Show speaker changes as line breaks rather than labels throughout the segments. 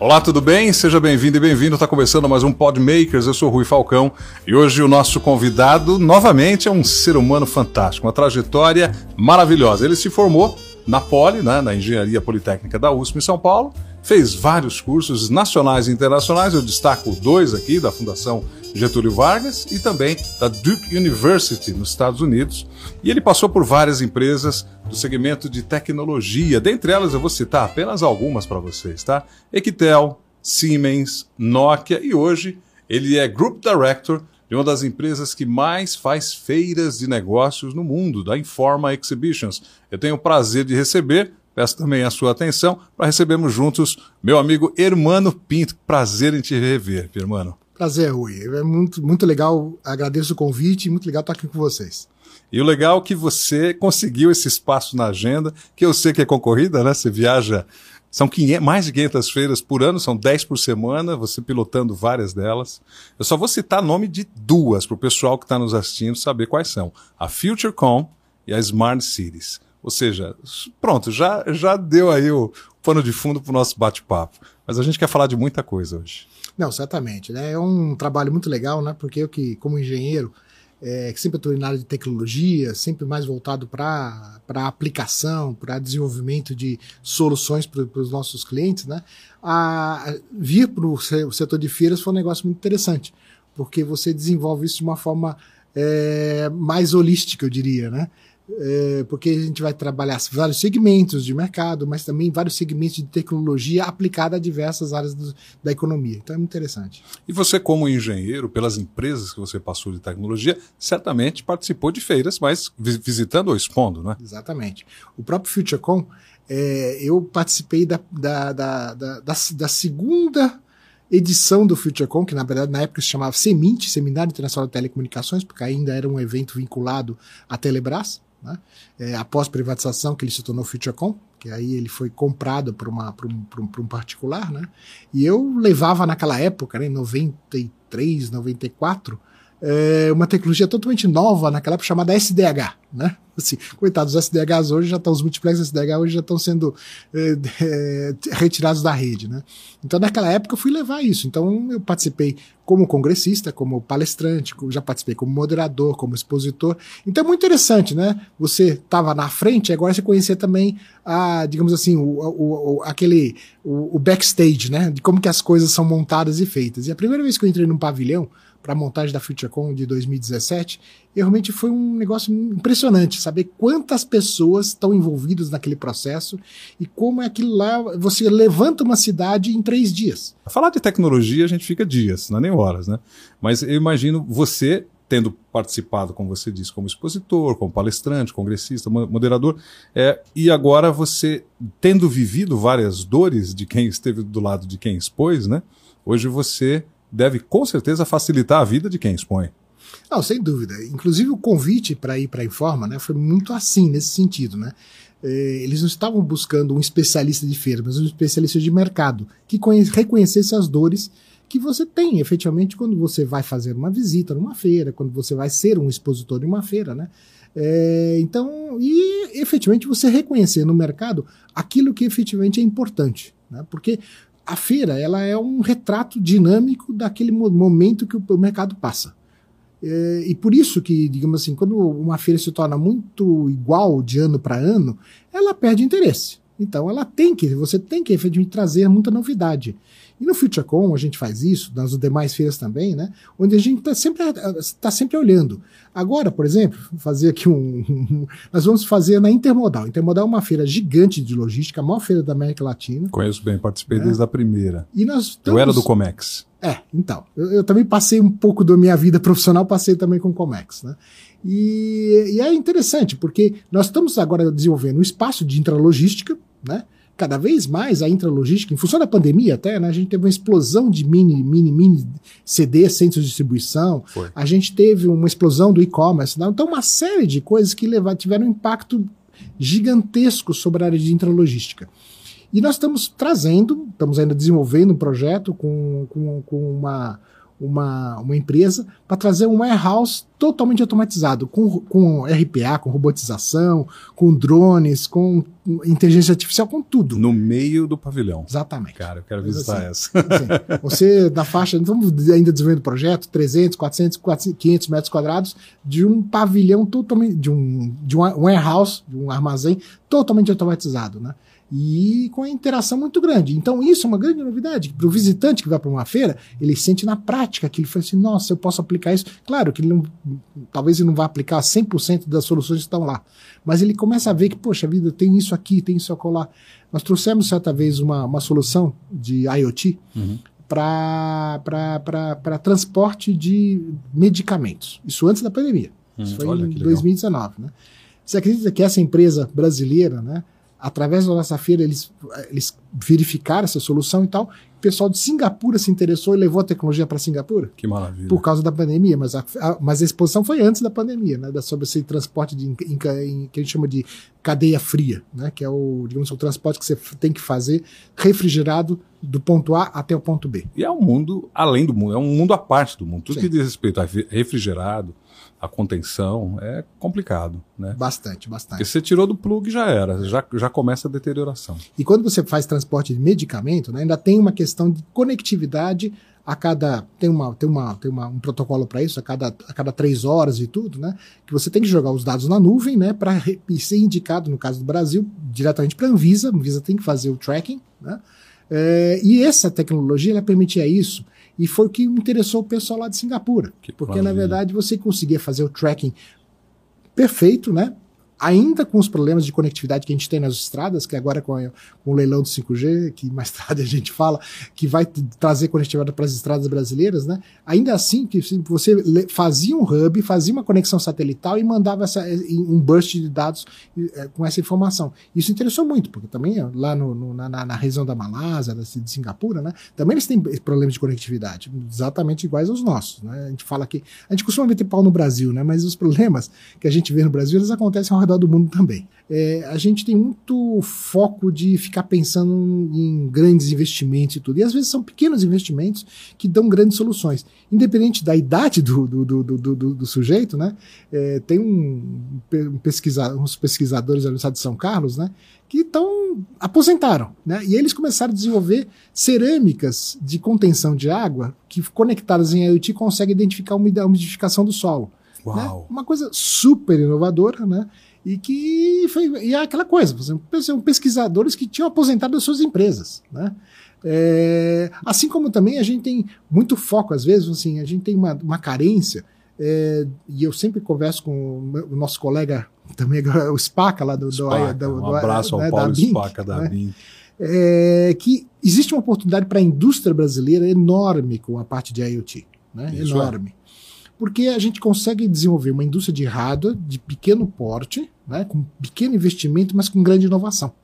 Olá, tudo bem? Seja bem-vindo e bem-vindo. Está começando mais um Podmakers. Eu sou Rui Falcão e hoje o nosso convidado, novamente, é um ser humano fantástico, uma trajetória maravilhosa. Ele se formou na Poli, né, na Engenharia Politécnica da USP em São Paulo, fez vários cursos nacionais e internacionais. Eu destaco dois aqui da Fundação Getúlio Vargas e também da Duke University nos Estados Unidos. E ele passou por várias empresas do segmento de tecnologia. Dentre elas eu vou citar apenas algumas para vocês, tá? Equitel, Siemens, Nokia e hoje ele é Group Director de uma das empresas que mais faz feiras de negócios no mundo, da Informa Exhibitions. Eu tenho o prazer de receber, peço também a sua atenção, para recebermos juntos meu amigo Hermano Pinto. Prazer em te rever, Hermano.
Prazer, Rui. É muito, muito legal, agradeço o convite, muito legal estar aqui com vocês.
E o legal é que você conseguiu esse espaço na agenda, que eu sei que é concorrida, né? Você viaja, são 500, mais de 500 feiras por ano, são 10 por semana, você pilotando várias delas. Eu só vou citar nome de duas para o pessoal que está nos assistindo saber quais são: a FutureCon e a Smart Cities. Ou seja, pronto, já, já deu aí o pano de fundo para o nosso bate-papo. Mas a gente quer falar de muita coisa hoje.
Não, certamente. Né? É um trabalho muito legal, né? porque eu que, como engenheiro, é, que sempre estou na área de tecnologia, sempre mais voltado para aplicação, para desenvolvimento de soluções para os nossos clientes, né? A, vir para o setor de feiras foi um negócio muito interessante, porque você desenvolve isso de uma forma é, mais holística, eu diria, né? É, porque a gente vai trabalhar vários segmentos de mercado, mas também vários segmentos de tecnologia aplicada a diversas áreas do, da economia. Então é muito interessante.
E você, como engenheiro, pelas empresas que você passou de tecnologia, certamente participou de feiras, mas visitando ou expondo, né?
Exatamente. O próprio FutureCon, é, eu participei da, da, da, da, da segunda edição do FutureCon, que na verdade na época se chamava SEMINT, Seminário Internacional de Telecomunicações, porque ainda era um evento vinculado à Telebrás. Né? É, após privatização, que ele se tornou FutureCom, que aí ele foi comprado por, uma, por, um, por, um, por um particular, né? E eu levava naquela época, né, em 93, 94, é, uma tecnologia totalmente nova naquela época chamada SDH, né? Assim, coitados, os SDHs hoje já estão, os multiplex SDH hoje já estão sendo é, é, retirados da rede, né? Então, naquela época, eu fui levar isso. Então, eu participei como congressista, como palestrante, já participei como moderador, como expositor. Então, é muito interessante, né? Você estava na frente, agora você conhecer também, a, digamos assim, o, o, o aquele, o, o backstage, né? De como que as coisas são montadas e feitas. E a primeira vez que eu entrei num pavilhão, para a montagem da FutureCon de 2017, e realmente foi um negócio impressionante saber quantas pessoas estão envolvidas naquele processo e como é aquilo lá, você levanta uma cidade em três dias.
Falar de tecnologia a gente fica dias, não é nem horas, né? Mas eu imagino você tendo participado, como você disse, como expositor, como palestrante, congressista, moderador, é, e agora você tendo vivido várias dores de quem esteve do lado de quem expôs, né? Hoje você deve com certeza facilitar a vida de quem expõe.
Não, sem dúvida. Inclusive o convite para ir para a Informa né, foi muito assim, nesse sentido. Né? É, eles não estavam buscando um especialista de feira, mas um especialista de mercado, que reconhecesse as dores que você tem efetivamente quando você vai fazer uma visita numa feira, quando você vai ser um expositor em uma feira, né? É, então, e efetivamente você reconhecer no mercado aquilo que efetivamente é importante, né? Porque a feira ela é um retrato dinâmico daquele momento que o mercado passa. É, e por isso que, digamos assim, quando uma feira se torna muito igual de ano para ano, ela perde interesse. Então ela tem que, você tem que efetivamente trazer muita novidade. E no FutureCon a gente faz isso, nas demais feiras também, né? Onde a gente está sempre, tá sempre olhando. Agora, por exemplo, fazer aqui um, Nós vamos fazer na Intermodal. Intermodal é uma feira gigante de logística, a maior feira da América Latina.
Conheço bem, participei né? desde a primeira.
E nós
estamos... Eu era do Comex.
É, então. Eu, eu, também passei um pouco da minha vida profissional, passei também com o Comex, né? E, e é interessante, porque nós estamos agora desenvolvendo um espaço de intralogística, né? Cada vez mais a intralogística, em função da pandemia até, né, a gente teve uma explosão de mini, mini, mini CD, centros de distribuição, Foi. a gente teve uma explosão do e-commerce, né, então uma série de coisas que levar, tiveram um impacto gigantesco sobre a área de intralogística. E nós estamos trazendo, estamos ainda desenvolvendo um projeto com, com, com uma, uma, uma empresa para trazer um warehouse totalmente automatizado, com, com RPA, com robotização, com drones, com inteligência artificial, com tudo.
No meio do pavilhão.
Exatamente.
Cara, eu quero visitar
assim,
essa.
Assim, você, na faixa, estamos ainda desenvolvendo o projeto, 300, 400, 400, 500 metros quadrados, de um pavilhão totalmente, de um, de um warehouse, de um armazém totalmente automatizado, né? E com a interação muito grande. Então, isso é uma grande novidade. Para o visitante que vai para uma feira, ele sente na prática que ele fala assim: nossa, eu posso aplicar isso. Claro que ele não, talvez ele não vá aplicar 100% das soluções que estão lá, mas ele começa a ver que, poxa vida, tem isso aqui, tem isso acolá. Nós trouxemos certa vez uma, uma solução de IoT uhum. para transporte de medicamentos. Isso antes da pandemia. Hum, isso foi em 2019. Né? Você acredita que essa empresa brasileira, né? Através da nossa feira, eles, eles verificaram essa solução e tal. O pessoal de Singapura se interessou e levou a tecnologia para Singapura.
Que maravilha.
Por causa da pandemia, mas a, a, mas a exposição foi antes da pandemia, né? Da, sobre esse transporte de, em, em, que a gente chama de cadeia fria, né? Que é o, digamos, o transporte que você tem que fazer refrigerado do ponto A até o ponto B.
E é um mundo além do mundo, é um mundo à parte do mundo. Tudo Sim. que diz respeito a refrigerado, a contenção é complicado, né?
Bastante, bastante.
Porque você tirou do plug já era, já, já começa a deterioração.
E quando você faz transporte de medicamento, né, ainda tem uma questão de conectividade a cada tem uma tem uma tem uma, um protocolo para isso a cada a cada três horas e tudo, né? Que você tem que jogar os dados na nuvem, né? Para ser indicado no caso do Brasil diretamente para a Anvisa, a Anvisa tem que fazer o tracking, né? É, e essa tecnologia ela permitia isso. E foi o que interessou o pessoal lá de Singapura. Que porque, maravilha. na verdade, você conseguia fazer o tracking perfeito, né? Ainda com os problemas de conectividade que a gente tem nas estradas, que agora com, a, com o leilão do 5G, que mais tarde a gente fala, que vai trazer conectividade para as estradas brasileiras, né? Ainda assim, que você fazia um hub, fazia uma conexão satelital e mandava essa, um burst de dados é, com essa informação. Isso interessou muito, porque também lá no, no, na, na, região da Malásia, de Singapura, né? Também eles têm problemas de conectividade, exatamente iguais aos nossos, né? A gente fala que a gente costuma meter pau no Brasil, né? Mas os problemas que a gente vê no Brasil, eles acontecem ao redor do mundo também. É, a gente tem muito foco de ficar pensando em grandes investimentos e tudo. E às vezes são pequenos investimentos que dão grandes soluções. Independente da idade do, do, do, do, do sujeito, né? É, tem um, um pesquisa, uns pesquisadores da Universidade de São Carlos, né? Que estão aposentaram, né? E eles começaram a desenvolver cerâmicas de contenção de água que conectadas em IoT conseguem identificar a umidificação do solo. Né? Uma coisa super inovadora, né? E que foi e é aquela coisa, são pesquisadores que tinham aposentado as suas empresas, né? É, assim como também a gente tem muito foco, às vezes, assim, a gente tem uma, uma carência, é, e eu sempre converso com o nosso colega, também o Spaca, lá do,
Spaca, do, do, um abraço ao né, Paulo da Bink, Spaca da né?
É, que existe uma oportunidade para a indústria brasileira enorme com a parte de IoT, né? É. enorme porque a gente consegue desenvolver uma indústria de hardware de pequeno porte, né, com pequeno investimento, mas com grande inovação.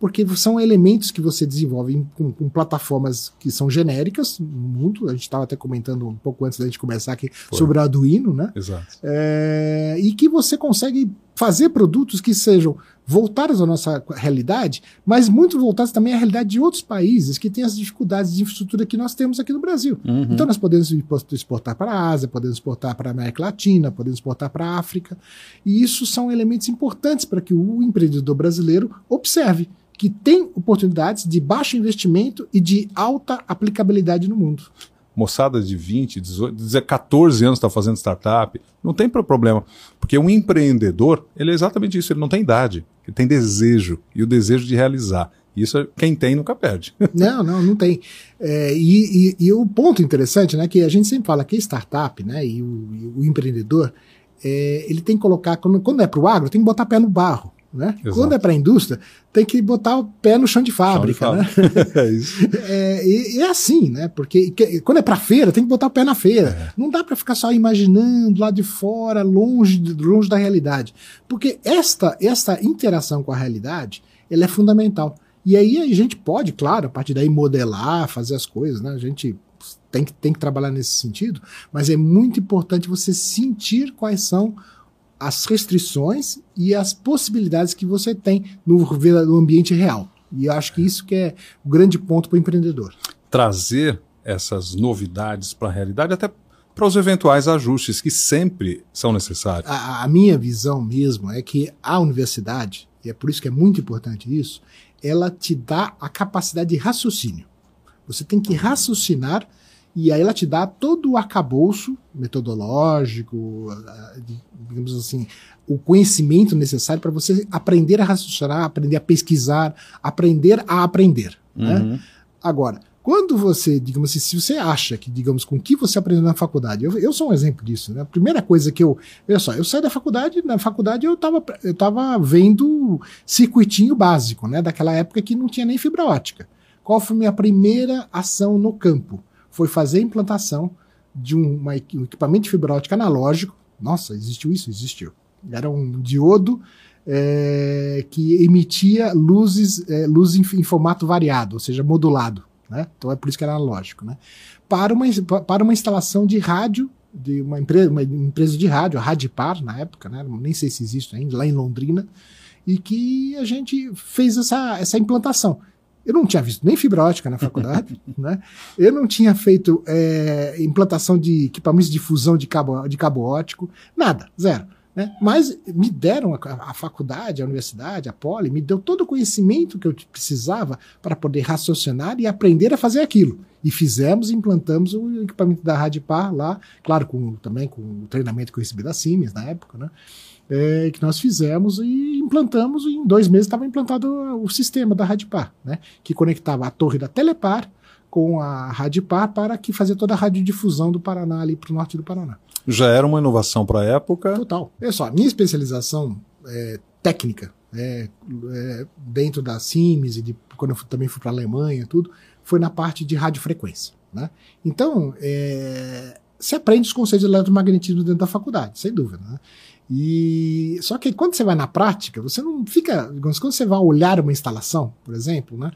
Porque são elementos que você desenvolve com, com plataformas que são genéricas no mundo. A gente estava até comentando um pouco antes da gente começar aqui Foi. sobre o Arduino, né?
Exato.
É, e que você consegue fazer produtos que sejam voltados à nossa realidade, mas muito voltados também à realidade de outros países que têm as dificuldades de infraestrutura que nós temos aqui no Brasil. Uhum. Então nós podemos exportar para a Ásia, podemos exportar para a América Latina, podemos exportar para a África, e isso são elementos importantes para que o empreendedor brasileiro observe que tem oportunidades de baixo investimento e de alta aplicabilidade no mundo
moçada de 20, 18, 14 anos está fazendo startup, não tem problema. Porque um empreendedor, ele é exatamente isso, ele não tem idade, ele tem desejo, e o desejo de realizar. Isso quem tem nunca perde.
Não, não, não tem. É, e, e, e, o ponto interessante, né, que a gente sempre fala que startup, né, e o, e o empreendedor, é, ele tem que colocar, quando, quando é para o agro, tem que botar pé no barro. Né? Quando é para a indústria, tem que botar o pé no chão de fábrica. Chão de fábrica. Né? é isso. É, e, é assim, né? Porque que, quando é para feira, tem que botar o pé na feira. É. Não dá para ficar só imaginando lá de fora, longe, longe da realidade. Porque esta, esta interação com a realidade ela é fundamental. E aí a gente pode, claro, a partir daí modelar, fazer as coisas, né? A gente tem que, tem que trabalhar nesse sentido, mas é muito importante você sentir quais são as restrições e as possibilidades que você tem no, no ambiente real. E eu acho que isso que é o grande ponto para o empreendedor.
Trazer essas novidades para a realidade, até para os eventuais ajustes que sempre são necessários?
A, a, minha visão mesmo é que a universidade, e é por isso que é muito importante isso, ela te dá a capacidade de raciocínio. Você tem que raciocinar e aí ela te dá todo o arcabouço metodológico, digamos assim, o conhecimento necessário para você aprender a raciocinar, aprender a pesquisar, aprender a aprender. Né? Uhum. Né? Agora, quando você, digamos assim, se você acha que, digamos, com o que você aprendeu na faculdade, eu, eu sou um exemplo disso, né? A primeira coisa que eu, olha só, eu saí da faculdade, na faculdade eu tava, eu tava vendo circuitinho básico, né? Daquela época que não tinha nem fibra ótica. Qual foi a minha primeira ação no campo? Foi fazer a implantação de um, uma, um equipamento de fibra ótica analógico. Nossa, existiu isso? Existiu. Era um diodo é, que emitia luzes, é, luz em, em formato variado, ou seja, modulado né? Então é por isso que era analógico, né? Para uma, para uma instalação de rádio de uma empresa, uma empresa de rádio, a Radipar na época, né? Nem sei se existe ainda, lá em Londrina, e que a gente fez essa, essa implantação. Eu não tinha visto nem fibra ótica na faculdade, né? Eu não tinha feito é, implantação de equipamentos de fusão de cabo, de cabo ótico, nada, zero. Né? Mas me deram a, a, faculdade, a universidade, a Poli, me deu todo o conhecimento que eu precisava para poder raciocinar e aprender a fazer aquilo. E fizemos, implantamos o equipamento da Radipar lá, claro, com, também com o treinamento que eu recebi da Siemens na época, né? É, que nós fizemos e implantamos, e em dois meses estava implantado o sistema da Radipar, né? Que conectava a torre da Telepar com a Radipar para que fazer toda a radiodifusão do Paraná ali para o norte do Paraná
já era uma inovação para a época.
Total. Só, a minha especialização é, técnica, é, é, dentro da Siemens e de, quando eu também fui para a Alemanha tudo, foi na parte de radiofrequência. Né? Então, é, você aprende os conceitos de eletromagnetismo dentro da faculdade, sem dúvida. Né? E só que quando você vai na prática, você não fica, quando você vai olhar uma instalação, por exemplo, né,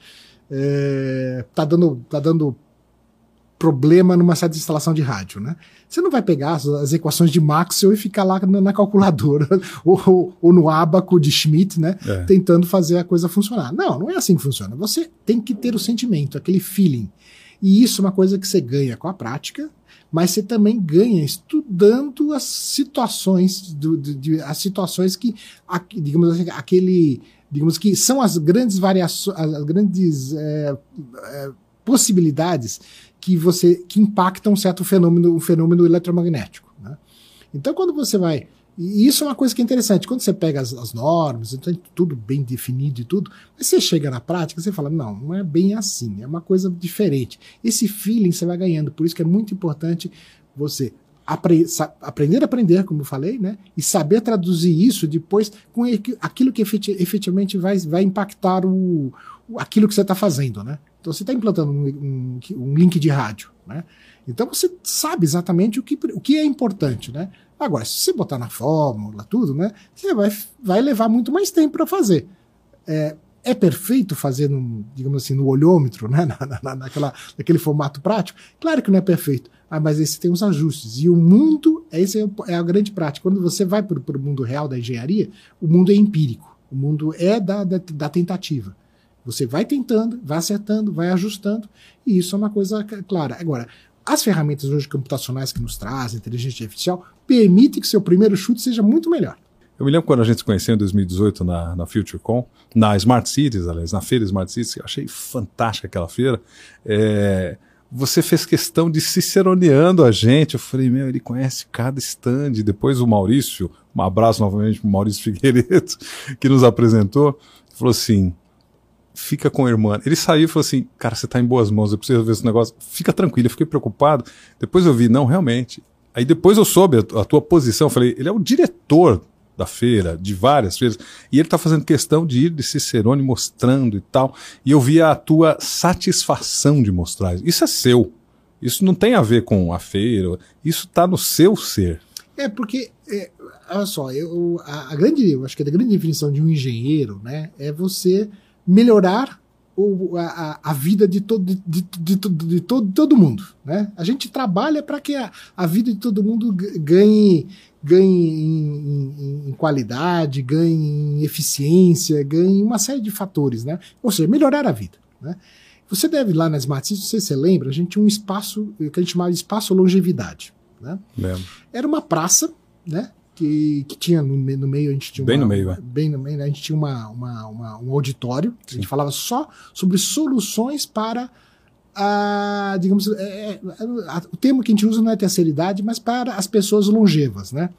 é, tá dando, tá dando problema numa certa instalação de rádio, né? Você não vai pegar as, as equações de Maxwell e ficar lá na, na calculadora ou, ou, ou, no abaco de Schmidt, né? É. Tentando fazer a coisa funcionar. Não, não é assim que funciona. Você tem que ter o sentimento, aquele feeling. E isso é uma coisa que você ganha com a prática, mas você também ganha estudando as situações, do, de, de, as situações que, digamos assim, aquele, digamos que são as grandes variações, as grandes é, é, possibilidades que você que impactam um certo fenômeno, um fenômeno eletromagnético. Né? Então, quando você vai e isso é uma coisa que é interessante. Quando você pega as, as normas, então tudo bem definido e tudo, mas você chega na prática, você fala, não, não é bem assim, é uma coisa diferente. Esse feeling você vai ganhando, por isso que é muito importante você apre aprender a aprender, como eu falei, né? E saber traduzir isso depois com aquilo que efetivamente vai, vai impactar o, aquilo que você está fazendo, né? Então você está implantando um, um, um, link de rádio, né? Então você sabe exatamente o que, o que é importante, né? Agora, se você botar na fórmula, tudo, né? Você vai, vai levar muito mais tempo para fazer. É, é perfeito fazer, no, digamos assim, no olhômetro, né? Na, na, naquela, naquele formato prático? Claro que não é perfeito, ah, mas esse tem uns ajustes. E o mundo, esse é, é a grande prática. Quando você vai para o mundo real da engenharia, o mundo é empírico. O mundo é da, da, da tentativa. Você vai tentando, vai acertando, vai ajustando, e isso é uma coisa clara. Agora, as ferramentas hoje computacionais que nos trazem, inteligência artificial, permitem que seu primeiro chute seja muito melhor.
Eu me lembro quando a gente se conheceu em 2018 na, na FutureCon, na Smart Cities, aliás, na feira Smart Cities, eu achei fantástica aquela feira. É, você fez questão de ciceroneando a gente. Eu falei, meu, ele conhece cada stand. Depois o Maurício, um abraço novamente para o Maurício Figueiredo, que nos apresentou, falou assim: fica com a irmã. Ele saiu e falou assim: Cara, você tá em boas mãos, eu preciso ver esse negócio. Fica tranquilo, eu fiquei preocupado. Depois eu vi, não, realmente. Aí depois eu soube a, a tua posição, eu falei: Ele é o diretor da feira, de várias feiras, e ele tá fazendo questão de ir de Cicerone mostrando e tal. E eu vi a tua satisfação de mostrar. Isso é seu. Isso não tem a ver com a feira, isso tá no seu ser.
É, porque, é, olha só, eu, a, a grande, eu acho que a grande definição de um engenheiro, né, é você melhorar o, a, a, vida de todo, de, de, de, de, todo, todo mundo. Né? A gente trabalha para que a, a vida de todo mundo ganhe, ganhe em, em, em, qualidade, ganhe em eficiência, ganhe uma série de fatores. Né? Ou seja, melhorar a vida. Né? Você deve ir lá na Smart City, não sei se você lembra, a gente tinha um espaço que a gente chamava de espaço longevidade. Né?
Lembro.
Era uma praça, né? Que, que tinha no, no meio, a gente tinha
Bem
uma-
no meio, é.
Bem no meio, né? a gente tinha uma, uma- uma- um auditório, a gente falava só sobre soluções para a, digamos, é, é, a- o termo que a gente usa não é terceira idade, mas para as pessoas longevas, né?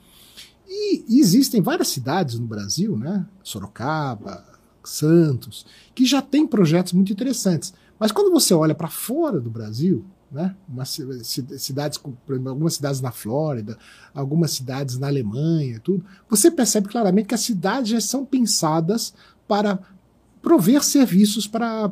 E, e existem várias cidades no Brasil, né? Sorocaba, Santos, que já têm projetos muito interessantes. Mas quando você olha para fora do Brasil, né? Uma ci- ci- cidades, por algumas cidades na Flórida, algumas cidades na Alemanha, tudo, você percebe claramente que as cidades já são pensadas para prover serviços para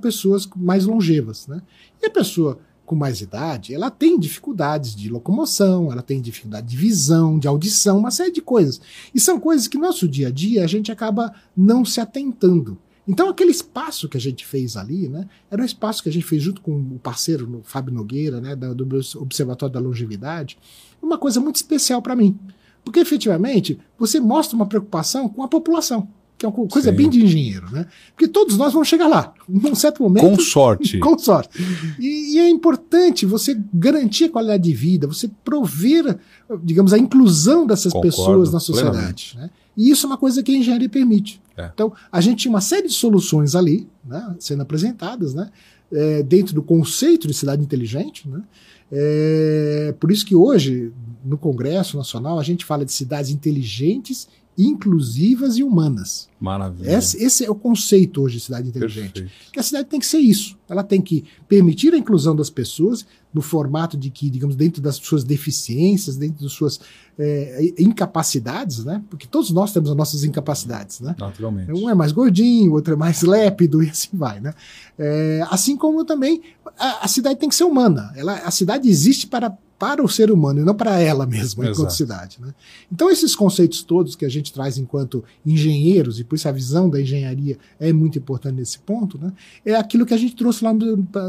pessoas mais longevas. Né? E a pessoa com mais idade, ela tem dificuldades de locomoção, ela tem dificuldade de visão, de audição, uma série de coisas. E são coisas que no nosso dia a dia a gente acaba não se atentando. Então, aquele espaço que a gente fez ali, né, era um espaço que a gente fez junto com o parceiro no Fábio Nogueira, né, do Observatório da Longevidade, uma coisa muito especial para mim. Porque, efetivamente, você mostra uma preocupação com a população, que é uma co- coisa
Sim.
bem de engenheiro. Né? Porque todos nós vamos chegar lá, num certo momento.
Com sorte.
Com sorte. E, e é importante você garantir a qualidade de vida, você prover, digamos, a inclusão dessas
Concordo
pessoas na sociedade. Né? E isso é uma coisa que a engenharia permite.
É.
Então, a gente tinha uma série de soluções ali, né, sendo apresentadas, né, é, dentro do conceito de cidade inteligente. Né? É, por isso que hoje, no Congresso Nacional, a gente fala de cidades inteligentes, inclusivas e humanas.
Maravilha.
Esse, esse é o conceito hoje de cidade inteligente.
Perfeito.
Que a cidade tem que ser isso. Ela tem que permitir a inclusão das pessoas no formato de que, digamos, dentro das suas deficiências, dentro das suas é, incapacidades, né? Porque todos nós temos as nossas incapacidades, né?
Naturalmente.
Um é mais gordinho, o outro é mais lépido e assim vai, né? É, assim como também a, a cidade tem que ser humana. Ela, a cidade existe para, para o ser humano e não para ela mesma, enquanto
Exato.
cidade. Né? Então, esses conceitos todos que a gente traz enquanto engenheiros, e por isso a visão da engenharia é muito importante nesse ponto, né? é aquilo que a gente trouxe lá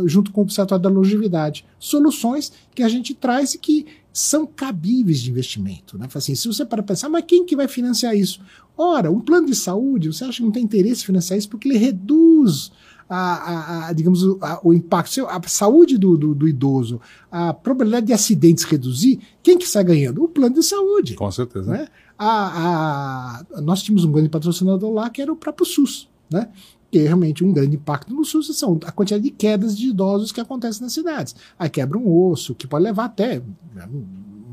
junto com o Observatório da Longevidade. Soluções que a gente traz e que são cabíveis de investimento. Né? Assim, se você para pensar, mas quem que vai financiar isso? Ora, um plano de saúde, você acha que não tem interesse em financiar isso porque ele reduz a, a- a, digamos, o, a- o impacto, a saúde do, do- do idoso, a probabilidade de acidentes reduzir, quem que sai ganhando? O plano de saúde.
Com certeza.
Né? A, a- nós tínhamos um grande patrocinador lá que era o próprio SUS, né? que é realmente um grande impacto no SUS são a quantidade de quedas de idosos que acontecem nas cidades. Aí quebra um osso, que pode levar até.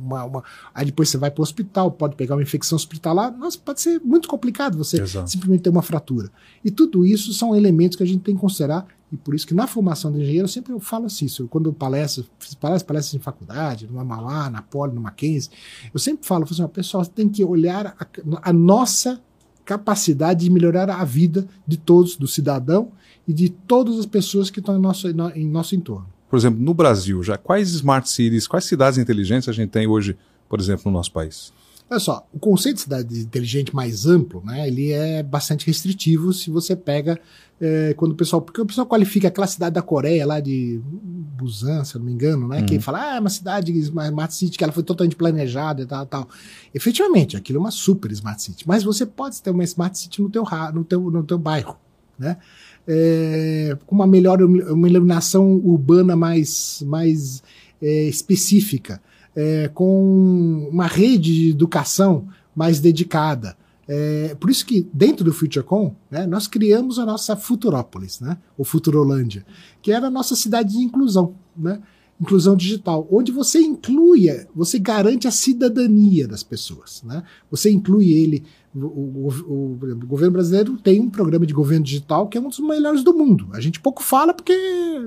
Uma, uma- aí depois você vai para o hospital, pode pegar uma infecção hospitalar. Nossa, pode ser muito complicado você
Exato.
simplesmente ter uma fratura. E tudo isso são elementos que a gente tem que considerar, e por isso que na formação de engenheiro eu sempre eu falo assim, eu, quando eu palestro, fiz palestras, palestras em faculdade, numa Mauá, na Poli, no Mackenzie, eu sempre falo, assim, pessoal, tem que olhar a, a nossa capacidade de melhorar a vida de todos, do cidadão e de todas as pessoas que estão em nosso, em nosso entorno.
Por exemplo, no Brasil, já quais smart cities, quais cidades inteligentes a gente tem hoje, por exemplo, no nosso país?
Olha só, o conceito de cidade inteligente mais amplo, né, ele é bastante restritivo se você pega é, quando o pessoal, porque o pessoal qualifica aquela cidade da Coreia lá de Busan, se eu não me engano, né, que fala, ah, é uma cidade smart city que ela foi totalmente planejada e tal, tal. Efetivamente, aquilo é uma super smart city, mas você pode ter uma smart city no teu, no teu, no teu bairro, né, é, com uma melhor uma iluminação urbana mais, mais é, específica, é, com uma rede de educação mais dedicada. É, por isso que dentro do FutureCon, né, nós criamos a nossa Futurópolis, né, ou Futurolândia, que era a nossa cidade de inclusão, né, inclusão digital, onde você inclui, você garante a cidadania das pessoas. Né, você inclui ele. O, o- o- o governo brasileiro tem um programa de governo digital que é um dos melhores do mundo. A gente pouco fala porque,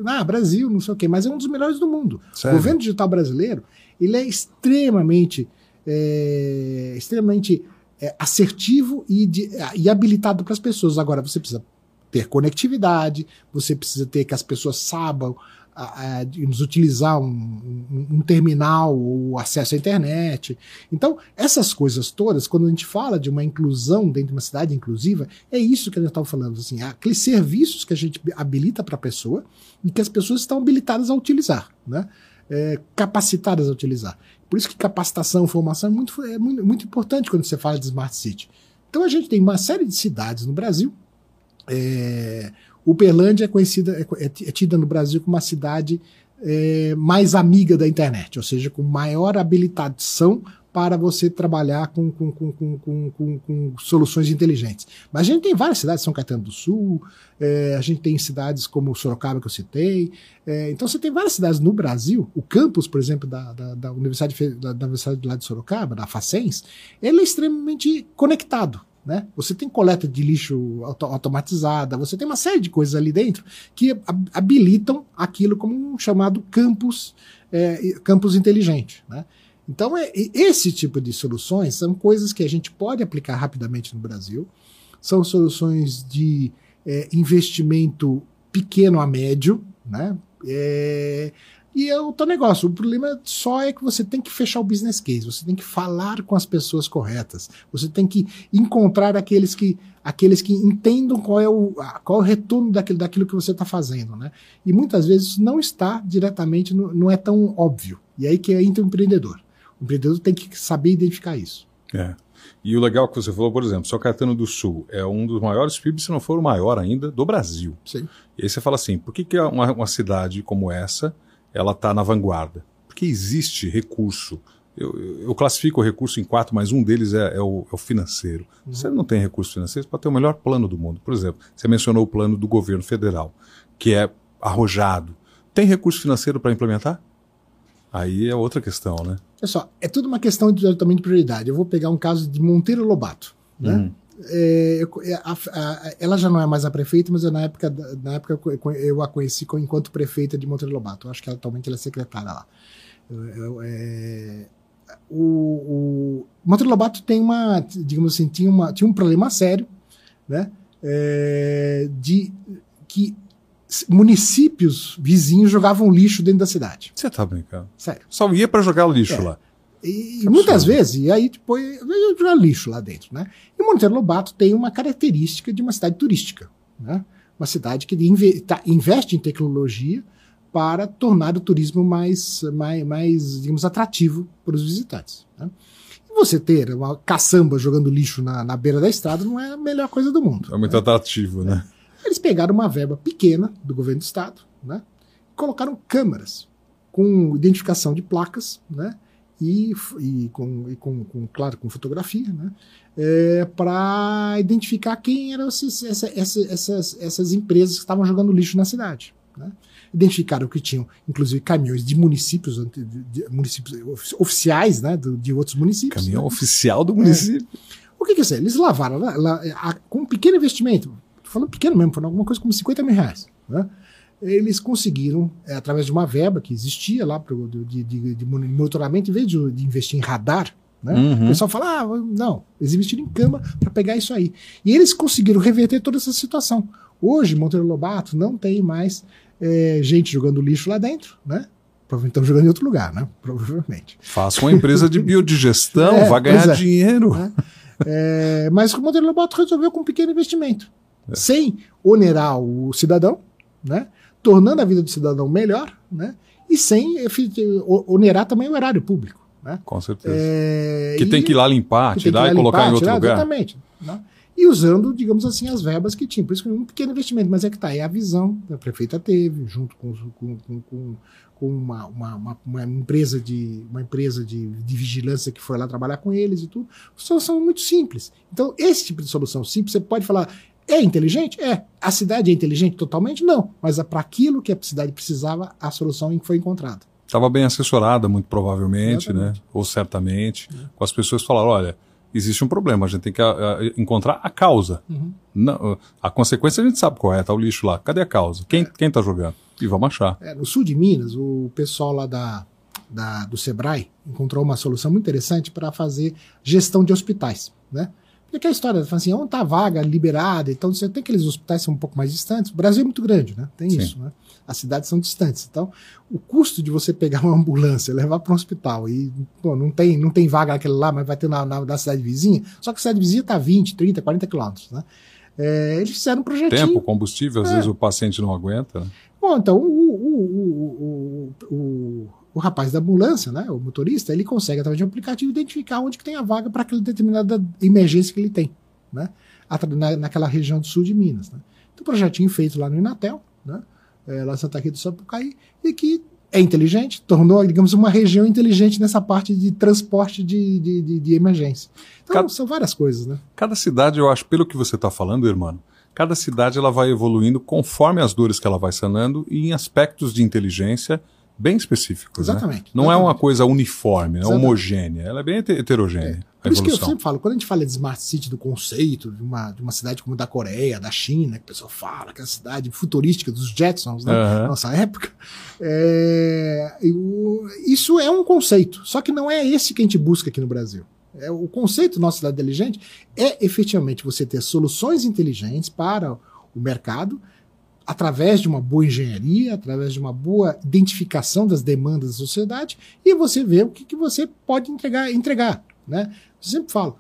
ah, Brasil, não sei o quê, mas é um dos melhores do mundo.
Sério?
O governo digital brasileiro ele é extremamente, é, extremamente é, assertivo e, de- e habilitado para as pessoas. Agora, você precisa ter conectividade, você precisa ter que as pessoas saibam a, a, utilizar um, um- um terminal ou acesso à internet. Então, essas coisas todas, quando a gente fala de uma inclusão dentro de uma cidade inclusiva, é isso que a gente estava falando. Assim, aqueles serviços que a gente habilita para a pessoa e que as pessoas estão habilitadas a utilizar, né? É, capacitadas a utilizar. Por isso que capacitação, formação é muito, é muito, muito importante quando você fala de Smart City. Então a gente tem uma série de cidades no Brasil. É, Uberlândia é conhecida, é, é, é tida no Brasil como uma cidade é, mais amiga da internet, ou seja, com maior habilitação para você trabalhar com, com, com, com, soluções inteligentes. Mas a gente tem várias cidades, São Caetano do Sul, é, a gente tem cidades como Sorocaba, que eu citei. É, então você tem várias cidades no Brasil. O campus, por exemplo, da, da, da Universidade, da, da Universidade lá de Sorocaba, da Facens, ele é extremamente conectado. Né? Você tem coleta de lixo auto automatizada, você tem uma série de coisas ali dentro que habilitam aquilo como um chamado campus, é, campus inteligente. Né? Então, é, esse tipo de soluções são coisas que a gente pode aplicar rapidamente no Brasil. São soluções de é, investimento pequeno a médio, né? É, e é o teu negócio. O problema só é que você tem que fechar o business case, você tem que falar com as pessoas corretas, você tem que encontrar aqueles que, aqueles que entendam qual é o, qual é o retorno daquilo, daquilo que você está fazendo. Né? E muitas vezes não está diretamente, no, não é tão óbvio. E aí que entra o empreendedor. O empreendedor tem que saber identificar isso.
É. E o legal que você falou, por exemplo, São Caetano do Sul é um dos maiores PIBs, se não for o maior ainda, do Brasil.
Sim.
E aí você fala assim, por que, que uma, uma cidade como essa, ela está na vanguarda? Porque existe recurso. Eu, eu, classifico o recurso em quatro, mas um deles é, é, o, é o, financeiro. Uhum. Você não tem recurso financeiro para ter o melhor plano do mundo. Por exemplo, você mencionou o plano do governo federal, que é arrojado. Tem recurso financeiro para implementar? Aí é outra questão, né?
Só, é tudo uma questão de, também de prioridade. Eu vou pegar um caso de Monteiro Lobato, né? Uhum. É, eu, é, a, a, ela já não é mais a prefeita, mas eu, na época, na época eu a conheci enquanto prefeita de Monteiro Lobato. Eu acho que atualmente ela é secretária lá. Eu, eu, é, o, o, Monteiro Lobato tem uma, digamos assim, tinha, uma, tinha um problema sério, né? É, de que municípios vizinhos jogavam lixo dentro da cidade.
Você tá brincando?
Sério.
Só ia para jogar lixo
é.
lá.
E, muitas vezes, e aí depois ia jogar lixo lá dentro, né? E Monteiro Lobato tem uma característica de uma cidade turística, né? Uma cidade que tá, investe em tecnologia para tornar o turismo mais, mais, mais digamos, atrativo para os visitantes. Né? E você ter uma caçamba jogando lixo na, na beira da estrada não é a melhor coisa do mundo.
É muito né? atrativo, né?
Eles pegaram uma verba pequena do governo do estado, né? Colocaram câmeras com identificação de placas, né? E, e, com, e com, com, claro, com fotografia, né? É, para identificar quem eram esses, essa, essa, essas, essas empresas que estavam jogando lixo na cidade. Né? Identificaram que tinham, inclusive, caminhões de municípios, de, de municípios oficiais, né? De, de outros municípios.
Caminhão
né?
oficial do município.
É. O que, que é isso? Eles lavaram lá, lá, com um pequeno investimento, falando pequeno mesmo, foram alguma coisa como 50 mil reais. Né? Eles conseguiram, é, através de uma verba que existia lá pro, de, de, de monitoramento, em vez de, de investir em radar, né? Uhum. O pessoal fala, ah, não, eles investiram em cama para pegar isso aí. E eles conseguiram reverter toda essa situação. Hoje, Monteiro Lobato não tem mais é, gente jogando lixo lá dentro, né? Provavelmente estão jogando em outro lugar, né? Provavelmente.
Faça uma empresa de biodigestão, é, vai ganhar é. dinheiro.
Né? É, mas o Monteiro Lobato resolveu com um pequeno investimento é. sem onerar o cidadão, né? Tornando a vida do cidadão melhor, né? e sem onerar também o erário público. Né?
Com certeza. É, que e, tem que ir lá limpar, tirar e colocar limpar, em outro tirar, lugar.
Exatamente. Né? E usando, digamos assim, as verbas que tinha. Por isso que é um pequeno investimento, mas é que está, é a visão que a prefeita teve, junto com, com, com, com uma, uma, uma, uma, empresa, de, uma empresa de, de vigilância que foi lá trabalhar com eles e tudo. Solução muito simples. Então, esse tipo de solução simples, você pode falar, é inteligente? É. A cidade é inteligente totalmente? Não. Mas é para aquilo que a cidade precisava, a solução foi encontrada.
Estava bem assessorada, muito provavelmente, né? Exatamente. né? Ou certamente. É. Com as pessoas que falaram: olha, existe um problema, a gente tem que a, a, encontrar a causa. Uhum. Não, a consequência a gente sabe qual é, tá o lixo lá. Cadê a causa? Quem, é. quem tá jogando? E vamos achar.
É, no sul de Minas, o pessoal lá da, da, do Sebrae encontrou uma solução muito interessante para fazer gestão de hospitais, né? E aquela história, assim, onde está a vaga liberada, então você tem aqueles hospitais que são um pouco mais distantes. O Brasil é muito grande, né? Tem Sim. isso, né? As cidades são distantes. Então, o custo de você pegar uma ambulância, levar para um hospital e, pô, não tem, não tem vaga naquele lá, mas vai ter na, na, na cidade vizinha, só que a cidade vizinha está 20, 30, 40 quilômetros, né? É, eles fizeram um projetinho.
Tempo, combustível, às é. vezes o paciente não aguenta. Né?
Bom, então, o, o, o, o o rapaz da ambulância, né, o motorista, ele consegue, através de um aplicativo, identificar onde que tem a vaga para aquela determinada emergência que ele tem, né, na, naquela região do sul de Minas. Né. um projetinho feito lá no Inatel, né? É, lá em Santa Rita do Sapucaí, e que é inteligente, tornou, digamos, uma região inteligente nessa parte de transporte de, de, de, de emergência. Então, cada, são várias coisas, né?
Cada cidade, eu acho, pelo que você está falando, irmão, cada cidade ela vai evoluindo conforme as dores que ela vai sanando e em aspectos de inteligência bem específicos.
Né? Exatamente.
Né? Não
exatamente.
é uma coisa uniforme, é homogênea, ela é bem heterogênea.
É. Por isso que eu sempre falo, quando a gente fala de Smart City, do conceito de uma, de uma cidade como a da Coreia, da China, que o pessoal fala que é a cidade futurística dos Jetsons, né? Uhum. Nossa época. É, eu, isso é um conceito, só que não é esse que a gente busca aqui no Brasil. É, o conceito nossa cidade inteligente é efetivamente você ter soluções inteligentes para o mercado através de uma boa engenharia, através de uma boa identificação das demandas da sociedade e você vê o que, que você pode entregar, entregar, né? Eu sempre falo,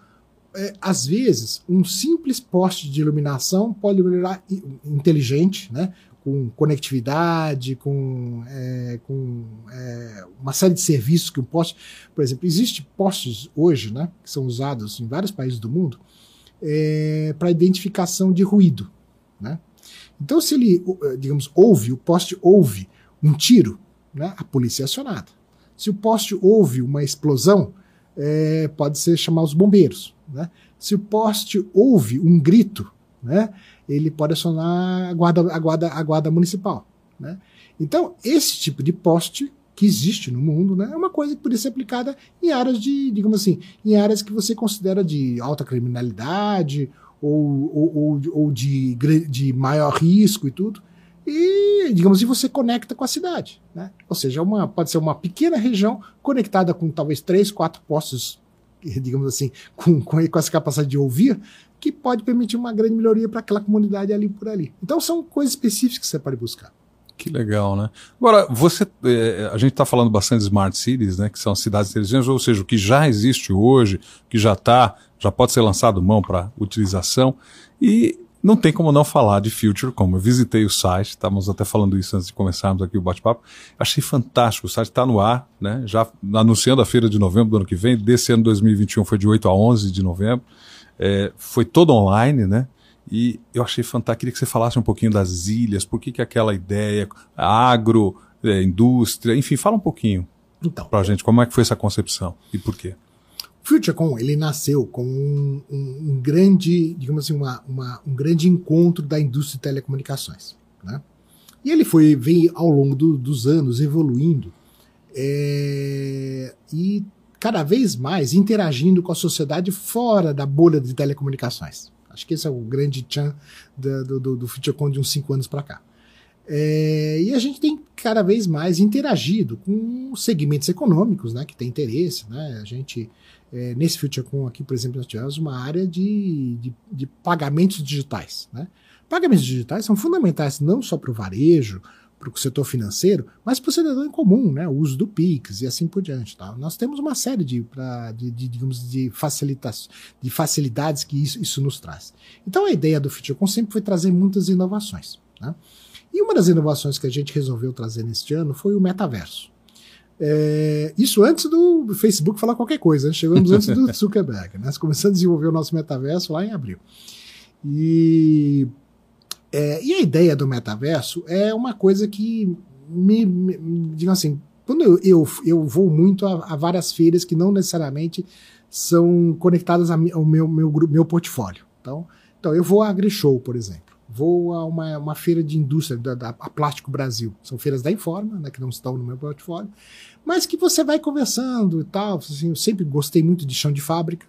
é, às vezes, um simples poste de iluminação pode iluminar inteligente, né? com conectividade, com, é, com é, uma série de serviços que um poste. Por exemplo, existe postes hoje, né, que são usados em vários países do mundo, é, para identificação de ruído. Né? Então, se ele, digamos, ouve, o poste ouve um tiro, né, a polícia é acionada. Se o poste ouve uma explosão, é, pode ser chamar os bombeiros. Né? Se o poste ouve um grito, né, ele pode acionar a guarda, a guarda, a guarda municipal. Né? Então, esse tipo de poste que existe no mundo, né, é uma coisa que poderia ser aplicada em áreas de, digamos assim, em áreas que você considera de alta criminalidade ou, ou, ou, ou de, de maior risco e tudo e, digamos assim, você conecta com a cidade. Né? Ou seja, uma, pode ser uma pequena região conectada com talvez três, quatro postos, digamos assim, com, com, com essa capacidade de ouvir, que pode permitir uma grande melhoria para aquela comunidade ali por ali. Então são coisas específicas que você pode buscar.
Que legal, né? Agora, você, é, a gente está falando bastante de smart cities, né? Que são cidades inteligentes, ou seja, o que já existe hoje, que já está, já pode ser lançado mão para utilização. E não tem como não falar de Future, como eu visitei o site, estávamos até falando isso antes de começarmos aqui o bate-papo. Achei fantástico, o site está no ar, né? Já anunciando a feira de novembro do ano que vem. Desse ano 2021 foi de 8 a 11 de novembro. É, foi todo online, né? E eu achei fantástico. Queria que você falasse um pouquinho das ilhas, por que, que aquela ideia, agro, é, indústria, enfim, fala um pouquinho então, para a gente como é que foi essa concepção e por quê.
FutureCon ele nasceu com um, um, um grande, digamos assim, uma, uma, um grande encontro da indústria de telecomunicações, né? E ele foi vem ao longo do, dos anos evoluindo é, e cada vez mais interagindo com a sociedade fora da bolha de telecomunicações. Acho que esse é o grande tchan do, do, do FutureCon de uns cinco anos para cá. É, e a gente tem cada vez mais interagido com segmentos econômicos né, que têm interesse. Né? A gente é, nesse FutureCon aqui, por exemplo, nós tivemos uma área de, de, de pagamentos digitais. Né? Pagamentos digitais são fundamentais não só para o varejo, para o setor financeiro, mas para o cidadão em comum, né? o uso do Pix e assim por diante. Tá? Nós temos uma série de, pra, de, de digamos, de, de facilidades que isso, isso nos traz. Então a ideia do FutureCon sempre foi trazer muitas inovações. Né? E uma das inovações que a gente resolveu trazer neste ano foi o metaverso. É, isso antes do Facebook falar qualquer coisa, né? chegamos antes do Zuckerberg. Né? Nós começamos a desenvolver o nosso metaverso lá em abril. E, é, e a ideia do metaverso é uma coisa que me, me digamos assim, quando eu, eu, eu vou muito a, a, várias feiras que não necessariamente são conectadas ao meu, meu, meu portfólio. Então, então, eu vou à AgriShow, por exemplo vou a uma, uma feira de indústria, da, da a Plástico Brasil. São feiras da Informa, né, que não estão no meu portfólio, mas que você vai conversando e tal. Assim, eu sempre gostei muito de chão de fábrica,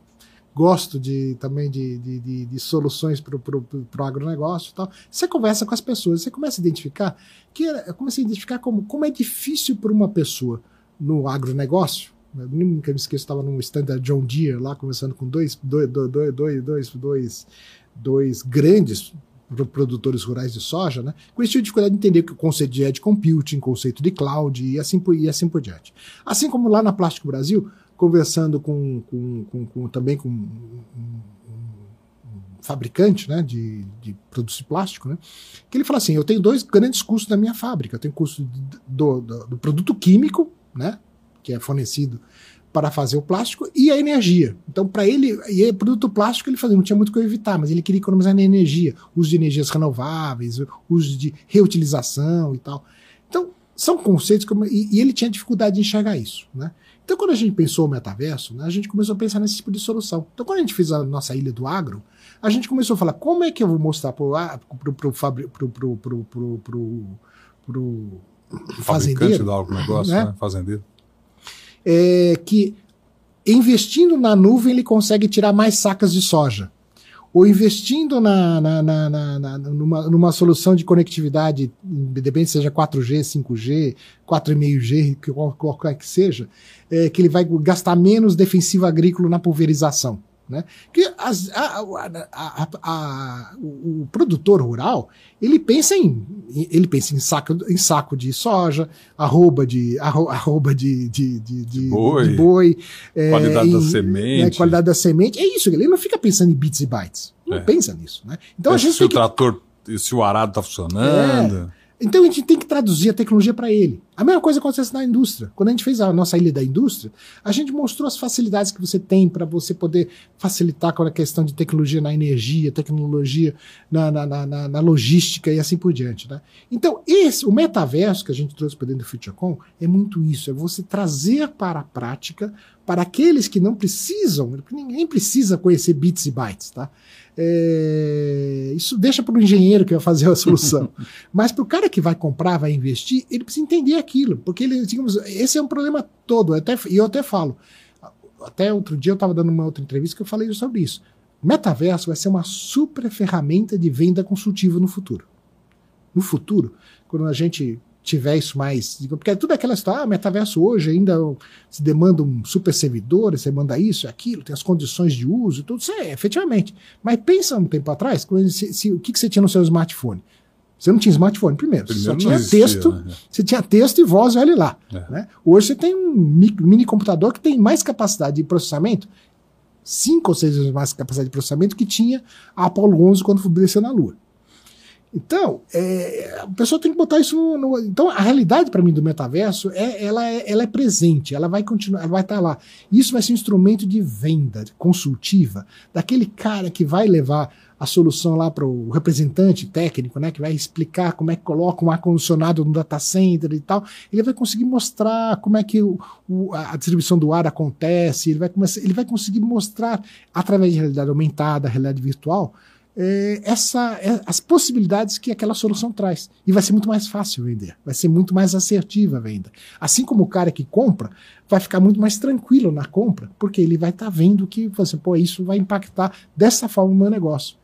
gosto de, também de, de, de, de soluções para o agronegócio e tal. Você conversa com as pessoas, você começa a identificar, que eu comecei a identificar como, como é difícil para uma pessoa no agronegócio, eu nunca me esqueço, estava num stand da John Deere lá, conversando com dois, dois, dois, dois, dois, dois, dois grandes produtores rurais de soja, né? Com esse tipo de dificuldade de entender o conceito de edge computing, conceito de cloud e assim, por, e assim por diante. Assim como lá na Plástico Brasil, conversando com, com, com, com também com um, fabricante né, de, de produtos de plástico, né, que ele fala assim, eu tenho dois grandes custos na minha fábrica. Eu tenho custo do, do, do produto químico, né, que é fornecido para fazer o plástico e a energia. Então, para ele, e produto plástico ele fazia, não tinha muito o que evitar, mas ele queria economizar na energia, uso de energias renováveis, uso de reutilização e tal. Então, são conceitos que, e, e ele tinha dificuldade de enxergar isso, né? Então, quando a gente pensou o metaverso, né, a gente começou a pensar nesse tipo de solução. Então, quando a gente fez a nossa ilha do agro, a gente começou a falar como é que eu vou mostrar para o
fazendeiro, do negócio, né? né? fazendeiro,
é, que investindo na nuvem ele consegue tirar mais sacas de soja ou investindo na, na, na, na, numa, numa solução de conectividade, independente seja 4G, 5G, 4,5G, qualquer que seja, é, que ele vai gastar menos defensivo agrícola na pulverização. Né? Que as, a, a, a, o, produtor rural ele pensa em ele pensa em saco, em saco de soja, arroba de arroba de, de, de, de
boi,
de boi
é, qualidade em, da semente,
né, qualidade da semente é isso ele não fica pensando em bits e bytes, não é. pensa nisso, né?
Então é, a gente se o que... trator se o arado está funcionando
é. Então a gente tem que traduzir a tecnologia para ele. A mesma coisa acontece na indústria. Quando a gente fez a nossa ilha da indústria, a gente mostrou as facilidades que você tem para você poder facilitar com a questão de tecnologia na energia, tecnologia na, na, na, na logística e assim por diante. Né? Então, esse, o metaverso que a gente trouxe para dentro do FutureCon é muito isso: é você trazer para a prática, para aqueles que não precisam, ninguém precisa conhecer bits e bytes, tá? É, isso deixa para o engenheiro que vai fazer a solução. Mas para o cara que vai comprar, vai investir, ele precisa entender aquilo, porque ele, digamos, esse é um problema todo. E eu, eu até falo, até outro dia eu estava dando uma outra entrevista que eu falei sobre isso. Metaverso vai ser uma super ferramenta de venda consultiva no futuro. No futuro, quando a gente tiver isso mais. Porque é tudo aquela história, ah, metaverso hoje ainda se demanda um super servidor, você manda isso, aquilo, tem as condições de uso, tudo isso é, efetivamente. Mas pensa um tempo atrás, se, se, o que, que você tinha no seu smartphone? Você não tinha smartphone primeiro, primeiro só tinha existia, texto, né? você tinha texto e voz, olha lá. É. Né? Hoje você tem um mini computador que tem mais capacidade de processamento, cinco ou seis vezes mais capacidade de processamento que tinha a Apollo 11 quando desceu na Lua. Então, é, a pessoa tem que botar isso no. no então, a realidade para mim do metaverso é ela, é ela é presente, ela vai continuar, ela vai estar tá lá. Isso vai ser um instrumento de venda consultiva daquele cara que vai levar a solução lá para o representante técnico, né, que vai explicar como é que coloca um ar-condicionado no data center e tal, ele vai conseguir mostrar como é que o, o, a distribuição do ar acontece, ele vai, começar, ele vai conseguir mostrar, através de realidade aumentada, realidade virtual, essa, é, as possibilidades que aquela solução traz. E vai ser muito mais fácil vender, vai ser muito mais assertiva a venda. Assim como o cara que compra vai ficar muito mais tranquilo na compra, porque ele vai estar tá vendo que você, pô, isso vai impactar dessa forma o meu negócio.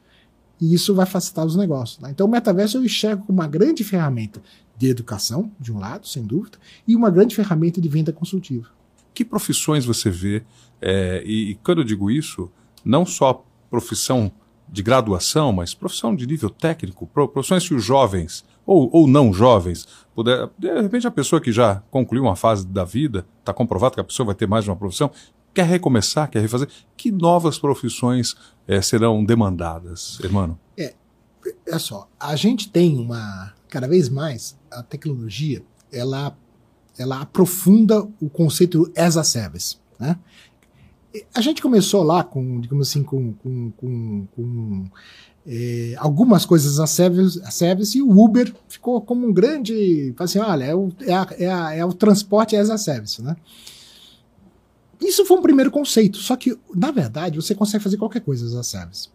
E isso vai facilitar os negócios. Né? Então o metaverso eu enxergo como uma grande ferramenta de educação, de um lado, sem dúvida, e uma grande ferramenta de venda consultiva.
Que profissões você vê? É, e, e quando eu digo isso, não só profissão de graduação, mas profissão de nível técnico, profissões que os jovens, ou, ou não jovens, puder, de repente a pessoa que já concluiu uma fase da vida, está comprovado que a pessoa vai ter mais de uma profissão, quer recomeçar, quer refazer, que novas profissões é, serão demandadas, irmão?
É, é só, a gente tem uma, cada vez mais, a tecnologia, ela, ela aprofunda o conceito as a service, né? A gente começou lá com, digamos assim, com, com, com, com é, algumas coisas a service, a service e o Uber ficou como um grande. Assim, olha, é o, é, a, é, a, é o transporte as a service, né? Isso foi um primeiro conceito, só que, na verdade, você consegue fazer qualquer coisa as a service.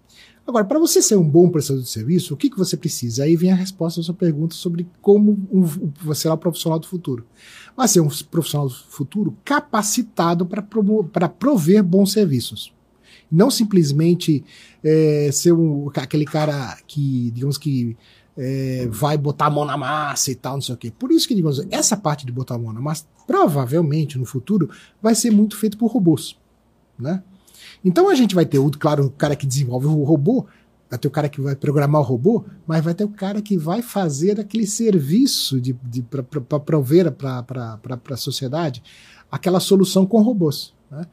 Agora, para você ser um bom prestador de serviço, o que, que você precisa? Aí vem a resposta à sua pergunta sobre como um, você será o profissional do futuro. Vai ser um profissional futuro capacitado para prover bons serviços. Não simplesmente é, ser um, aquele cara que, digamos que, é, vai botar a mão na massa e tal, não sei o quê. Por isso que, digamos, essa parte de botar a mão na massa, provavelmente no futuro, vai ser muito feito por robôs. Né? Então a gente vai ter, claro, o cara que desenvolve o robô, vai ter o cara que vai programar o robô, mas vai ter o cara que vai fazer aquele serviço de, de para prover para a sociedade aquela solução com robôs. Né?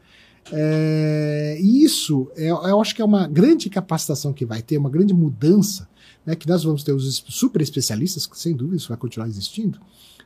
É, e isso é, eu acho que é uma grande capacitação que vai ter, uma grande mudança, né, que nós vamos ter os super especialistas, que sem dúvida isso vai continuar existindo,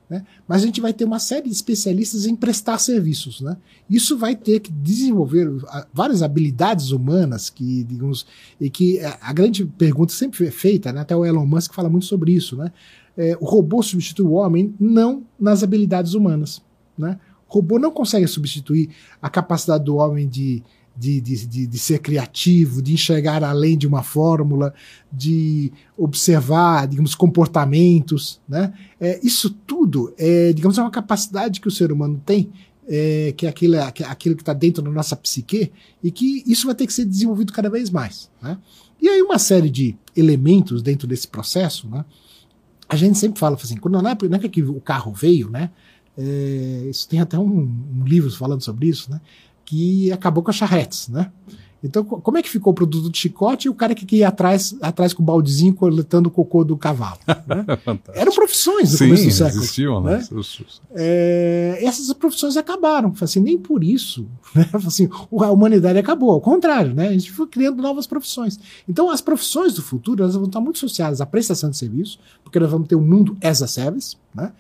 Né? Mas a gente vai ter uma série de especialistas em prestar serviços. Né? Isso vai ter que desenvolver várias habilidades humanas que, digamos, e que a grande pergunta sempre é feita, né? até o Elon Musk fala muito sobre isso, né? É, o robô substitui o homem não nas habilidades humanas. Né? O robô não consegue substituir a capacidade do homem de de, de, de, de, ser criativo, de enxergar além de uma fórmula, de observar, digamos, comportamentos, né? É, isso tudo é, digamos, é uma capacidade que o ser humano tem, é, que é aquilo, é aquilo que está dentro da nossa psique, e que isso vai ter que ser desenvolvido cada vez mais, né? E aí uma série de elementos dentro desse processo, né? A gente sempre fala assim, quando na época, na época que o carro veio, né? É, isso tem até um, um livro falando sobre isso, né? Que acabou com as charretes, né? Então, como é que ficou o produto de chicote e o cara que ia atrás, atrás com o baldezinho coletando o cocô do cavalo? Né? Eram profissões no
Sim,
começo do século.
existiam, né?
né? É, essas profissões acabaram. Assim, nem por isso né? assim, a humanidade acabou. Ao contrário, né? a gente foi criando novas profissões. Então, as profissões do futuro elas vão estar muito associadas à prestação de serviço, porque nós vamos ter um mundo as a service, né?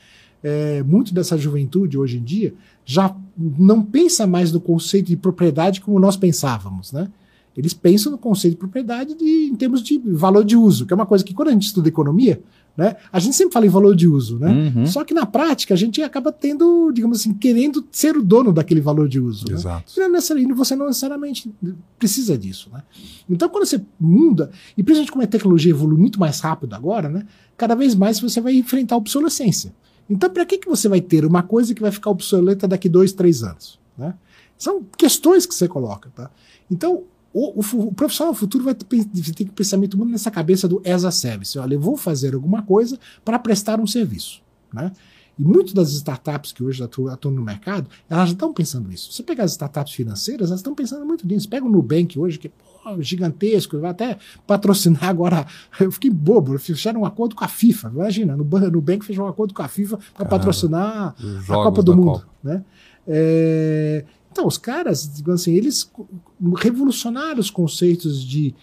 é, muito dessa juventude hoje em dia já não pensa mais no conceito de propriedade como nós pensávamos, né? Eles pensam no conceito de propriedade de, em termos de valor de uso, que é uma coisa que quando a gente estuda economia, né, a gente sempre fala em valor de uso, né? Uhum. Só que na prática a gente acaba tendo, digamos assim, querendo ser o dono daquele valor de uso.
Né? Exato.
Né? Não você não necessariamente precisa disso, né? Então quando você muda, e principalmente como a tecnologia evolui muito mais rápido agora, né? Cada vez mais você vai enfrentar a obsolescência. Então, para que, que você vai ter uma coisa que vai ficar obsoleta daqui dois, três anos? Né? São questões que você coloca. Tá? Então, o, o, o profissional do futuro vai ter, ter que pensar muito nessa cabeça do as a service. Olha, eu vou fazer alguma coisa para prestar um serviço. Né? E muitas das startups que hoje atuam, atuam no mercado, elas já estão pensando nisso. Você pegar as startups financeiras, elas estão pensando muito nisso. Pega o Nubank hoje, que gigantesco, vai até patrocinar agora. Eu fiquei bobo, fecharam um acordo com a FIFA. Imagina, no Nubank fechou um acordo com a FIFA para patrocinar a Copa do Mundo. Copa. Né? É, então, os caras, digamos assim, eles revolucionaram os conceitos de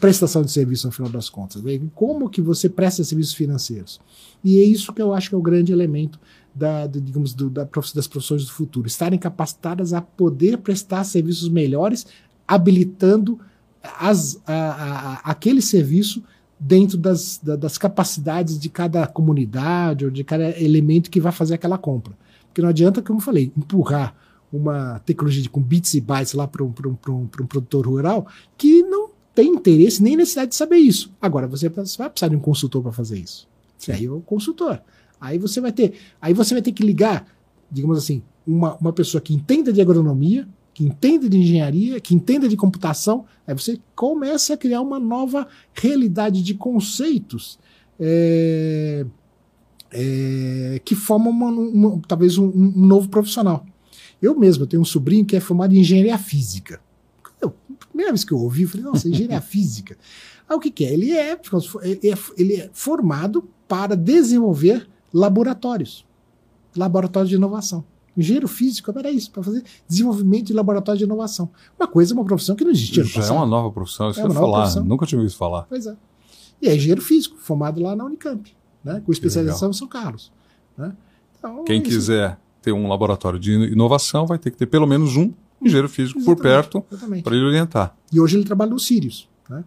prestação de serviço no final das contas. Né? Como que você presta serviços financeiros? E é isso que eu acho que é o grande elemento da, digamos, do, da, das profissões do futuro, estarem capacitadas a poder prestar serviços melhores, habilitando as, a, a, aquele serviço dentro das, das capacidades de cada comunidade ou de cada elemento que vai fazer aquela compra. Porque não adianta, como eu falei, empurrar uma tecnologia de, com bits e bytes lá para um, um, um, um produtor rural que não tem interesse nem necessidade de saber isso. Agora, você vai precisar de um consultor para fazer isso. Sim. Aí é o consultor. Aí você vai ter, aí você vai ter que ligar, digamos assim, uma, uma pessoa que entenda de agronomia, que entenda de engenharia, que entenda de computação. Aí você começa a criar uma nova realidade de conceitos é, é, que formam uma, uma, talvez um, um novo profissional. Eu mesmo tenho um sobrinho que é formado em engenharia física primeira vez que eu ouvi, eu falei, nossa, engenharia física. Aí o que, que é? Ele é, ele é? Ele é formado para desenvolver laboratórios. Laboratórios de inovação. Engenheiro físico era isso, para fazer desenvolvimento de laboratório de inovação. Uma coisa, uma profissão que não existia.
Já é uma nova profissão, isso é eu falar. Profissão. Nunca tinha ouvido falar.
Pois é. E é engenheiro físico, formado lá na Unicamp, né, com especialização em São Carlos. Né?
Então, Quem é quiser ter um laboratório de inovação vai ter que ter pelo menos um engenheiro físico exatamente, por perto para ele orientar.
E hoje ele trabalha no Sirius. Né?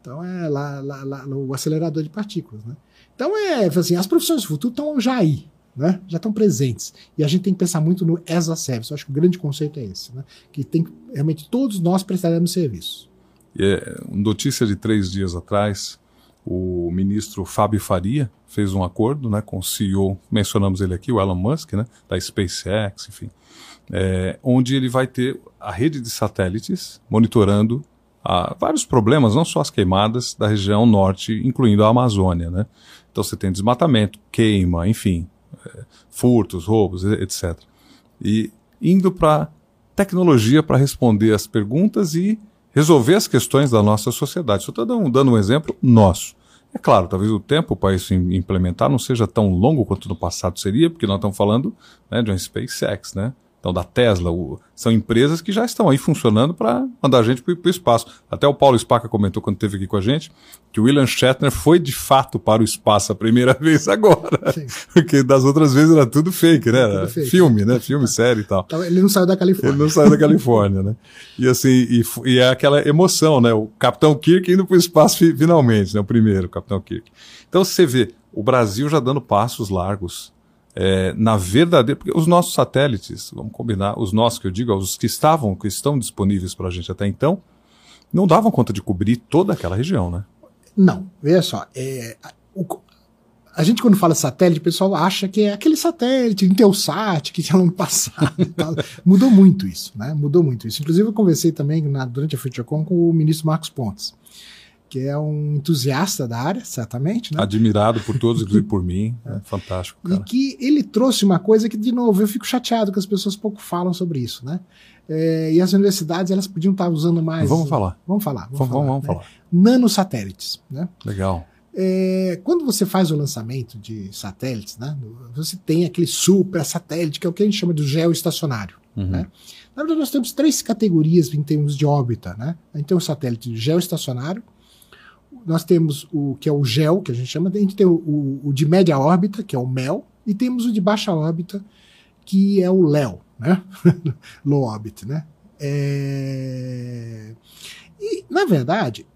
Então é lá, lá, lá o acelerador de partículas. Né? Então é assim, as profissões do futuro estão já aí. Né? já estão presentes. E a gente tem que pensar muito no as a service. Eu acho que o grande conceito é esse, né? que tem realmente todos nós prestaremos serviço.
É, notícia de três dias atrás, o ministro Fábio Faria fez um acordo né, com o CEO, mencionamos ele aqui, o Elon Musk, né, da SpaceX, enfim, é, onde ele vai ter a rede de satélites monitorando a, vários problemas, não só as queimadas da região norte, incluindo a Amazônia. Né? Então você tem desmatamento, queima, enfim, furtos, roubos, etc. E indo para tecnologia para responder as perguntas e resolver as questões da nossa sociedade. Estou dando, um exemplo nosso. É claro, talvez o tempo para isso implementar não seja tão longo quanto no passado seria, porque nós estamos falando né, de uma SpaceX, né? Então da Tesla, o, são empresas que já estão aí funcionando para mandar a gente para o espaço. Até o Paulo Spaca comentou quando esteve aqui com a gente que o William Shatner foi de fato para o espaço a primeira vez agora. Sim. Porque das outras vezes era tudo fake, né? Era fake. filme, né? Filme, série e tal.
Ele não saiu da Califórnia.
Ele não saiu da Califórnia, né? E assim, e, e, é aquela emoção, né? O Capitão Kirk indo para o espaço finalmente, né? O primeiro, o Capitão Kirk. Então você vê o Brasil já dando passos largos é, na verdadeira. Porque os nossos satélites, vamos combinar, os nossos que eu digo, os que estavam, que estão disponíveis para a gente até então, não davam conta de cobrir toda aquela região, né?
Não, veja só. É, o, a gente, quando fala satélite, o pessoal acha que é aquele satélite, Intelsat, que tinha no passado e tal. Mudou muito isso, né? Mudou muito isso. Inclusive, eu conversei também na, durante a FutureCon com o ministro Marcos Pontes que é um entusiasta da área, certamente. Né?
Admirado por todos, inclusive por mim. É fantástico. Cara.
E que ele trouxe uma coisa que, de novo, eu fico chateado que as pessoas pouco falam sobre isso. Né? É, e as universidades elas podiam estar usando mais.
Vamos falar.
Vamos falar.
Vamos, vamos falar. Vamos,
né? falar. Nanosatélites. Né?
Legal.
É, quando você faz o lançamento de satélites, né, você tem aquele super satélite, que é o que a gente chama de geoestacionário. Uhum. Né? Na verdade, nós temos três categorias em termos de órbita. Né? A gente tem o satélite geoestacionário, nós temos o que é o GEL, que a gente chama, a gente tem o, o, de média órbita, que é o MEL, e temos o de baixa órbita, que é o LEO, né? Low Orbit, né? É... E, na verdade,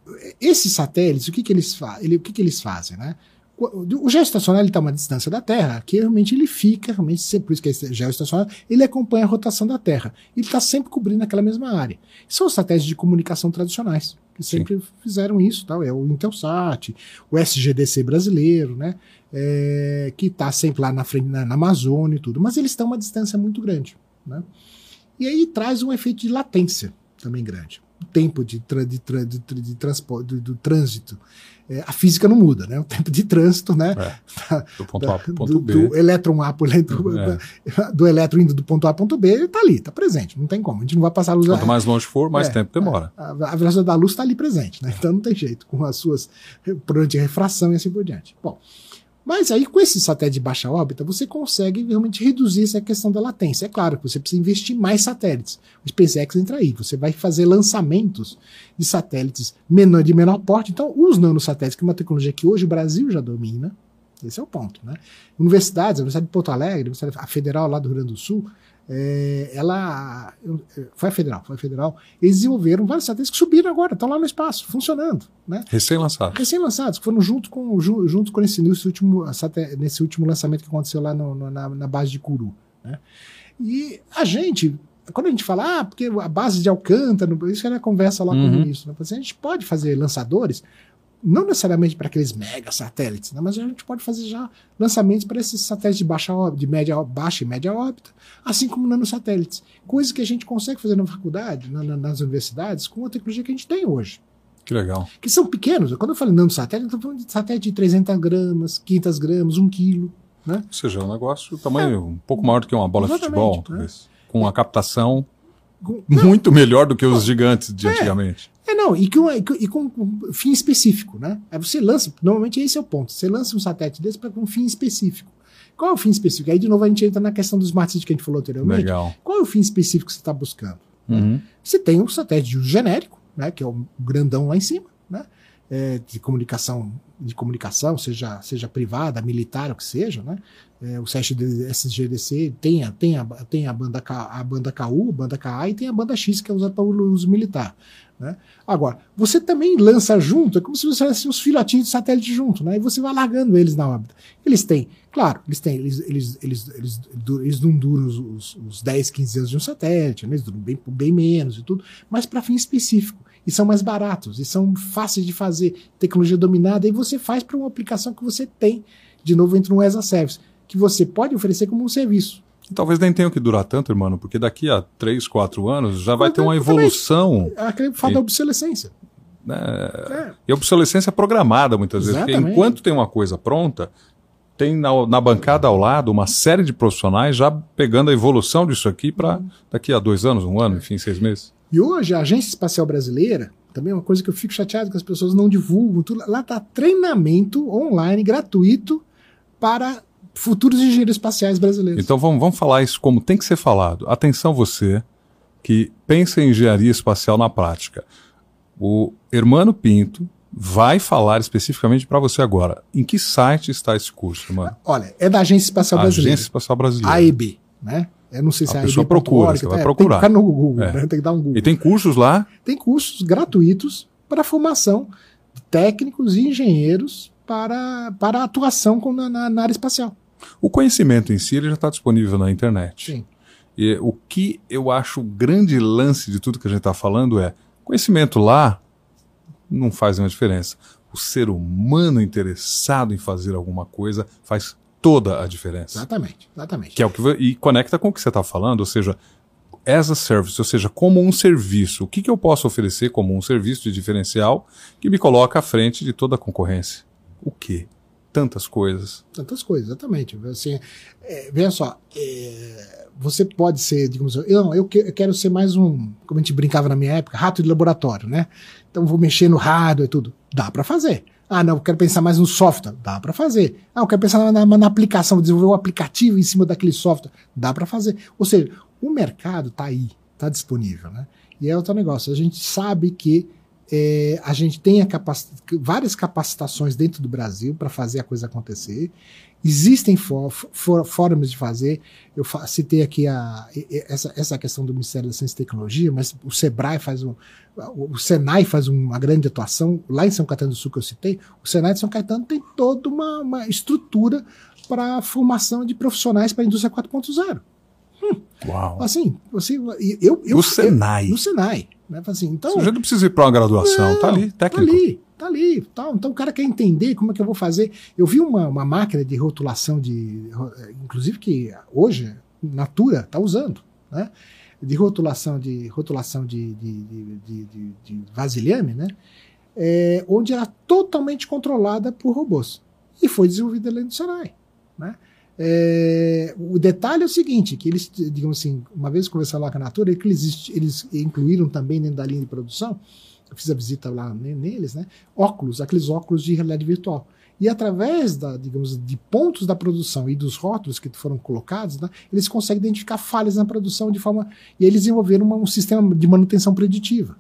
esses satélites, o que, que, eles, ele, o que, que eles fazem, né? O geoestacionário está a uma distância da Terra, que realmente ele fica, realmente, sempre, por isso que é geoestacionário, ele acompanha a rotação da Terra. Ele está sempre cobrindo aquela mesma área. São os satélites de comunicação tradicionais, que sempre Sim. fizeram isso. Tal. É o Intelsat, o SGDC brasileiro, né? É, que está sempre lá na frente, na, na Amazônia e tudo. Mas eles estão a uma distância muito grande. Né? E aí traz um efeito de latência também grande. O tempo de, tra, de, tra, de, de transporte, do, do trânsito é, a física não muda, né? O tempo de trânsito, né?
É, do ponto A para o ponto
do,
B.
Do elétron A pro elétron, é. do elétron indo do ponto A para ponto B, ele está ali, está presente, não tem como. A gente não vai passar a luz.
Quanto mais longe for, mais é, tempo demora.
A, a, velocidade da luz está ali presente, né? Então não tem jeito, com as suas por de refração e assim por diante. Bom, mas aí, com esse satélite de baixa órbita, você consegue realmente reduzir essa questão da latência. É claro que você precisa investir mais satélites. O SpaceX entra aí. Você vai fazer lançamentos de satélites menor, de menor porte. Então, os nanosatélites, que é uma tecnologia que hoje o Brasil já domina, esse é o ponto. Né? Universidades, a Universidade de Porto Alegre, a Federal lá do Rio Grande do Sul, é, ela foi a federal, foi a federal. Eles desenvolveram vários satélites que subiram agora, estão lá no espaço, funcionando, né?
Recém-lançados.
Recém-lançados, que foram junto com junto com esse nesse último nesse último lançamento que aconteceu lá no, no, na, na, base de Curu, né? E a gente quando a gente fala, ah, porque a base de Alcântara, isso era conversa lá uhum. com o ministro, né? a gente pode fazer lançadores, não necessariamente para aqueles mega satélites, né, mas a gente pode fazer já lançamentos para esses satélites de baixa de média, baixa e média órbita, assim como nanosatélites. Coisas que a gente consegue fazer na faculdade, na, na, nas universidades, com a tecnologia que a gente tem hoje.
Que legal.
Que são pequenos. Quando eu falo nanosatélite, eu estou falando de satélite de 300 gramas, 500 gramas, 1 quilo. Né?
Ou seja, é um negócio tamanho é. um pouco maior do que uma bola de futebol, né? com a captação não. muito melhor do que os gigantes de é. antigamente.
É, não, e com, e com, um fim específico, né? Aí você lança, normalmente esse é o ponto, você lança um satélite desse para um fim específico. Qual é o fim específico? Aí, de novo, a gente entra na questão dos smart cities que a gente falou anteriormente.
Legal.
Qual é o fim específico que você está buscando?
Uhum.
Você tem um satélite de uso genérico, né, que é o grandão lá em cima, né, é, de comunicação, de comunicação, seja, seja privada, militar, o que seja, né, é, o SGDC tem, a, tem, a, tem a, banda K, a banda KU, a banda KA e tem a banda X que é usada para o uso militar. Né? Agora, você também lança junto, é como se você tivesse uns filhotinhos de satélite junto, né? E você vai largando eles na órbita. Eles têm, claro, eles têm, eles, eles, eles, eles, eles não duram os, os, os 10, 15 anos de um satélite, né? eles duram bem, bem menos e tudo, mas para fim específico. E são mais baratos, e são fáceis de fazer, tecnologia dominada, e você faz para uma aplicação que você tem, de novo, entre um ESA Service, que você pode oferecer como um serviço.
Talvez nem tenha que durar tanto, irmão, porque daqui a 3, 4 anos já vai ter uma evolução.
Aquele fala da obsolescência.
É, é. E a obsolescência programada, muitas Exatamente. vezes. Porque enquanto tem uma coisa pronta, tem na, na, bancada ao lado uma série de profissionais já pegando a evolução disso aqui para daqui a dois anos, um ano, enfim, seis meses.
E hoje a Agência Espacial Brasileira, também é uma coisa que eu fico chateado que as pessoas não divulgam, tudo, lá está treinamento online gratuito para futuros engenheiros espaciais brasileiros.
Então vamos, vamos falar isso como tem que ser falado. Atenção você que pensa em engenharia espacial na prática. O Hermano Pinto vai falar especificamente para você agora. Em que site está esse curso, mano?
Olha, é da Agência Espacial Brasileira.
Agência Espacial Brasileira.
AEB, né? Eu não sei se
A
é
pessoa
AEB.
procura,
org,
você vai
é,
procurar.
Tem que no Google,
É.
né? tem que dar um Google.
E tem cursos lá
Tem cursos gratuitos para formação de técnicos e engenheiros para, para atuação na- na área espacial.
O conhecimento em si ele já está disponível na internet.
Sim.
E o que eu acho o grande lance de tudo que a gente está falando é conhecimento lá não faz nenhuma diferença. O ser humano interessado em fazer alguma coisa faz toda a diferença.
Exatamente, exatamente.
Que é o que e conecta com o que você está falando, ou seja, as a service, ou seja, como um serviço. O que, que eu posso oferecer como um serviço de diferencial que me coloca à frente de toda a concorrência? O quê? Tantas coisas.
Tantas coisas, exatamente. Assim, é, veja só, é, você pode ser, digamos, eu, não, eu, que- eu quero ser mais um, como a gente brincava na minha época, rato de laboratório, né? Então vou mexer no hardware e tudo. Dá para fazer. Ah, não, eu quero pensar mais no software. Dá para fazer. Ah, eu quero pensar na, na, na aplicação, desenvolver um aplicativo em cima daquele software. Dá para fazer. Ou seja, o mercado está aí, está disponível, né? E é outro negócio. A gente sabe que é, a gente tem a capaci- várias capacitações dentro do Brasil para fazer a coisa acontecer. Existem formas de fazer. Eu fa- citei aqui a, essa, essa questão do Ministério da Ciência e Tecnologia, mas o Sebrae faz um. O Senai faz uma grande atuação. Lá em São Caetano do Sul, que eu citei, o Senai de São Caetano tem toda uma, uma estrutura para a formação de profissionais para a indústria 4.0.
Uau!
Assim, você, eu, eu,
o Senai.
eu- no Senai. Né? Assim, então,
O sujeito não precisa ir para uma graduação,
Não,
tá ali,
Tá
técnico.
ali, tá ali. Tá. Então o cara quer entender como é que eu vou fazer. Eu vi uma, uma máquina de rotulação de. ro- Inclusive que hoje Natura está usando, né? De rotulação de rotulação de, de, de, de, de- de vasilhame, né? É, onde era totalmente controlada por robôs. E foi desenvolvida ali no Senai. Né? É, o detalhe é o seguinte, que eles, digamos assim, uma vez conversando lá com a Natura, eles, eles incluíram também dentro da linha de produção, eu fiz a visita lá ne- neles, né? Óculos, aqueles óculos de realidade virtual. E através da, digamos, de pontos da produção e dos rótulos que foram colocados, né, eles conseguem identificar falhas na produção de forma. E eles desenvolveram uma- um sistema de manutenção preditiva,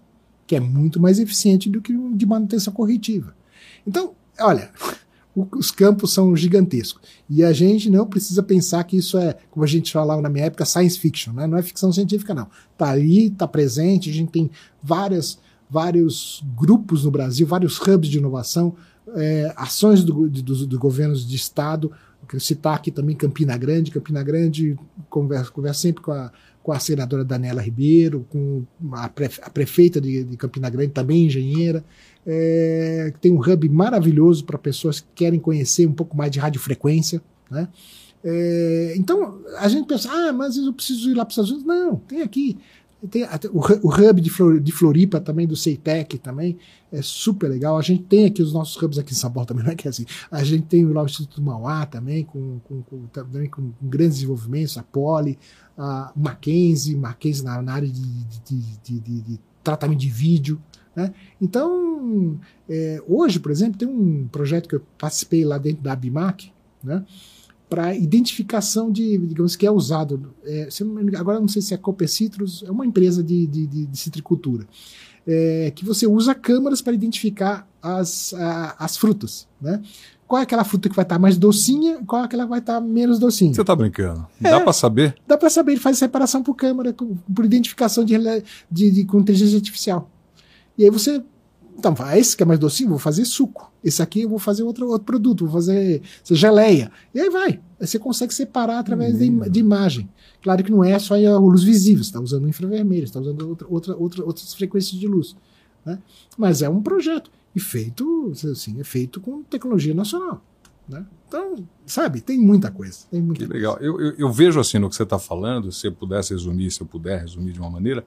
que é muito mais eficiente do que um de manutenção corretiva. Então, olha, os campos são gigantescos. E a gente não precisa pensar que isso é, como a gente falava na minha época, science fiction, né? não é ficção científica, não. Está aí, está presente, a gente tem várias, vários grupos no Brasil, vários hubs de inovação, é, ações do, dos, governos de estado. Citar aqui também Campina Grande. Campina Grande conversa, conversa sempre com a, com a senadora Daniela Ribeiro, com a, prefe- a prefeita de, de Campina Grande, também engenheira. É, tem um hub maravilhoso para pessoas que querem conhecer um pouco mais de radiofrequência. Né? É, então, a gente pensa, ah, mas eu preciso ir lá para os Estados Unidos. Não, tem aqui. Tem o, hu- o hub de Floripa também, do Ceitec também, é super legal. A gente tem aqui os nossos hubs aqui em São Paulo também, não é que é assim. A gente tem lá o Instituto Mauá também, com, com, com- também com grandes desenvolvimentos, a Poli, a Mackenzie, Mackenzie na, na área de, de, de- de- tratamento de vídeo. Né? Então, é, hoje, por exemplo, tem um projeto que eu participei lá dentro da Abimac, né? para identificação de, digamos, que é usado. é, agora não sei se é Copper Citrus, é uma empresa de, de, de- de citricultura, é, que você usa câmeras para identificar as, a- as frutas. Né? Qual é aquela fruta que vai estar mais docinha, qual é aquela que vai estar menos docinha.
Você tá brincando?
É.
Dá para saber?
Dá para saber, ele faz separação por câmera, com- por identificação de, de, de- com inteligência artificial. E aí você. Então, ah, esse que é mais docinho, vou fazer suco. Esse aqui eu vou fazer outro, outro produto, vou fazer geleia. E aí vai. Aí você consegue separar através de, im- de imagem. Claro que não é só a luz visível, você está usando infravermelho, está usando outra, outra, outra, outras frequências de luz. Né? Mas é um projeto. E feito, assim, é feito com tecnologia nacional. Né? Então, sabe, tem muita coisa. Tem muita
Que legal. Eu, eu, eu vejo assim no que você está falando, se eu pudesse resumir, se eu puder resumir de uma maneira,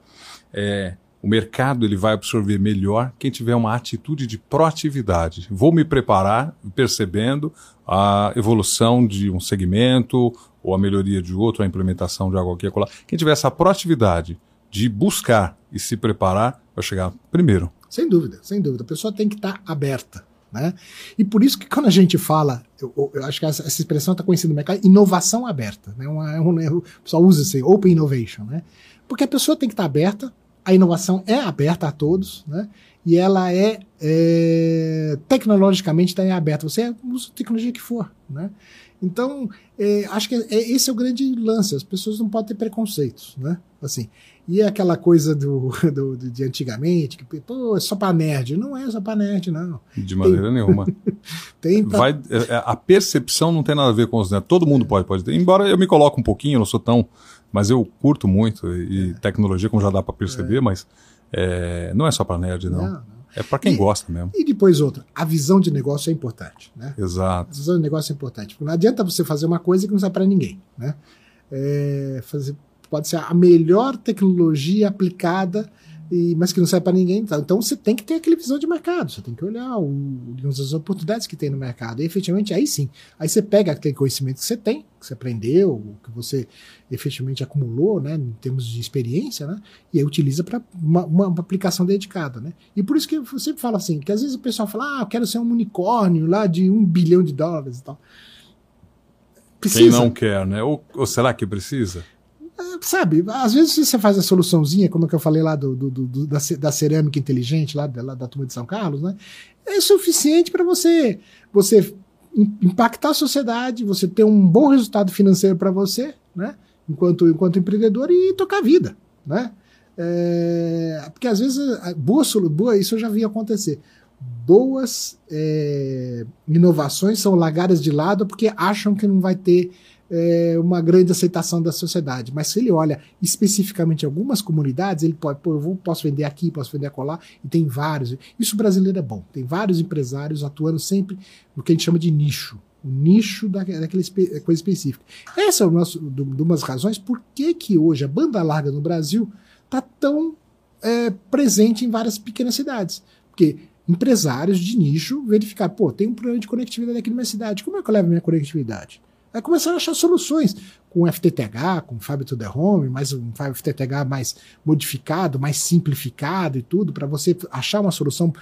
é, o mercado ele vai absorver melhor quem tiver uma atitude de proatividade. Vou me preparar percebendo a evolução de um segmento ou a melhoria de outro, a implementação de algo aqui e acolá. Quem tiver essa proatividade de buscar e se preparar, vai chegar primeiro.
Sem dúvida, sem dúvida. A pessoa tem que estar aberta. Né? E por isso que quando a gente fala eu, eu, acho que essa, essa expressão está conhecida no mercado, inovação aberta. Né? Uma, é um, o pessoal usa assim, open innovation. Né? Porque a pessoa tem que estar tá aberta, a inovação é aberta a todos, né? e ela é, é tecnologicamente também aberta. Você usa a tecnologia que for. Né? Então, é, acho que é, esse é o grande lance. As pessoas não podem ter preconceitos. Né? Assim, e é aquela coisa do, do, de antigamente, que pô, é só para nerd. Não é só para nerd, não.
De maneira tem... nenhuma. tem pra... Vai, é, é, a percepção não tem nada a ver com os nerds. Todo mundo pode, pode ter. Embora eu me coloque um pouquinho, eu não sou tão. Mas eu curto muito. E é. tecnologia, como já dá para perceber, é. mas é, não é só para nerd, não. não, não. É para quem e, gosta mesmo.
E depois outra, a visão de negócio é importante, né?
Exato.
A visão de negócio é importante. Não adianta você fazer uma coisa que não sai para ninguém, né? É, fazer, pode ser a melhor tecnologia aplicada, e, mas que não serve para ninguém. Então, então você tem que ter aquele visão de mercado, você tem que olhar o, as oportunidades que tem no mercado. E efetivamente, aí sim, aí você pega aquele conhecimento que você tem, que você aprendeu, que você efetivamente acumulou, né, em termos de experiência, né, e aí utiliza para uma, uma, aplicação dedicada. Né. E por isso que eu sempre falo assim, que às vezes o pessoal fala, ah, eu quero ser um unicórnio lá de um bilhão de dólares e tal.
Precisa. Quem não quer, né? Ou, ou será que precisa?
Sabe, às vezes você faz a soluçãozinha, como é que eu falei lá do, do, do da, da, cerâmica inteligente, lá, lá da turma de São Carlos, né? É suficiente para você, você impactar a sociedade, você ter um bom resultado financeiro para você, né? Enquanto, enquanto empreendedor e tocar a vida, né? É, porque às vezes, boa, boa, isso eu já vi acontecer. Boas é, inovações são largadas de lado porque acham que não vai ter é, uma grande aceitação da sociedade. Mas se ele olha especificamente algumas comunidades, ele pode, pô, eu posso vender aqui, posso vender acolá, e tem vários. Isso brasileiro é bom. Tem vários empresários atuando sempre no que a gente chama de nicho. O nicho da, daquela coisa específica. Essa é uma das razões por que, que hoje a banda larga no Brasil está tão é, presente em várias pequenas cidades. Porque empresários de nicho verificar, pô, tem um problema de conectividade aqui na minha cidade, como é que eu levo minha conectividade? Aí começaram a achar soluções com FTTH, com Fiber to the Home, mais um FTTH mais modificado, mais simplificado e tudo, para você achar uma solução.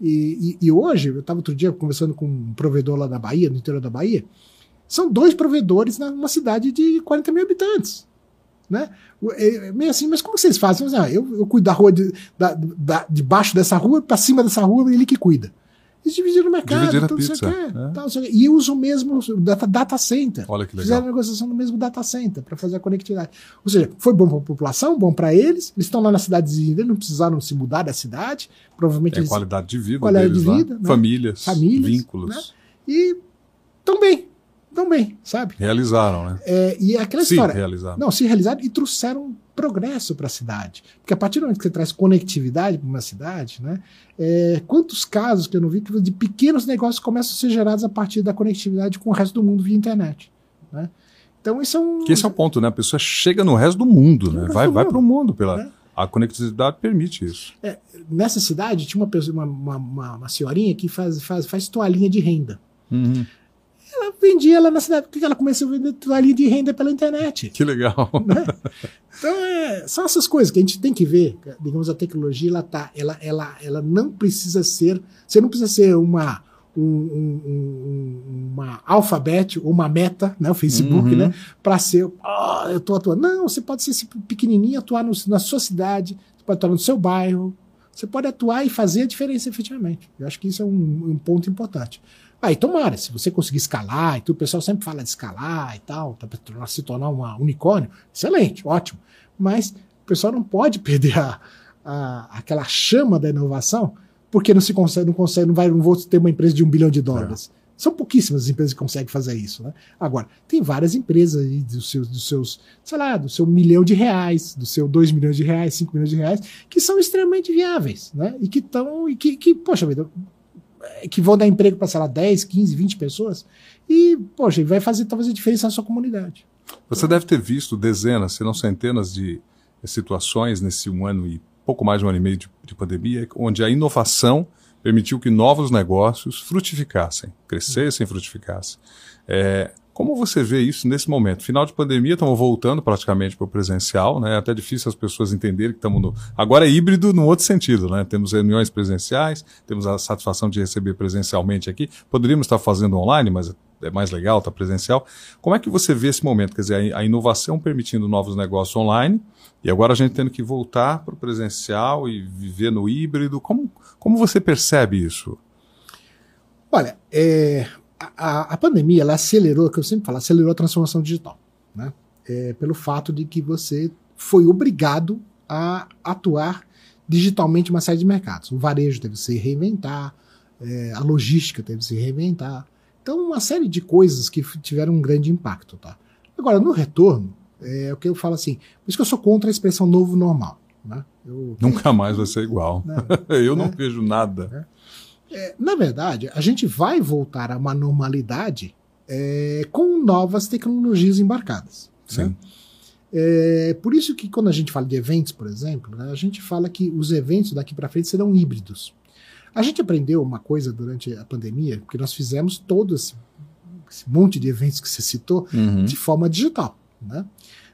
E, e, e hoje, eu estava outro dia conversando com um provedor lá da Bahia, no interior da Bahia, são dois provedores numa cidade de 40 mil habitantes. Né? É, meio assim, mas como vocês fazem? Ah, eu, eu cuido da rua de, da, da, de baixo dessa rua, para cima dessa rua, ele que cuida. Eles dividiram o mercado. Dividiram
a pizza.
É. Tal, e usam o mesmo data, data center.
Olha que legal.
Fizeram a negociação no mesmo data center para fazer a conectividade. Ou seja, foi bom para a população, bom para eles. Eles estão lá na cidade ainda, não precisaram se mudar da cidade. Provavelmente
Tem
eles,
qualidade de vida.
Qualidade de vida. Né?
Famílias,
Famílias.
Vínculos. Né?
E estão bem. Estão bem, sabe?
Realizaram, né?
É, e é aquela
se
história.
Realizaram.
Não, se realizaram e trouxeram progresso para a cidade. Porque a partir do momento que você traz conectividade para uma cidade, né, é, quantos casos que eu não vi de pequenos negócios começam a ser gerados a partir da conectividade com o resto do mundo via internet. Né? Então isso é um.
Que esse é o ponto, né? A pessoa chega no resto do mundo, né? Vai, vai para o mundo pela. É. A conectividade permite isso.
É, nessa cidade tinha uma, pessoa, uma, uma, uma, senhorinha que faz, faz, faz toalhinha de renda.
Uhum.
Ela vendia lá na cidade, porque ela começou a vender toalhinha de renda pela internet.
Que legal.
Né? Então, é, são essas coisas que a gente tem que ver. Digamos, a tecnologia, ela, tá, ela, ela, ela não precisa ser. Você não precisa ser uma. Um, um, uma alfabete ou uma meta, né, o Facebook, uhum. né, para ser, oh, eu tô atuando. Não, você pode ser pequenininho, atuar no, na sua cidade, você pode atuar no seu bairro, você pode atuar e fazer a diferença efetivamente. Eu acho que isso é um, um ponto importante. Aí ah, tomara, se você conseguir escalar, e tudo, o pessoal sempre fala de escalar e tal, tá para se tornar um unicórnio, excelente, ótimo. Mas o pessoal não pode perder a, a, aquela chama da inovação, porque não se consegue, não consegue, não vai, não vou ter uma empresa de um bilhão de dólares. É. São pouquíssimas as empresas que conseguem fazer isso. Né? Agora, tem várias empresas aí dos seus, dos seus, sei lá, do seu milhão de reais, do seu dois milhões de reais, cinco milhões de reais, que são extremamente viáveis, né? E que estão, e que, que, poxa vida, que vão dar emprego para, sei lá, 10, 15, 20 pessoas. E, poxa, vai fazer talvez a diferença na sua comunidade.
Você deve ter visto dezenas, se não centenas de situações nesse um ano e pouco mais de um ano e meio de, de pandemia, onde a inovação permitiu que novos negócios frutificassem, crescessem, frutificassem. É, como você vê isso nesse momento? Final de pandemia, estamos voltando praticamente para o presencial, né? É até difícil as pessoas entenderem que estamos no. Agora é híbrido no outro sentido, né? Temos reuniões presenciais, temos a satisfação de receber presencialmente aqui. Poderíamos estar fazendo online, mas é mais legal, está presencial. Como é que você vê esse momento? Quer dizer, a inovação permitindo novos negócios online e agora a gente tendo que voltar para o presencial e viver no híbrido. Como, como você percebe isso?
Olha, é, a, a pandemia ela acelerou, que eu sempre falo, acelerou a transformação digital, né? É, pelo fato de que você foi obrigado a atuar digitalmente em uma série de mercados. O varejo teve que se reinventar, é, a logística teve que se reinventar. Então, uma série de coisas que tiveram um grande impacto. Tá? Agora, no retorno, é o que eu falo assim, por isso que eu sou contra a expressão novo normal. Né? Eu,
Nunca mais vai ser igual. Né? eu não né? vejo nada.
É. na verdade, a gente vai voltar a uma normalidade é, com novas tecnologias embarcadas. Sim. Né? É, por isso que quando a gente fala de eventos, por exemplo, né, a gente fala que os eventos daqui para frente serão híbridos. A gente aprendeu uma coisa durante a pandemia, porque nós fizemos todo esse, esse monte de eventos que você citou uhum. de forma digital. Né?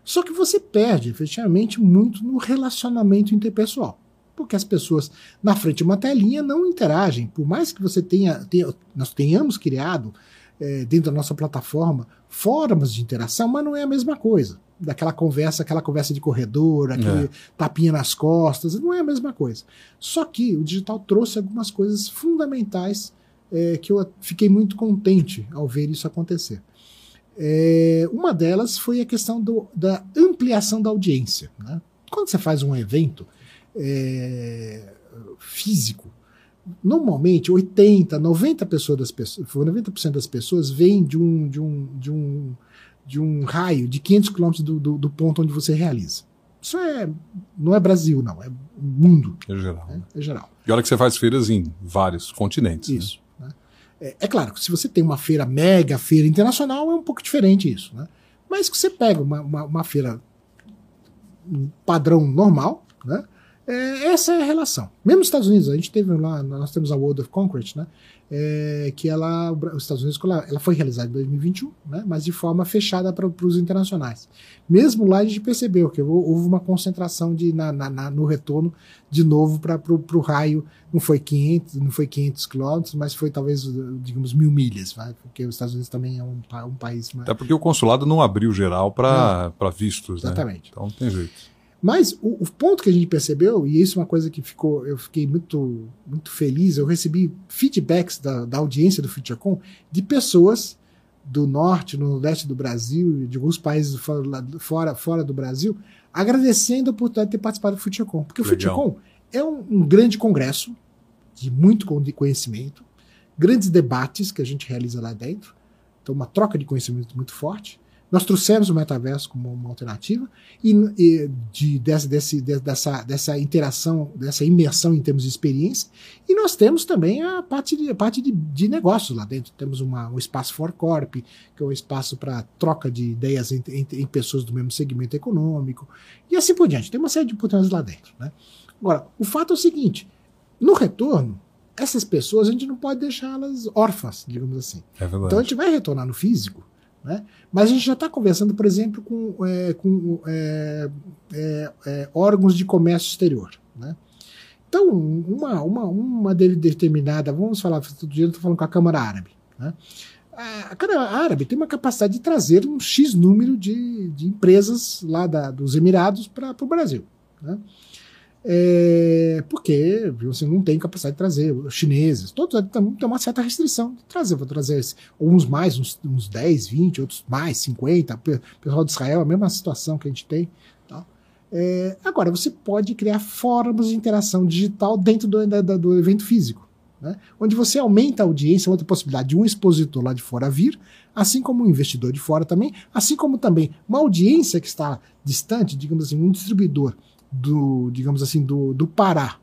Só que você perde efetivamente muito no relacionamento interpessoal. Porque as pessoas na frente de uma telinha não interagem. Por mais que você tenha, tenha nós tenhamos criado é, dentro da nossa plataforma formas de interação, mas não é a mesma coisa daquela conversa, aquela conversa de corredor, aquele é. tapinha nas costas, não é a mesma coisa. Só que o digital trouxe algumas coisas fundamentais é, que eu fiquei muito contente ao ver isso acontecer. É, uma delas foi a questão do, da ampliação da audiência. Né? Quando você faz um evento é, físico, normalmente 80, 90 pessoas das pessoas, 90% das pessoas vêm de um, de um, de um de um raio de 500 quilômetros do, do, do, ponto onde você realiza. Isso é, não é Brasil, não, é mundo.
É geral.
É, é geral.
E olha que você faz feiras em vários continentes.
Né? Isso. Né? É, é, claro que se você tem uma feira mega, feira internacional, é um pouco diferente isso. Né? Mas que você pega uma, uma, uma feira um padrão normal, né? É, essa é a relação. Mesmo nos Estados Unidos, a gente teve lá, nós temos a World of Concrete, né? É, que ela, os Estados Unidos, ela, foi realizada em 2021, né? Mas de forma fechada para os internacionais. Mesmo lá a gente percebeu que houve uma concentração de, na, na, na no retorno de novo para o raio. Não foi 500, não foi 500 quilômetros, mas foi talvez, digamos, mil milhas, vai? porque os Estados Unidos também é um, um país.
Mais... Até porque o consulado não abriu geral para vistos,
né? Exatamente.
Então não tem jeito.
Mas o, o, ponto que a gente percebeu, e isso é uma coisa que ficou, eu fiquei muito, muito feliz, eu recebi feedbacks da, da audiência do FutureCon de pessoas do norte, no nordeste do Brasil, de alguns países fora, fora, fora do Brasil, agradecendo a oportunidade de ter participado do FutureCon. Porque Legal. o FutureCon é um, um, grande congresso de muito conhecimento, grandes debates que a gente realiza lá dentro, então uma troca de conhecimento muito forte. Nós trouxemos o metaverso como uma alternativa e, e de, desse, desse, dessa, dessa interação, dessa imersão em termos de experiência. E nós temos também a parte de, a parte de, de negócios lá dentro. Temos uma, um espaço for corp, que é um espaço para troca de ideias entre, pessoas do mesmo segmento econômico, e assim por diante. Tem uma série de oportunidades lá dentro. Né? Agora, o fato é o seguinte: no retorno, essas pessoas a gente não pode deixá-las órfãs, digamos assim.
É
então a gente vai retornar no físico né? Mas a gente já está conversando, por exemplo, com, é, com é, é, é, órgãos de comércio exterior. Né? Então, uma, uma, uma determinada, vamos falar, todo dia estou falando com a Câmara Árabe. Né? A Câmara Árabe tem uma capacidade de trazer um X número de, de empresas lá da, dos Emirados para o Brasil. Né? É, porque você não tem capacidade de trazer chineses, todos tem uma certa restrição de trazer, vou trazer uns mais, uns, uns 10, 20, outros mais, 50, o pessoal de Israel, a mesma situação que a gente tem. Tá? É, agora, você pode criar formas de interação digital dentro do, do, do evento físico, né? onde você aumenta a audiência, outra possibilidade de um expositor lá de fora vir, assim como um investidor de fora também, assim como também uma audiência que está distante, digamos assim, um distribuidor do, digamos assim, do, do Pará,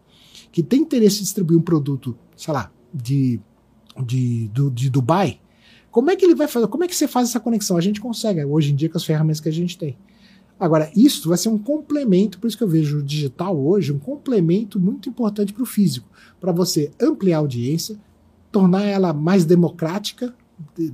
que tem interesse em distribuir um produto, sei lá, de, de, do, de Dubai, como é que ele vai fazer? Como é que você faz essa conexão? A gente consegue hoje em dia com as ferramentas que a gente tem. Agora, isso vai ser um complemento, por isso que eu vejo o digital hoje um complemento muito importante para o físico, para você ampliar a audiência, tornar ela mais democrática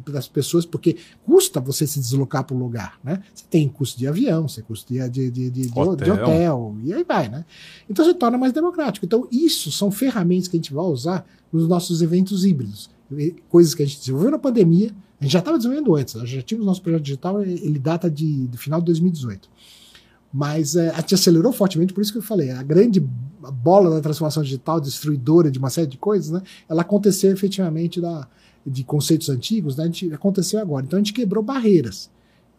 das pessoas, porque custa você se deslocar para o lugar, né? Você tem custo de avião, você custo de, de, de, hotel. de hotel, e aí vai, né? Então se torna mais democrático. Então isso são ferramentas que a gente vai usar nos nossos eventos híbridos. coisas que a gente desenvolveu na pandemia, a gente já estava desenvolvendo antes, já tínhamos nosso projeto digital, ele data de, do final de 2018. Mas é, a gente acelerou fortemente, por isso que eu falei, a grande bola da transformação digital, destruidora de uma série de coisas, né, ela aconteceu efetivamente da, de conceitos antigos, né, a gente, aconteceu agora. Então a gente quebrou barreiras.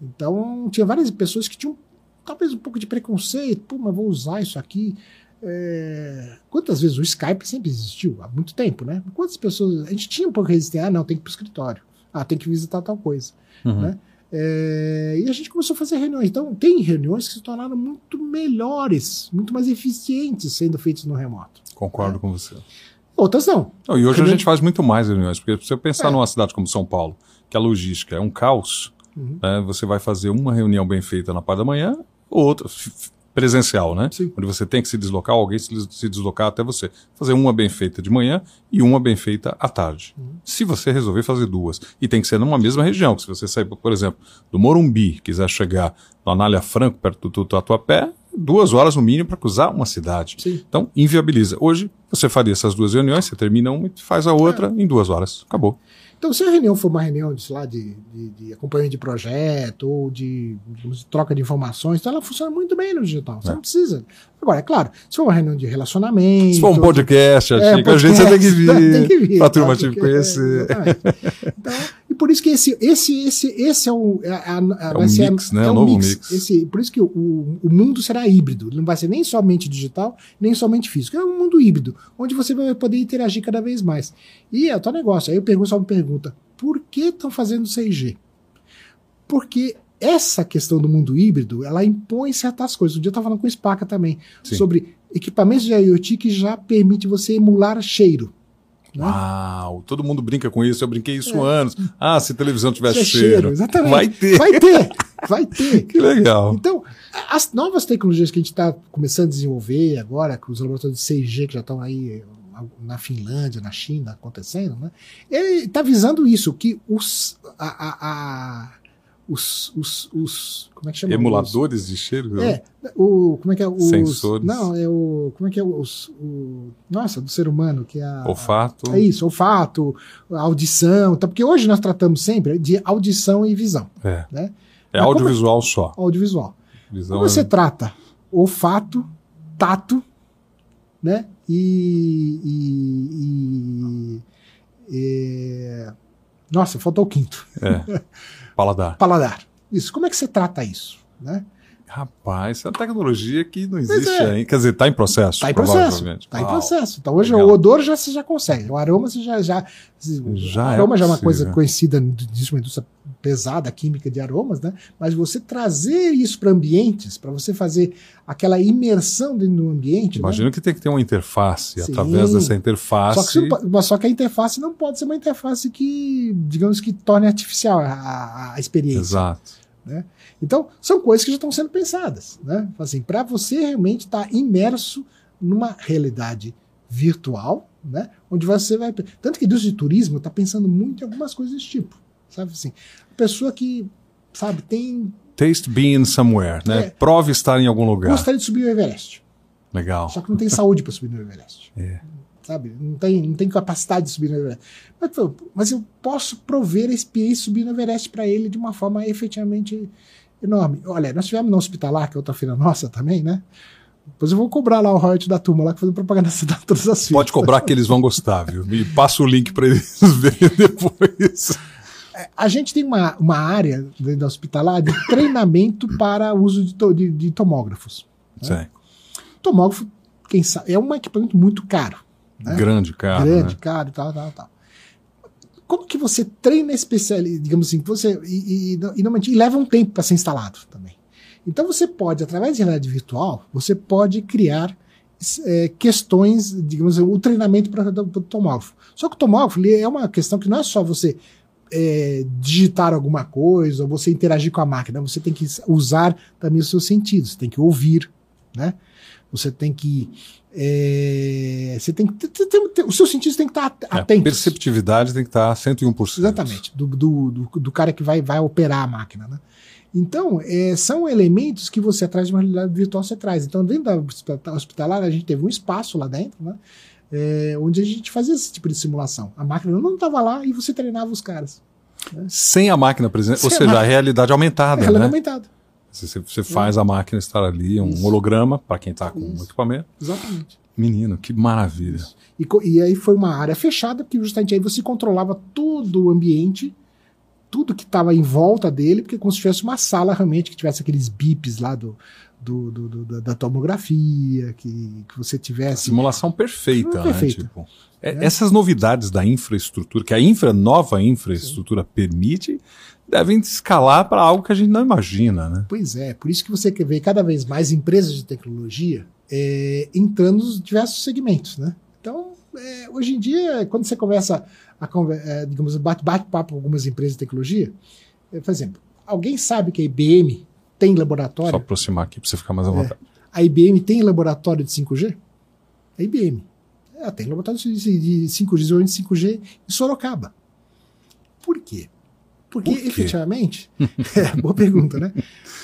Então tinha várias pessoas que tinham talvez um pouco de preconceito, pô, mas vou usar isso aqui. É... Quantas vezes o Skype sempre existiu? Há muito tempo, né? Quantas pessoas. A gente tinha um pouco de resistência, ah, não, tem que ir para o escritório, ah, tem que visitar tal coisa. Uhum. Né? É... E a gente começou a fazer reuniões. Então, tem reuniões que se tornaram muito melhores, muito mais eficientes sendo feitas no remoto.
Concordo né? com você.
Outras não.
não e hoje a gente faz muito mais reuniões, porque se você pensar é. numa cidade como São Paulo, que a logística é um caos, uhum. né, você vai fazer uma reunião bem feita na parte da manhã outra, presencial, né? Sim. Onde você tem que se deslocar, alguém se, se deslocar até você. Fazer uma bem feita de manhã e uma bem feita à tarde. Uhum. Se você resolver fazer duas, e tem que ser numa mesma região, se você sair, por exemplo, do Morumbi, quiser chegar no Anália Franco, perto do Tatuapé, duas horas no mínimo para cruzar uma cidade. Sim. Então, inviabiliza. Hoje, você faria essas duas reuniões, você termina uma e faz a outra é. em duas horas. Acabou.
Então, se a reunião for uma reunião de, lá, de, de, de acompanhamento de projeto ou de, de, troca de informações, então ela funciona muito bem no digital. Você é. não precisa. Agora, é claro, se for uma reunião de relacionamento. Se
for um podcast, é, podcast, a gente tem que vir. Tem que vir. Turma te conhecer.
É, então, e por isso que esse, esse, esse, esse é o. É, a, a,
é um mix, né? É um novo mix. mix.
Esse, por isso que o, o mundo será híbrido. Não vai ser nem somente digital, nem somente físico. É um mundo híbrido, onde você vai poder interagir cada vez mais. E é o teu negócio. Aí eu pergunto só uma pergunta: por que estão fazendo 6G? Porque essa questão do mundo híbrido, ela impõe certas coisas. Um dia eu estava falando com o Spaca também, Sim. sobre equipamentos de IoT que já permite você emular cheiro.
Né? Uau, todo mundo brinca com isso, eu brinquei isso é. anos. Ah, se televisão tivesse cheiro. cheiro. Exatamente. Vai ter.
Vai ter, vai ter.
que legal.
Então, as novas tecnologias que a gente está começando a desenvolver agora, com os laboratórios de 6G que já estão aí na Finlândia, na China acontecendo, né? Ele está visando isso, que os, a, a, a, os, os, os, como é que chama?
Emuladores
os,
de cheiro?
É, o, como é que é? Os,
Sensores.
Não, é o, como é que é? Os, o, nossa, do ser humano, que é a...
Olfato.
É isso, olfato, audição, tá, porque hoje nós tratamos sempre de audição e visão.
É,
né?
é audiovisual como, só.
Audiovisual. Visão como é... você trata olfato, tato, né? E, e, e, e, nossa, faltou o quinto.
É. Paladar.
Paladar. Isso. Como é que você trata isso? Né?
Rapaz, é tecnologia que não existe é. ainda. Quer dizer, está em processo.
Está em processo. Está em processo. Então hoje Legal. o odor já você já consegue. O aroma você já. já,
já
o aroma é já é uma coisa conhecida disso, uma indústria pesada, química de aromas, né? Mas você trazer isso para ambientes, para você fazer aquela imersão dentro do ambiente.
Imagino
né?
que tem que ter uma interface. Sim. Através dessa interface.
Só que, mas só que a interface não pode ser uma interface que, digamos que torne artificial a, a experiência.
Exato.
Né? Então, são coisas que já estão sendo pensadas. Né? Assim, para você realmente estar tá imerso numa realidade virtual, né? onde você vai. Tanto que a indústria de turismo está pensando muito em algumas coisas desse tipo. Sabe assim? Pessoa que, sabe, tem.
Taste being somewhere, né? É, Prove estar em algum lugar.
Gostaria de subir o Everest.
Legal.
Só que não tem saúde para subir no Everest.
É
sabe? Não tem, não tem capacidade de subir no Everest. Mas, mas eu posso prover a experiência de subir no Everest para ele de uma forma efetivamente enorme. Olha, nós tivemos no Hospitalar, que é outra feira nossa também, né? Depois eu vou cobrar lá o royalty da turma lá que fazendo propaganda da todas as
Pode cobrar que eles vão gostar, viu? Me passa o link para eles verem depois.
É, a gente tem uma, uma área dentro da hospitalar de treinamento para uso de, to, de, de tomógrafos.
Né?
Tomógrafo, quem sabe, é um equipamento muito caro.
Né? Grande, caro.
Grande,
né?
caro, tal, tal, tal. Como que você treina especialista, digamos assim, você, e, e, e, normalmente, e leva um tempo para ser instalado também. Então você pode, através de realidade virtual, você pode criar é, questões, digamos assim, o treinamento para o tomógrafo. Só que o tomógrafo é uma questão que não é só você é, digitar alguma coisa ou você interagir com a máquina, você tem que usar também os seus sentidos, você tem que ouvir, né? Você tem que é, você tem que os seus sentidos têm que estar é, atentos.
A perceptividade tem que estar 101%.
Exatamente, do, do, do, do cara que vai, vai operar a máquina. Né? Então, é, são elementos que você traz de uma realidade virtual, você traz. Então, dentro da hospitalar, a gente teve um espaço lá dentro, né? É, onde a gente fazia esse tipo de simulação. A máquina não estava lá e você treinava os caras.
Né? Sem a máquina presente, ou
a
seja, a,
máquina.
realidade aumentada,
É, realidade
né?
aumentada.
Você, você faz a máquina estar ali, um holograma, para quem está com
Isso.
um equipamento.
Exatamente.
Menino, que maravilha.
E, e aí foi uma área fechada, porque justamente aí você controlava todo o ambiente, tudo que estava em volta dele, porque como se tivesse uma sala realmente que tivesse aqueles bips lá do, do, do- do- da, tomografia, que, que você tivesse.
Simulação perfeita, né?
perfeita.
Tipo, é- Essas novidades da infraestrutura, que a infra, nova infraestrutura permite, devem escalar para algo que a gente não imagina, né?
Pois é, por isso que você quer ver cada vez mais empresas de tecnologia é, entrando nos diversos segmentos, né? Então, é, hoje em dia, quando você começa a, é, digamos, bate- bate-papo com algumas empresas de tecnologia, é, por exemplo, alguém sabe que a IBM tem
Só
laboratório?
aproximar aqui para você ficar mais à
É.
vontade.
A IBM tem laboratório de 5G? A IBM. Ela tem laboratório de de 5G, desenvolvimento de 5G em Sorocaba. Por quê? Porque
Por quê?
efetivamente. é, boa pergunta, né?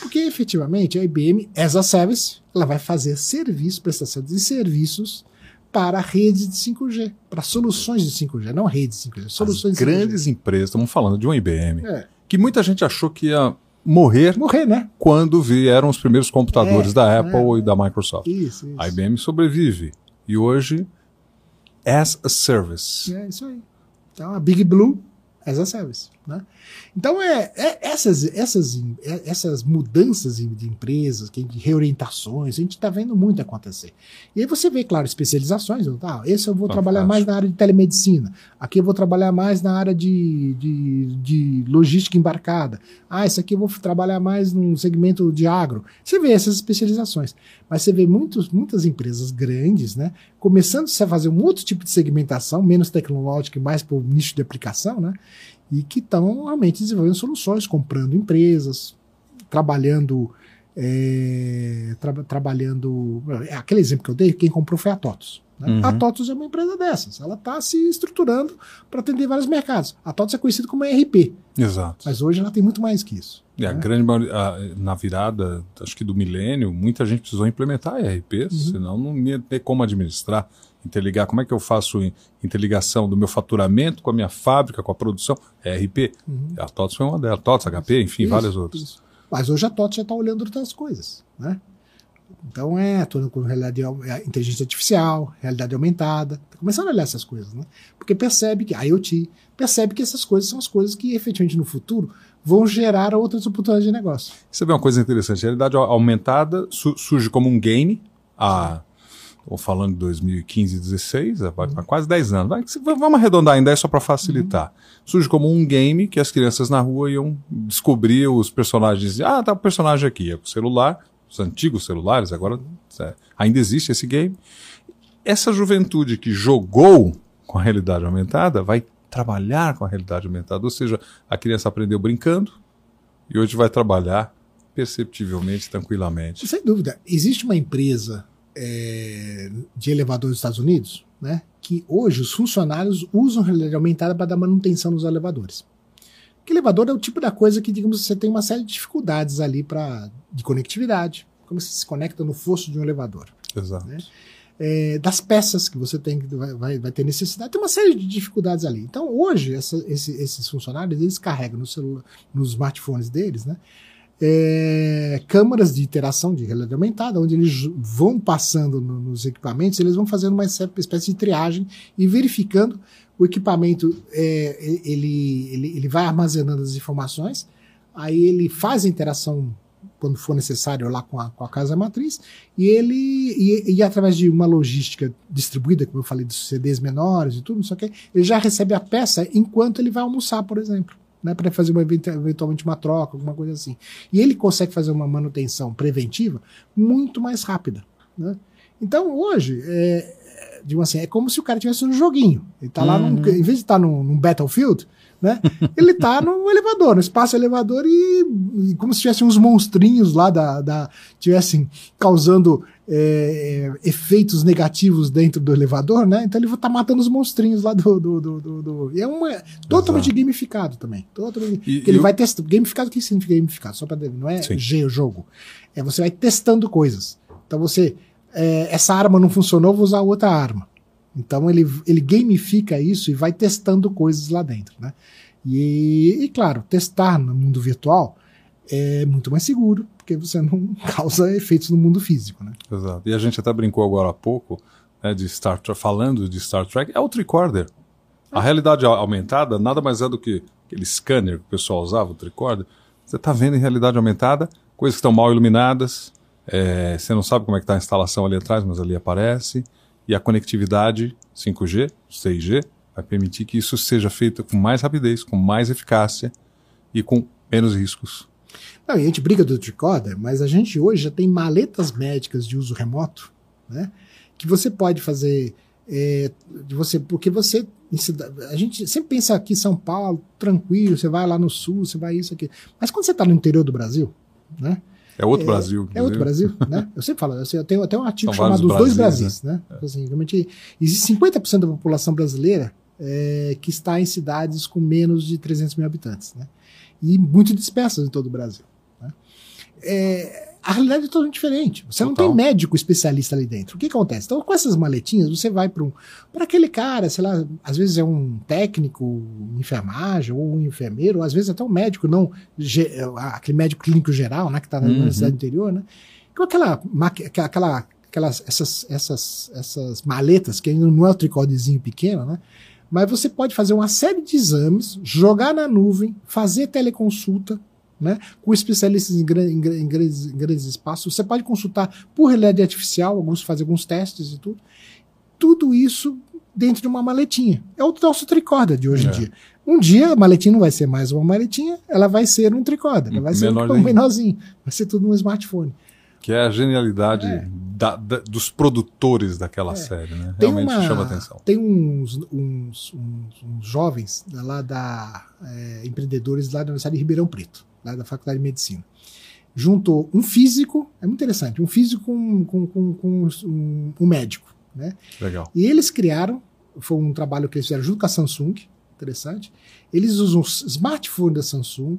Porque efetivamente a IBM, as a service, ela vai fazer serviço, prestação de serviços para redes de 5G, para soluções de 5G, não redes de 5G, soluções
As grandes empresas, estamos falando de uma IBM,
de 5G. É,
que muita gente achou que ia morrer
morrer, né?
quando vieram os primeiros computadores
É,
da Apple
é.
e da Microsoft.
Isso, isso.
A IBM sobrevive. E hoje, as a service.
É isso aí. Então, a Big Blue as a service. Né? Então, é, é- essas, essas, essas mudanças de empresas, de reorientações, a gente está vendo muito acontecer. E aí você vê, claro, especializações. Tá, esse eu vou trabalhar
Fantástico.
mais na área de telemedicina. Aqui eu vou trabalhar mais na área de, de, de logística embarcada. Ah, esse aqui eu vou trabalhar mais no segmento de agro. Você vê essas especializações. Mas você vê muitos, muitas empresas grandes, né? Começando a fazer um outro tipo de segmentação, menos tecnológica e mais por nicho de aplicação, né? E que estão realmente desenvolvendo soluções, comprando empresas, trabalhando. é, tra- trabalhando. É aquele exemplo que eu dei, quem comprou foi a TOTUS. né?
Uhum.
A TOTUS é uma empresa dessas. Ela está se estruturando para atender vários mercados. A TOTUS é conhecida como ERP,
Exato.
mas hoje ela tem muito mais que isso.
E a
né?
grande maioria, a- na virada, acho que do milênio, muita gente precisou implementar ERPs,
Uhum.
senão não ia ter como administrar, interligar. Como é que eu faço in- interligação do meu faturamento com a minha fábrica, com a produção? ERP.
Uhum.
A TOTS foi uma delas. TOTS, HP, enfim,
Isso,
várias outras.
isso. Mas hoje a TOTS já está olhando outras coisas, né? Então é tudo com realidade, é, inteligência artificial, realidade aumentada, tá começando a olhar essas coisas, né? Porque percebe que a IoT percebe que essas coisas são as coisas que efetivamente no futuro vão gerar outras oportunidades de negócio.
Você vê uma coisa interessante, a realidade au- aumentada su- surge como um game, a, ou falando de 2015 e 16, vai para quase 10 anos. Vai, vamos arredondar ainda, é só para facilitar. Surge como um game que as crianças na rua iam descobrir os personagens. Ah, tá o personagem aqui, é o celular, os antigos celulares, agora é, ainda existe esse game. Essa juventude que jogou com a realidade aumentada vai trabalhar com a realidade aumentada, ou seja, a criança aprendeu brincando e hoje vai trabalhar perceptivelmente, tranquilamente.
Sem dúvida, existe uma empresa é, de elevador dos Estados Unidos, né? Que hoje os funcionários usam realidade aumentada para dar manutenção nos elevadores. Que elevador é o tipo da coisa que, digamos, você tem uma série de dificuldades ali para de conectividade, como você se conecta no fosso de um elevador,
Exato.
É, das peças que você tem que vai, vai ter necessidade, tem uma série de dificuldades ali. Então, hoje, essa- esse- esses funcionários eles carregam no celular, nos smartphones deles, né? É, câmaras de interação de realidade aumentada, onde eles vão passando no- nos equipamentos, eles vão fazendo uma espécie de triagem e verificando o equipamento, é, ele, ele, ele vai armazenando as informações, aí ele faz a interação quando for necessário lá com a, com a casa matriz, e ele, e, e através de uma logística distribuída, como eu falei, dos CDs menores e tudo, não sei o que, ele já recebe a peça enquanto ele vai almoçar, por exemplo né, para fazer uma, eventualmente uma troca, alguma coisa assim. E ele consegue fazer uma manutenção preventiva muito mais rápida. Né? Então, hoje, é, digo assim, é como se o cara estivesse no joguinho. Ele está lá, num, em vez de estar num, num Battlefield, né, ele está no elevador, no espaço elevador, e, e como se tivessem uns monstrinhos lá da. da tivessem causando é, efeitos negativos dentro do elevador, né? Então ele vai estar matando os monstrinhos lá do. do, do, do, do e é uma, totalmente
Exato.
gamificado também. Totalmente,
E-
ele
e o-
vai testando. Gamificado, o que significa gamificado? Só para não é
Sim.
G o jogo. É você vai testando coisas. Então você. é, essa arma não funcionou, vou usar outra arma. Então ele, ele gamifica isso e vai testando coisas lá dentro. Né? E, e, claro, testar no mundo virtual é muito mais seguro, porque você não causa efeitos no mundo físico. Né?
Exato. E a gente até brincou agora há pouco né, de Star Trek, falando de Star Trek, é o tricorder. A realidade aumentada nada mais é do que aquele scanner que o pessoal usava, o tricorder. Você está vendo em realidade aumentada coisas que estão mal iluminadas, é, você não sabe como é que está a instalação ali atrás, mas ali aparece. E a conectividade 5G, 6G, vai permitir que isso seja feito com mais rapidez, com mais eficácia e com menos riscos.
Não, a gente briga do tricorder, mas a gente hoje já tem maletas médicas de uso remoto, né? Que você pode fazer é, você, porque você a gente sempre pensa aqui em São Paulo, tranquilo, você vai lá no sul, você vai isso aqui. Mas quando você está no interior do Brasil, né?
É outro é, Brasil.
É outro Brasil, né? Eu sempre falo, eu tenho até um artigo São chamado Os Dois Brasis, né? né? Assim, realmente, existe 50% da população brasileira é, que está em cidades com menos de 300 mil habitantes, né? E muito dispersas em todo o Brasil. Né? É, a realidade é totalmente diferente. Você Total. não tem médico especialista ali dentro. O que, acontece? Então, com essas maletinhas, você vai para um, aquele cara, sei lá, às vezes é um técnico enfermagem, ou um enfermeiro, ou às vezes até um médico, não aquele médico clínico geral, né, que está na uhum. universidade interior, né? Com aquela, aquela, aquelas, essas, essas, essas maletas, que ainda não é o tricodezinho pequeno, né? Mas você pode fazer uma série de exames, jogar na nuvem, fazer teleconsulta, né, com especialistas em, em, em, grandes, em, grandes, espaços. Você pode consultar por realidade artificial, alguns fazem alguns testes e tudo. Tudo isso dentro de uma maletinha. É o nosso tricorder de hoje é. em dia. Um dia a maletinha não vai ser mais uma maletinha, ela vai ser um tricorder, ela vai ser um menorzinho, vai ser tudo um smartphone.
Que é a genialidade é. Da, da, dos produtores daquela é. série, né? Tem Realmente uma, chama atenção.
Tem uns, uns, uns, uns jovens lá da é, empreendedores lá da Universidade de Ribeirão Preto lá da Faculdade de Medicina. Juntou um físico, é muito interessante, um físico com, com, com, com um, um, médico. Né?
Legal.
E eles criaram, foi um trabalho que eles fizeram junto com a Samsung, interessante. Eles usam o smartphone da Samsung,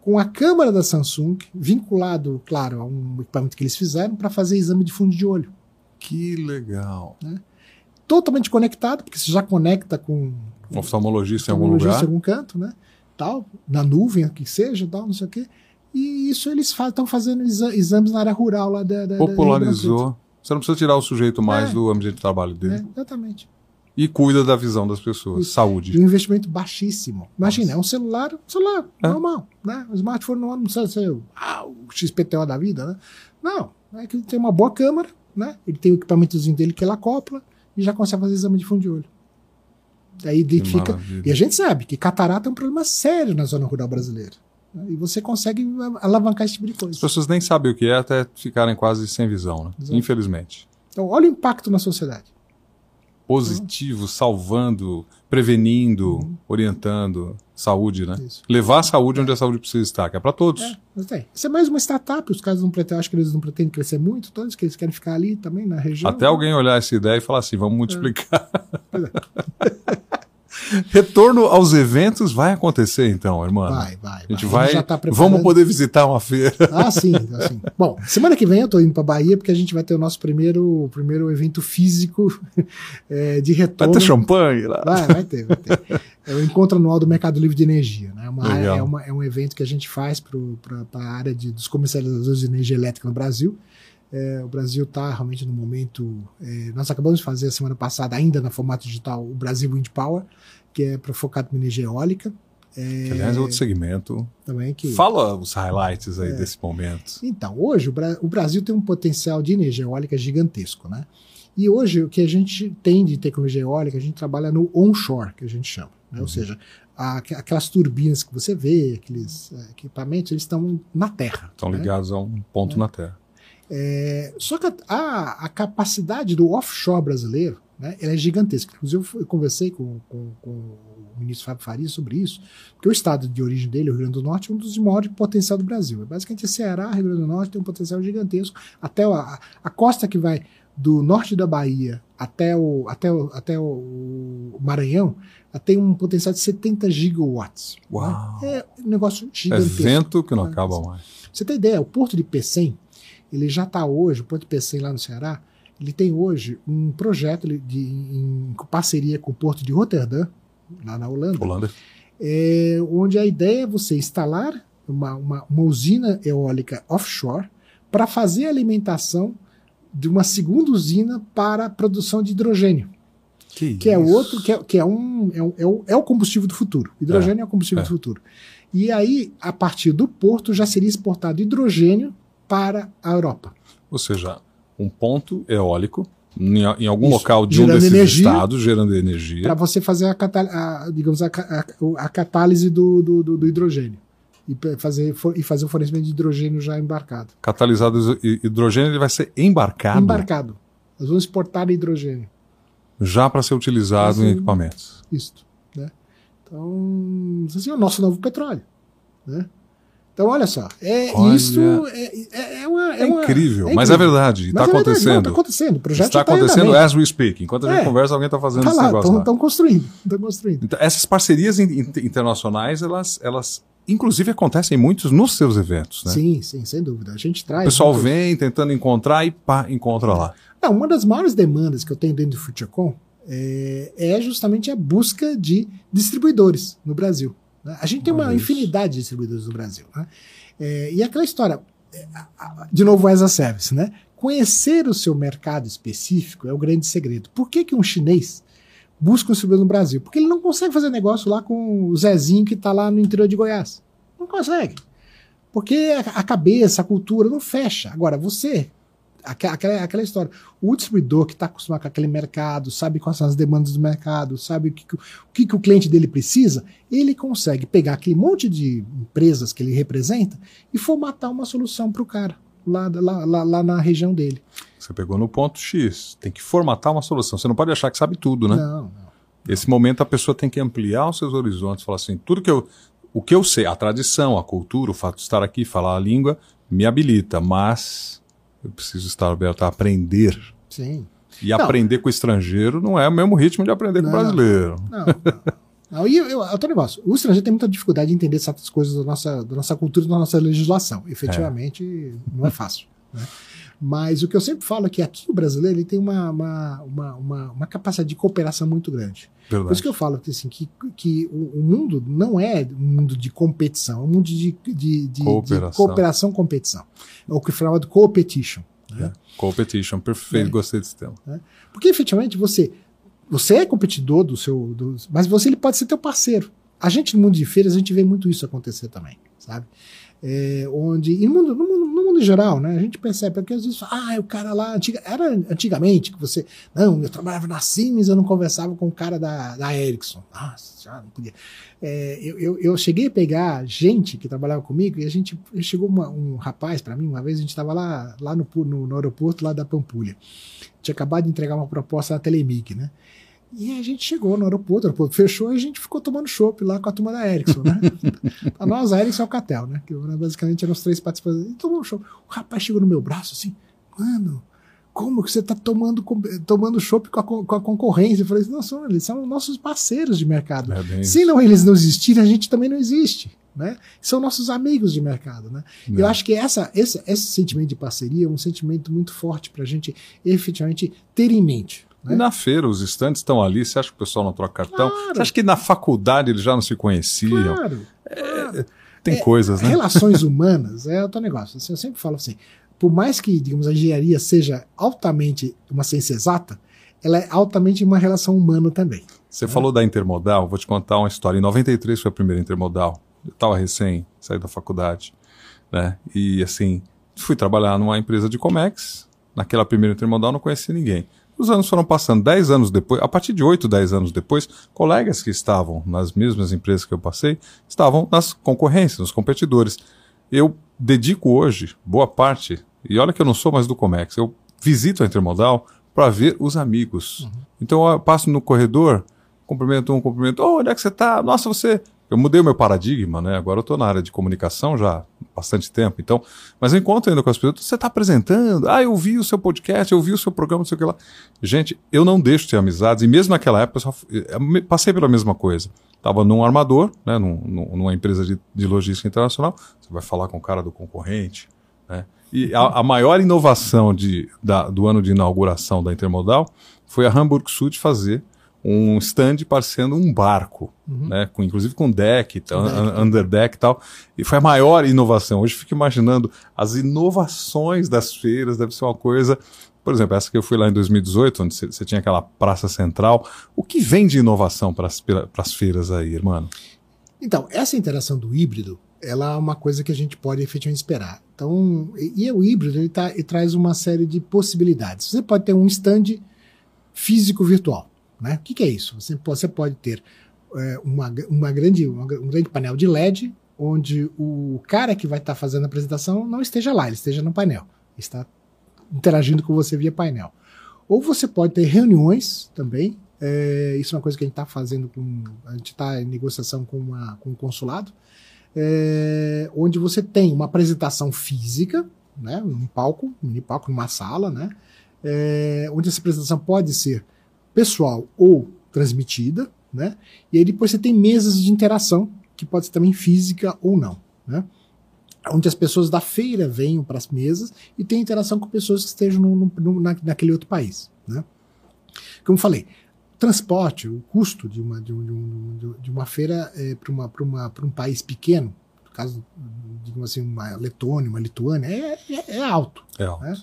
com a câmera da Samsung, vinculado, claro, a um equipamento que eles fizeram, para fazer exame de fundo de olho.
Que legal.
Né? Totalmente conectado, porque você já conecta com.
Um oftalmologista em algum lugar.
em algum canto, né? Tal, na nuvem, que seja, tal, não sei o quê. E isso eles estão fazendo exa exames na área rural lá da. da
Popularizou. Da Você não precisa tirar o sujeito mais é, do ambiente de trabalho dele. É,
exatamente.
E cuida da visão das pessoas, e, saúde.
E um investimento baixíssimo. Imagina, Nossa. é um celular, um celular é. normal, né? Um smartphone não, não precisa ser ah, o XPTO da vida, né? Não, é que ele tem uma boa câmera, né? Ele tem o equipamentozinho dele que ele acopla e já consegue fazer exame de fundo de olho. Aí identifica. E a gente sabe que catarata é um problema sério na zona rural brasileira. Né? E você consegue alavancar esse tipo de coisa.
As pessoas nem sabem o que é até ficarem quase sem visão, né? Infelizmente.
Então, olha o impacto na sociedade.
Positivo, uhum. salvando, prevenindo, uhum. orientando. Saúde, né? Isso. Levar a saúde é. onde a saúde precisa estar, que é para todos.
É, Isso é mais uma startup, os caras não pretendem, acho que eles não pretendem crescer muito, todos que eles querem ficar ali também na região.
Até alguém olhar essa ideia e falar assim, vamos multiplicar. É. Retorno aos eventos vai acontecer então, irmão.
Vai, vai.
A gente vai. vai tá vamos poder visitar uma feira.
Ah, sim, assim. Bom, semana que vem eu tô indo para Bahia porque a gente vai ter o nosso primeiro, primeiro evento físico é, de retorno.
Vai ter champanhe lá.
Vai, vai ter, vai ter. É o encontro anual do Mercado Livre de Energia. Né? Uma área, é, uma, é um evento que a gente faz para a área de, dos comercializadores de energia elétrica no Brasil. É, o Brasil está realmente no momento. É, nós acabamos de fazer a semana passada, ainda no formato digital, o Brasil Wind Power, que é para focar em energia eólica.
É, aliás, é outro segmento.
Também que,
Fala os highlights aí é, desse momento.
Então, hoje o, Bra o, Brasil tem um potencial de energia eólica gigantesco, né? E hoje o que a gente tem de tecnologia eólica, a gente trabalha no onshore, que a gente chama. Né? Uhum. Ou seja, a, aquelas turbinas que você vê, aqueles é, equipamentos, eles estão na Terra.
Estão né? ligados a um ponto é. na Terra.
É, só que a, a, capacidade do offshore brasileiro né, ela é gigantesca. Inclusive, eu conversei com, com, com, o ministro Fábio Faria sobre isso, porque o estado de origem dele, o Rio Grande do Norte, é um dos maiores potencial do Brasil. É basicamente, Ceará, Rio Grande do Norte, tem um potencial gigantesco. Até a, a costa que vai do norte da Bahia até o, até o, até o Maranhão, tem um potencial de 70 gigawatts.
Né? Uau!
Né? É um negócio gigantesco.
É vento que não acaba mais.
Você tem ideia, o porto de Pecém, ele já está hoje, o porto de Pecém lá no Ceará, ele tem hoje um projeto de, em parceria com o Porto de Rotterdam, lá na Holanda,
Holanda.
É, onde a ideia é você instalar uma, uma, uma usina eólica offshore para fazer a alimentação de uma segunda usina para a produção de hidrogênio. Que, que é outro, que, é, que é, um, é, um, é, o, é o combustível do futuro. Hidrogênio é, é o combustível é. do futuro. E aí, a partir do porto, já seria exportado hidrogênio para a Europa.
Ou seja, um ponto eólico em, em algum Isso, local de um desses energia, estados, gerando energia.
Para você fazer a, a, digamos, a, a, a catálise do, do, do, hidrogênio e fazer, e fazer o fornecimento de hidrogênio já embarcado.
Catalisado hidrogênio ele vai ser embarcado?
Embarcado. Nós vamos exportar hidrogênio.
Já para ser utilizado em equipamentos.
Isso. Né? Então, assim, é o nosso novo petróleo. Né? Então, olha só, é, olha, isso é, é, é, uma,
é, é incrível, uma, mas é verdade, está acontecendo. Está
acontecendo, o projeto
está tá acontecendo tá as we speak. Enquanto a gente é. conversa, alguém está fazendo tá esse lá, negócio.
Estão construindo, estão construindo.
Então, essas parcerias internacionais, elas, elas inclusive acontecem muitos nos seus eventos, né?
Sim, sim, sem dúvida. A gente traz.
O pessoal vem tentando encontrar e pá, encontra lá.
Não, uma das maiores demandas que eu tenho dentro do FutureCon é, é justamente a busca de distribuidores no Brasil. Né? A gente tem uma infinidade de distribuidores no Brasil. Né? É, e aquela história, é, de novo, as a service, né? Conhecer o seu mercado específico é o grande segredo. Por que, que um chinês busca um distribuidor no Brasil? Porque ele não consegue fazer negócio lá com o Zezinho que está lá no interior de Goiás. Não consegue. Porque a cabeça, a cultura não fecha. Agora, você aquela, aquela história. O distribuidor que está acostumado com aquele mercado, sabe quais são as demandas do mercado, sabe o que, o que, que o cliente dele precisa, ele consegue pegar aquele monte de empresas que ele representa e formatar uma solução para o cara lá, lá, lá, lá na região dele.
Você pegou no ponto X. Tem que formatar uma solução. Você não pode achar que sabe tudo, né?
Não, não.
Esse momento a pessoa tem que ampliar os seus horizontes, falar assim, tudo que eu, o que eu sei, a tradição, a cultura, o fato de estar aqui, falar a língua, me habilita, mas eu preciso estar aberto a aprender.
Sim.
E não. aprender com o estrangeiro não é o mesmo ritmo de aprender não, com o brasileiro.
Não, não. não. E eu, eu, negócio, o estrangeiro tem muita dificuldade de entender certas coisas da nossa, da nossa cultura e da nossa legislação. Efetivamente, é. não é fácil. Né? Mas o que eu sempre falo é que aqui o brasileiro ele tem uma, uma, uma, uma, uma capacidade de cooperação muito grande. Verdade. Por isso que eu falo assim, que, que o, mundo não é um mundo de competição, é um mundo de, de, de cooperação. de cooperação competição. É o que fala de competition. Né?
É. Competition, perfeito, é. gostei desse tema. É.
Porque efetivamente você, você é competidor do seu. Do, mas você ele pode ser teu parceiro. A gente no mundo de feiras, a gente vê muito isso acontecer também, sabe? É, onde. E no mundo, no mundo mundo em geral, né? A gente percebe, porque às vezes, ah, o cara lá, antiga, era antigamente que você, não, eu trabalhava na Siemens, eu não conversava com o cara da, da Ericsson. Nossa, já não podia. É, eu, eu, eu, cheguei a pegar gente que trabalhava comigo e a gente, chegou uma, um rapaz para mim, uma vez a gente estava lá, lá no, no, no aeroporto lá da Pampulha. Tinha acabado de entregar uma proposta na Telemic, né? E a gente chegou no aeroporto, o aeroporto fechou e a gente ficou tomando chopp lá com a turma da Ericsson, né? a nós, a Ericsson é o Catel, né? Que basicamente eram os três participantes. E tomou um chopp. O rapaz chegou no meu braço assim, mano, como que você tá tomando, tomando chopp com a, com a concorrência? Eu falei, não, são, eles são nossos parceiros de mercado. É Se não eles não existirem, a gente também não existe. Né? São nossos amigos de mercado. Né? É. Eu acho que essa, esse, esse sentimento de parceria é um sentimento muito forte para a gente efetivamente ter em mente.
Né? Na feira, os estantes estão ali, você acha que o pessoal não troca cartão? Claro. Você acha que na faculdade eles já não se conheciam?
Claro.
É, tem é, coisas, né?
Relações humanas é outro negócio. Assim, eu sempre falo assim, por mais que, digamos, a engenharia seja altamente uma ciência exata, ela é altamente uma relação humana também.
Você né? falou da intermodal, vou te contar uma história. Em 93 foi a primeira intermodal. Eu estava recém, saí da faculdade, né? E assim, fui trabalhar numa empresa de Comex. Naquela primeira intermodal não conheci ninguém. Os anos foram passando, 10 anos depois, a partir de 8, 10 anos depois, colegas que estavam nas mesmas empresas que eu passei estavam nas concorrências, nos competidores. Eu dedico hoje boa parte, e olha que eu não sou mais do Comex, eu visito a Intermodal para ver os amigos. Uhum. Então eu passo no corredor, cumprimento um, cumprimento, oh, onde é que você está? Nossa, você eu mudei o meu paradigma, né? Agora eu estou na área de comunicação já há bastante tempo. Então, mas eu encontro ainda com as pessoas. Você está apresentando? Ah, eu vi o seu podcast, eu vi o seu programa, não sei o que lá. Gente, eu não deixo de ter amizades. E mesmo naquela época, eu, só, eu passei pela mesma coisa. Estava num armador, né? Num, numa empresa de, de logística internacional. Você vai falar com o cara do concorrente, né? E a, a maior inovação de, da, do ano de inauguração da Intermodal foi a Hamburg Sud fazer um stand parecendo um barco, uhum. né? Com, inclusive com deck, tal, deck. underdeck e tal. E foi a maior inovação. Hoje eu fico imaginando as inovações das feiras, deve ser uma coisa. Por exemplo, essa que eu fui lá em 2018, onde você tinha aquela praça central. O que vem de inovação para as feiras aí, irmão?
Então, essa interação do híbrido, ela é uma coisa que a gente pode efetivamente esperar. Então, e, e o híbrido ele, tá, ele traz uma série de possibilidades. Você pode ter um stand físico virtual. Né? O que, que é isso? Você, você pode ter é, uma, uma grande, uma, um grande painel de LED, onde o cara que vai estar tá fazendo a apresentação não esteja lá, ele esteja no painel. Está interagindo com você via painel. Ou você pode ter reuniões também. É, isso é uma coisa que a gente está fazendo com. A gente está em negociação com, uma, com o consulado. É, onde você tem uma apresentação física, né, um palco, um mini palco, numa sala, né, é, onde essa apresentação pode ser pessoal ou transmitida, né? E aí depois você tem mesas de interação, que pode ser também física ou não, né? Onde as pessoas da feira venham para as mesas e tem interação com pessoas que estejam no, no, na, naquele outro país, né? Como falei, transporte, o custo de uma, de, um, de uma feira é, para uma, uma, um país pequeno, no caso, digamos assim, uma Letônia, uma Lituânia, é, é, é alto. É alto. Né?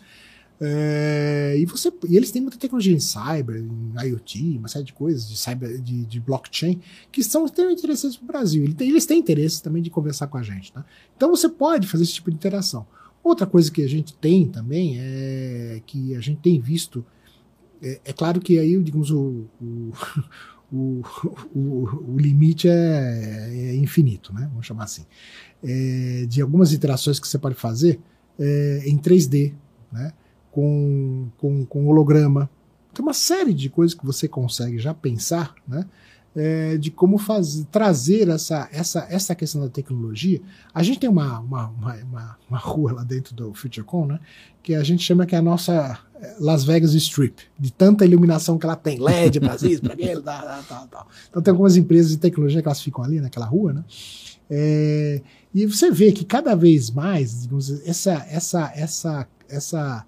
É, e, você, e eles têm muita tecnologia em cyber, em IoT, uma série de coisas, de, cyber, de, de blockchain, que são extremamente interessantes para o Brasil. Eles têm, interesse também de conversar com a gente. Tá? Então você pode fazer esse tipo de interação. Outra coisa que a gente tem também é que a gente tem visto. É, é claro que aí, digamos, o, o, o, o, o limite é, é, infinito, né? Vamos chamar assim. É, de algumas interações que você pode fazer é, em 3D, né? Com, com, com holograma. Tem uma série de coisas que você consegue já pensar, né? É, de como fazer, trazer essa, essa, essa questão da tecnologia. A gente tem uma, uma, uma, uma, rua lá dentro do FutureCon, né, que a gente chama que é a nossa é, Las Vegas Strip, de tanta iluminação que ela tem, LED, Brasil, para aquele, tal, tal, tal. Então tem algumas empresas de tecnologia que elas ficam ali naquela rua, né, é, e você vê que cada vez mais, digamos, essa, essa, essa, essa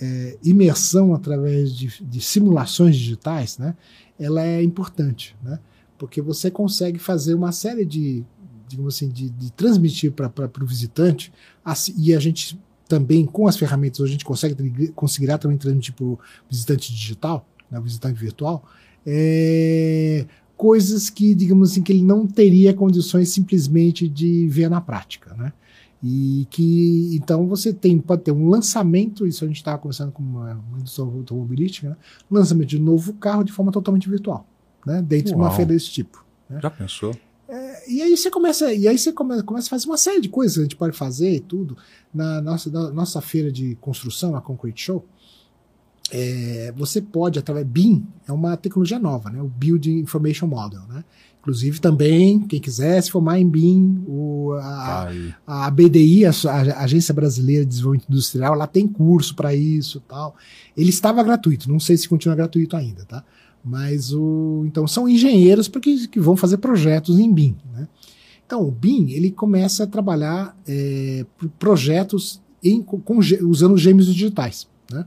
é, imersão através de, de, simulações digitais, né, ela é importante, né, porque você consegue fazer uma série de, digamos assim, de, de transmitir para o visitante, assim, e a gente também, com as ferramentas, a gente consegue conseguirá também transmitir para o visitante digital, né, visitante virtual, é, coisas que, digamos assim, que ele não teria condições simplesmente de ver na prática, né? E que então você tem, pode ter um lançamento, isso a gente estava conversando com uma, uma indústria automobilística, né? lançamento de um novo carro de forma totalmente virtual, né? dentro Uau. de uma feira desse tipo. Né?
Já pensou?
É, e aí você começa, e aí você começa, começa a fazer uma série de coisas que a gente pode fazer e tudo. Na nossa, na nossa feira de construção, a Concrete Show, é, você pode, através BIM, é uma tecnologia nova, né? o Building Information Model, né? Inclusive também, quem quiser se formar em BIM, o, a, a BDI, a, a, Agência Brasileira de Desenvolvimento Industrial, ela tem curso para isso tal. Ele estava gratuito, não sei se continua gratuito ainda, tá? Mas o. Então são engenheiros porque, que vão fazer projetos em BIM. Né? Então, o BIM ele começa a trabalhar é, projetos em, com, usando gêmeos digitais. Né?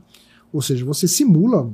Ou seja, você simula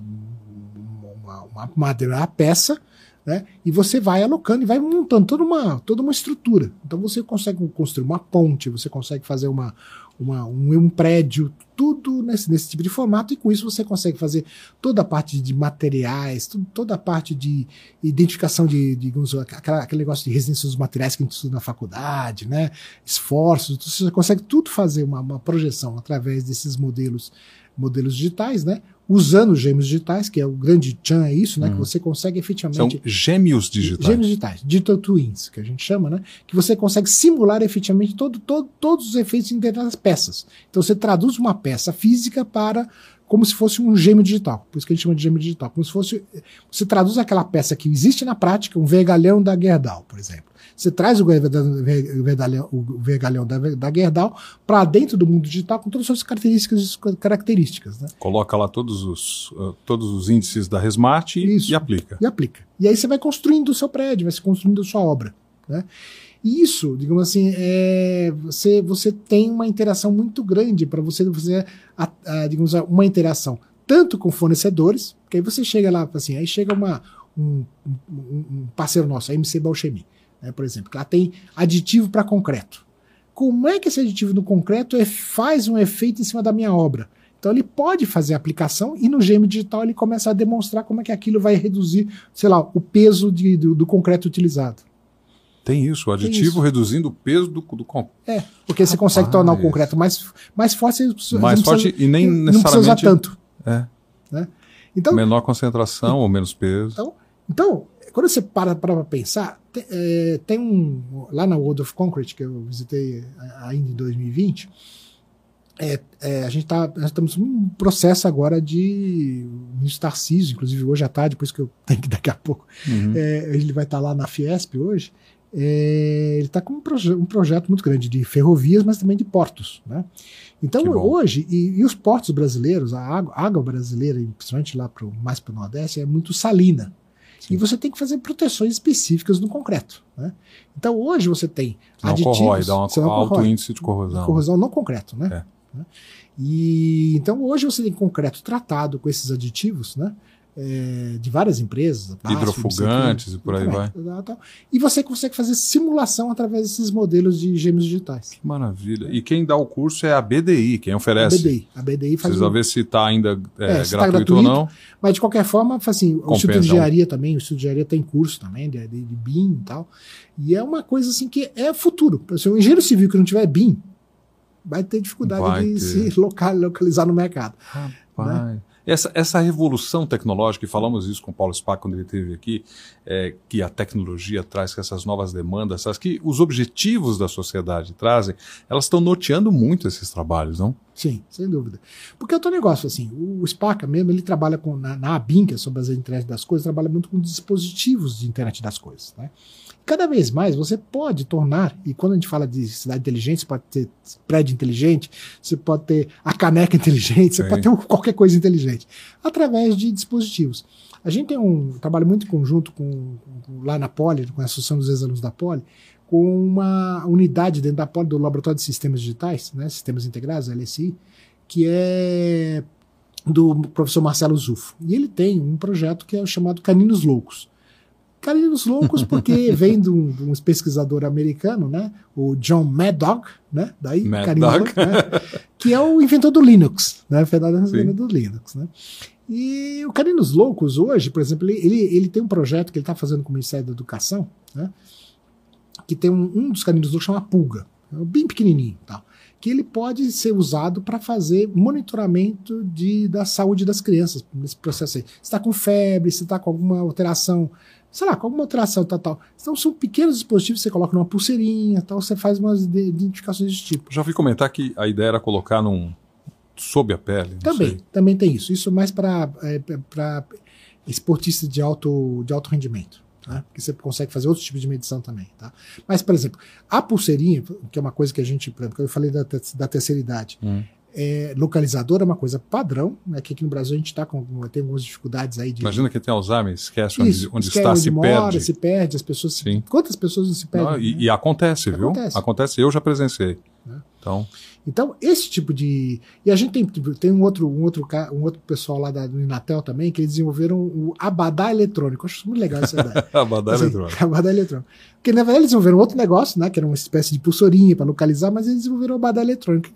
uma, uma, uma peça né? E você vai alocando e vai montando toda uma, toda uma estrutura. Então você consegue construir uma ponte, você consegue fazer uma, uma, um, um prédio, tudo nesse, nesse tipo de formato, e com isso você consegue fazer toda a parte de materiais, tudo, toda a parte de identificação de, digamos, aquela, aquele negócio de residência dos materiais que a gente estuda na faculdade, né? esforços, você consegue tudo fazer uma, uma projeção através desses modelos modelos digitais, né? Usando gêmeos digitais, que é o grande chan, é isso, né? Hum. Que você consegue efetivamente.
São gêmeos digitais.
Gêmeos digitais, digital twins, que a gente chama, né? Que você consegue simular efetivamente todo, todo, todos os efeitos internos das peças. Então você traduz uma peça física para como se fosse um gêmeo digital. Por isso que a gente chama de gêmeo digital. Como se fosse. Você traduz aquela peça que existe na prática, um vergalhão da Gerdau, por exemplo. Você traz o vergalhão, o vergalhão da, da Gerdau para dentro do mundo digital com todas as suas características. características né?
Coloca lá todos os, uh, todos os índices da Resmart e,
Isso,
e aplica.
E aplica. E aí você vai construindo o seu prédio, vai se construindo a sua obra. Né? E isso, digamos assim, é, você, você tem uma interação muito grande para você fazer, a, a, digamos, uma interação tanto com fornecedores, que aí você chega lá, assim, aí chega uma, um, um, um parceiro nosso, a MC Balchemi, né, por exemplo, que ela tem aditivo para concreto. Como é que esse aditivo no concreto é, faz um efeito em cima da minha obra? Então ele pode fazer a aplicação e no GM digital ele começa a demonstrar como é que aquilo vai reduzir, sei lá, o peso de, do, do concreto utilizado.
Tem isso, o aditivo isso. reduzindo o peso do, do concreto.
É, porque você consegue tornar o concreto mais, mais forte.
Mais forte
precisa,
e nem
não
necessariamente...
precisa usar tanto.
É.
Né? Então,
Menor concentração ou menos peso.
Então, então quando você para para pensar, tem, é, tem, um. Lá na World of Concrete, que eu visitei ainda em 2020, é, é, a gente tá, nós estamos num processo agora de ministro Tarcísio, inclusive hoje à tarde, por isso que eu tenho que daqui a pouco. Uhum. É, ele vai estar tá lá na Fiesp hoje. É, ele está com um, proje um, projeto muito grande de ferrovias, mas também de portos. Né? Então, hoje, e, e, os portos brasileiros, a água, a água brasileira, principalmente lá pro, mais para o Nordeste, é muito salina. Sim. E você tem que fazer proteções específicas no concreto. Né? Então, hoje você tem
não aditivos... Corrói, dá um alto corrói, índice de corrosão.
Corrosão no concreto, né? É. E, então, hoje você tem concreto tratado com esses aditivos, né? É, de várias empresas.
Hidrofugantes e por aí vai.
E você consegue fazer simulação através desses modelos de gêmeos digitais.
Que maravilha. E quem dá o curso é a BDI, quem oferece.
A BDI. A BDI faz
Precisa um... ver se está ainda é, é, gratuito, tá gratuito, ou não.
Mas de qualquer forma, assim, o Instituto de Engenharia também, o Instituto de Engenharia tem curso também, de, de, de BIM e tal. E é uma coisa assim que é futuro. Se o engenheiro civil que não tiver BIM, vai ter dificuldade vai de ter. se localizar no mercado.
Rapaz. Né? Essa, essa revolução tecnológica, e falamos isso com o Paulo Spack quando ele esteve aqui, é, que a tecnologia traz, que essas novas demandas, essas, que os objetivos da sociedade trazem, elas estão norteando muito esses trabalhos, não?
Sim, sem dúvida. Porque é o teu negócio, assim, o Spaca mesmo, ele trabalha com, na, na ABIN, que é sobre as internet das coisas, trabalha muito com dispositivos de internet das coisas, né? Cada vez mais você pode tornar, e quando a gente fala de cidade inteligente, você pode ter prédio inteligente, você pode ter a caneca inteligente, você pode ter qualquer coisa inteligente, através de dispositivos. A gente tem um trabalho muito conjunto com, com lá na Poli, com a Associação dos Ex-Alunos da Poli, com uma unidade dentro da Poli, do Laboratório de Sistemas Digitais, né, Sistemas Integrados, LSI, que é do professor Marcelo Zufo. E ele tem um projeto que é chamado Caninos Loucos Carinos loucos porque vem de um, de um, pesquisador americano, né? O John Maddock, né? Daí né? que é o inventor do Linux, né? Federal do Linux, né? E o Carinos Loucos hoje, por exemplo, ele, ele, ele tem um projeto que ele está fazendo com o Ministério da Educação, né? Que tem um, um dos caninos loucos chama Pulga, é bem pequenininho, tal que ele pode ser usado para fazer monitoramento de, da saúde das crianças nesse processo aí. Se está com febre, se está com alguma alteração sei lá, com alguma alteração tal, tal. Então são pequenos dispositivos, você coloca numa pulseirinha, tal, você faz umas identificações desse tipo.
Já ouvi comentar que a ideia era colocar num sob a pele.
Também,
sei.
também tem isso. Isso mais para é, para esportistas de alto de alto rendimento. Né? Porque você consegue fazer outros tipos de medição também. Tá? Mas, por exemplo, a pulseirinha, que é uma coisa que a gente, por exemplo, eu falei da, da terceira idade, hum é, localizador é uma coisa padrão, né, que aqui no Brasil a gente está com tem algumas dificuldades aí de.
Imagina que tem Alzheimer, esquece Isso, onde, onde esquece está, onde se mora, perde.
se perde, as pessoas. Quantas pessoas não se perdem? Não,
e, né? e, acontece, viu? Acontece. Eu já presenciei. Né? Então.
Então, esse tipo de. E a gente tem, tem um, outro, um, outro, um outro pessoal lá da, do Inatel também, que eles desenvolveram o Abadá eletrônico. Eu acho muito legal essa ideia.
Abadá assim, eletrônico.
Abadá eletrônico. Porque, na verdade, eles desenvolveram outro negócio, né? Que era uma espécie de pulsorinha para localizar, mas eles desenvolveram o Abadá eletrônico.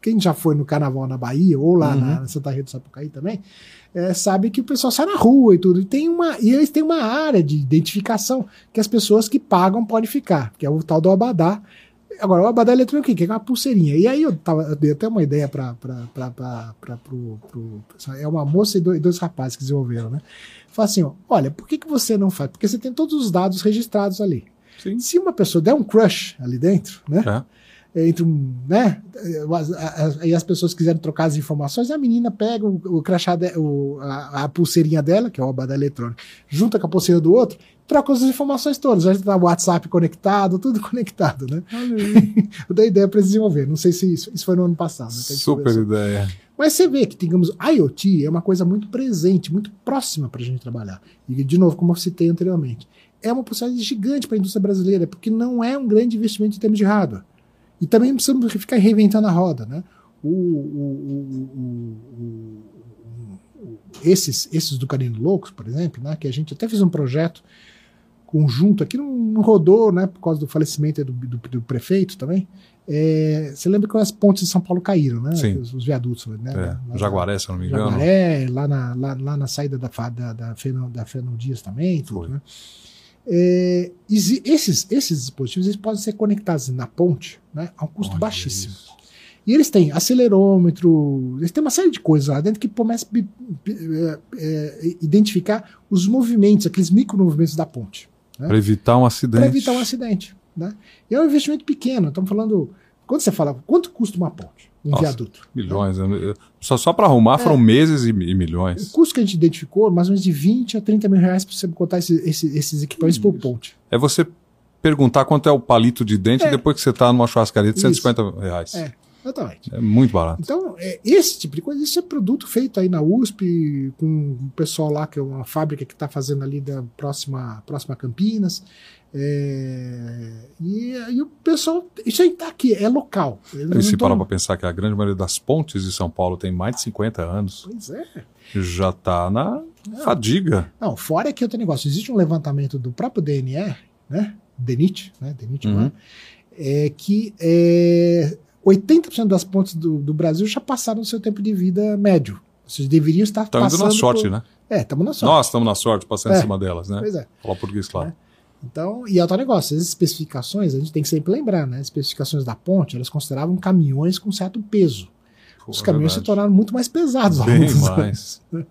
Quem já foi no carnaval na Bahia, ou lá uhum. na Santa Rita do Sapucaí também, é, sabe que o pessoal sai na rua e tudo. E, tem uma, e eles têm uma área de identificação que as pessoas que pagam podem ficar, que é o tal do Abadá Agora, o abadá eletrônico, que é uma pulseirinha. E aí eu, tava, eu dei até uma ideia para É uma moça e dois, dois rapazes que desenvolveram, né? Fala assim: ó, olha, por que, que você não faz? Porque você tem todos os dados registrados ali. Sim. Se uma pessoa der um crush ali dentro, né? É entre um, né? E as pessoas quiserem trocar as informações, a menina pega o, o crachá, de, o, a, a, pulseirinha dela, que é o abadá eletrônico, junta com a pulseira do outro, troca as informações todas. Já está o WhatsApp conectado, tudo conectado, né? Eu dei ideia para desenvolver. Não sei se isso, isso foi no ano passado. Né,
Super ideia.
Mas você vê que, digamos, IoT é uma coisa muito presente, muito próxima para a gente trabalhar. E, de novo, como eu citei anteriormente, é uma possibilidade gigante para a indústria brasileira, porque não é um grande investimento em termos de hardware. E também não precisamos ficar reinventando a roda. Né? O, o, o, esses, esses do Carino Loucos, por exemplo, né, que a gente até fez um projeto conjunto aqui, não, não rodou, né, por causa do falecimento do, do, do prefeito também. É, você lembra que as pontes de São Paulo caíram, né?
Sim.
Os, os viadutos, né?
É, Jaguaré, se não me engano.
Jaguaré, lá na, lá, lá na saída da, da, da, Fernão, da Fernão Dias também, tudo, né? É, esses, esses dispositivos eles podem ser conectados na ponte né, a um custo Olha baixíssimo. Isso. E eles têm acelerômetro, eles têm uma série de coisas lá dentro que começa a é, é, identificar os movimentos, aqueles micromovimentos da ponte.
Né? Para evitar um acidente. Para
evitar um acidente. Né? E é um investimento pequeno. Estamos falando. Quando você fala, quanto custa uma ponte? Um Nossa, viaduto?
Milhões. Né? Só, só para arrumar é, foram meses e, e, milhões.
O custo que a gente identificou, mais ou menos de 20 a 30 mil reais para você botar esse, esse, esses equipamentos por ponte.
É você perguntar quanto é o palito de dente é. depois que você está numa churrascaria de 150 Isso. reais.
É. Exatamente.
É muito barato.
Então, é, esse tipo de coisa, isso é produto feito aí na USP, com o pessoal lá, que é uma fábrica que está fazendo ali da próxima, próxima Campinas. É, e, e, o pessoal, isso aí está aqui, é local.
E se parar para pensar que a grande maioria das pontes de São Paulo tem mais de 50 anos.
Pois é.
Já está na não, fadiga.
Não, fora que outro negócio, existe um levantamento do próprio DNR, né? DENIT, né? DENIT, uhum. é, que é, 80% das pontes do, do, Brasil já passaram o seu tempo de vida médio. Vocês deveriam estar
Estamos passando... Estamos na sorte,
por...
né?
É, estamos na sorte.
Nós estamos na sorte passando é. em cima delas, né?
Pois é.
Falar português, claro. É.
Então, e é outro negócio, as especificações, a gente tem que sempre lembrar, né? As especificações da ponte, elas consideravam caminhões com certo peso. Pô, Os caminhões se tornaram muito mais pesados.
Bem mais.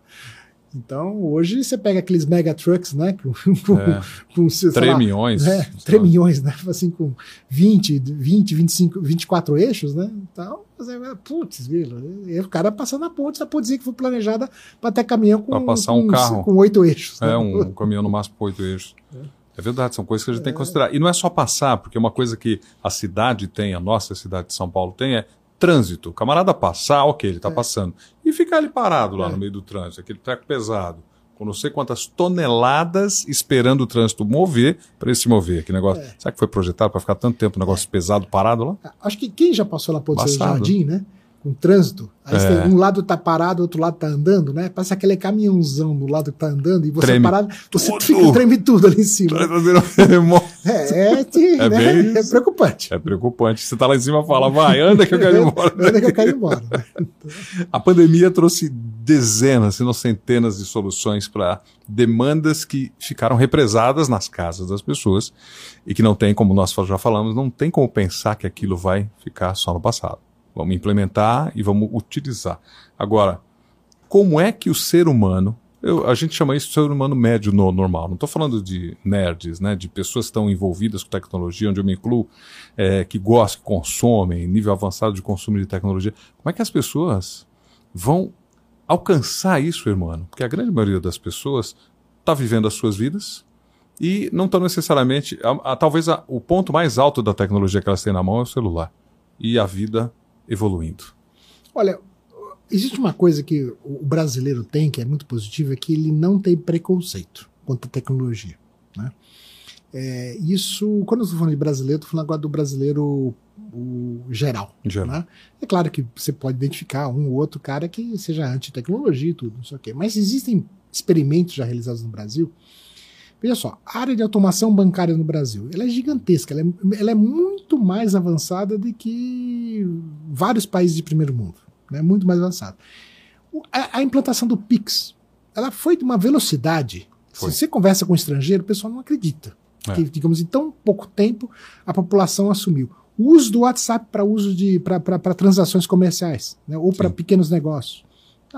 Então, hoje você pega aqueles mega trucks, né? Com, com,
é. com tremilhões.
Lá, é, tremilhões, né? Assim, com 20, 20, 25, 24 eixos, né? Então, você putz, e o cara passando a ponte, a pontezinha que foi planejada para ter caminhão com,
passar
um
com, carro.
com oito eixos.
É, né? um, um, caminhão no máximo com oito eixos. É. É verdade, são coisas que a gente é. tem que considerar. E não é só passar, porque uma coisa que a cidade tem, a nossa cidade de São Paulo tem, é trânsito. O camarada passar, ok, ele está é. passando. E ficar ali parado lá é. no meio do trânsito, aquele treco pesado, com não sei quantas toneladas esperando o trânsito mover para ele se mover. Que negócio. É. Será que foi projetado para ficar tanto tempo um negócio pesado parado lá?
Acho que quem já passou lá por Jardim, né? Com trânsito. Aí é. um lado tá parado, outro lado tá andando, né? Passa aquele caminhãozão do lado que tá andando e você treme parado, você tudo. fica, treme tudo ali em cima. é, é, é, né? é, preocupante.
É preocupante. Você tá lá em cima e fala, vai, anda que eu quero ir embora.
anda que eu quero ir embora. Né?
A pandemia trouxe dezenas, se não centenas de soluções para demandas que ficaram represadas nas casas das pessoas e que não tem, como nós já falamos, não tem como pensar que aquilo vai ficar só no passado. Vamos implementar e vamos utilizar. Agora, como é que o ser humano, eu, a gente chama isso de ser humano médio no, normal, não estou falando de nerds, né, de pessoas que estão envolvidas com tecnologia, onde eu me incluo, é, que gostam, que consomem, nível avançado de consumo de tecnologia. Como é que as pessoas vão alcançar isso, irmão? Porque a grande maioria das pessoas está vivendo as suas vidas, e não estão necessariamente. A, a, talvez a, o ponto mais alto da tecnologia que elas têm na mão é o celular. E a vida evoluindo?
Olha, existe uma coisa que o brasileiro tem que é muito positiva, é que ele não tem preconceito quanto à tecnologia. Né? É, isso, quando eu estou falando de brasileiro, estou falando agora do brasileiro o geral. geral. Né? É claro que você pode identificar um ou outro cara que seja anti-tecnologia e tudo, não sei o quê. Mas existem experimentos já realizados no Brasil Veja só, a área de automação bancária no Brasil, ela é gigantesca, ela é, ela é muito mais avançada do que vários países de primeiro mundo, né? muito mais avançada. A, a, implantação do Pix, ela foi de uma velocidade, foi. se você conversa com um estrangeiro, o pessoal não acredita. É. Que, digamos, em tão pouco tempo a população assumiu. O uso do WhatsApp para uso de para transações comerciais, né? ou para pequenos negócios.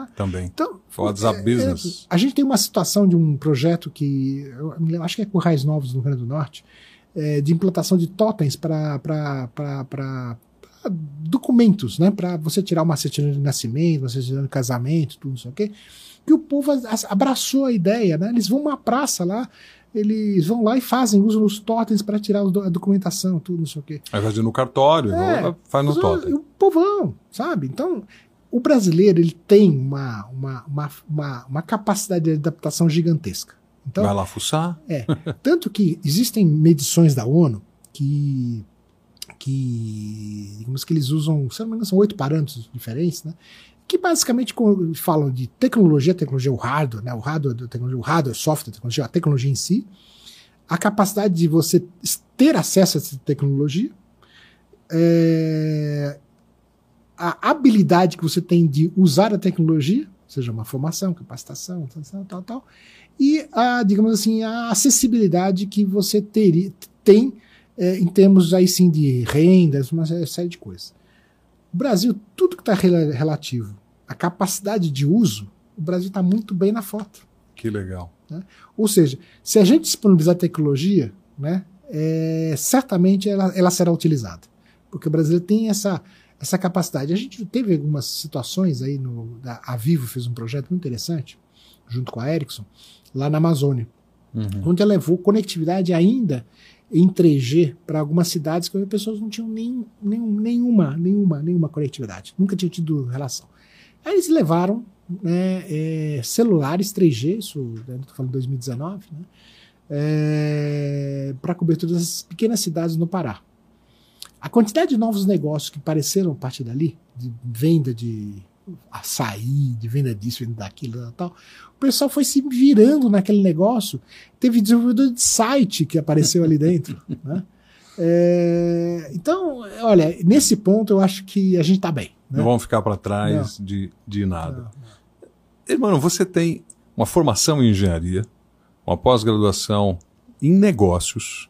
Tá? Também. Então, WhatsApp é, Business.
É, a gente tem uma situação de um projeto que eu acho que é com Raiz Novos no Rio Grande do Norte, é, de implantação de totens para documentos, né? Para você tirar uma certidão de nascimento, uma certidão de casamento, tudo isso, ok? Que o povo abraçou a ideia, né? Eles vão uma praça lá, eles vão lá e fazem, usam os totens para tirar a documentação, tudo, não sei o quê.
Aí faz no cartório, é, faz no totem.
O povão, sabe? Então, o brasileiro ele tem uma, uma, uma, uma, uma capacidade de adaptação gigantesca.
Então, Vai lá fuçar?
É. Tanto que existem medições da ONU que, que digamos que eles usam, se não me engano, são oito parâmetros diferentes, né? Que basicamente falam de tecnologia, tecnologia, o hardware, né? O hardware, tecnologia, o hardware, software, tecnologia, a tecnologia em si, a capacidade de você ter acesso a essa tecnologia, é, a habilidade que você tem de usar a tecnologia, seja uma formação, capacitação, tal, tal, tal, e a, digamos assim, a acessibilidade que você teria, tem é, em termos aí sim de rendas, uma série de coisas. O Brasil, tudo que está relativo à capacidade de uso, o Brasil está muito bem na foto.
Que legal.
Né? Ou seja, se a gente disponibilizar tecnologia, né, é, certamente ela, ela será utilizada. Porque o Brasil tem essa, essa capacidade. A gente teve algumas situações aí, no, a Vivo fez um projeto muito interessante, junto com a Ericsson, lá na Amazônia, uhum. onde ela levou conectividade ainda em 3G para algumas cidades que as pessoas não tinham nem, nem, nenhuma, nenhuma, nenhuma conectividade, nunca tinham tido relação. Aí eles levaram né, é, celulares 3G, isso estou né, falando de 2019, né, é, para cobertura das pequenas cidades no Pará. A quantidade de novos negócios que apareceram a partir dali, de venda de açaí, de venda disso, venda daquilo e tal, o pessoal foi se virando naquele negócio. Teve desenvolvedor de site que apareceu ali dentro. Né? É, então, olha, nesse ponto eu acho que a gente está bem.
Né? Não vamos ficar para trás de, de nada. Irmão, você tem uma formação em engenharia, uma pós-graduação em negócios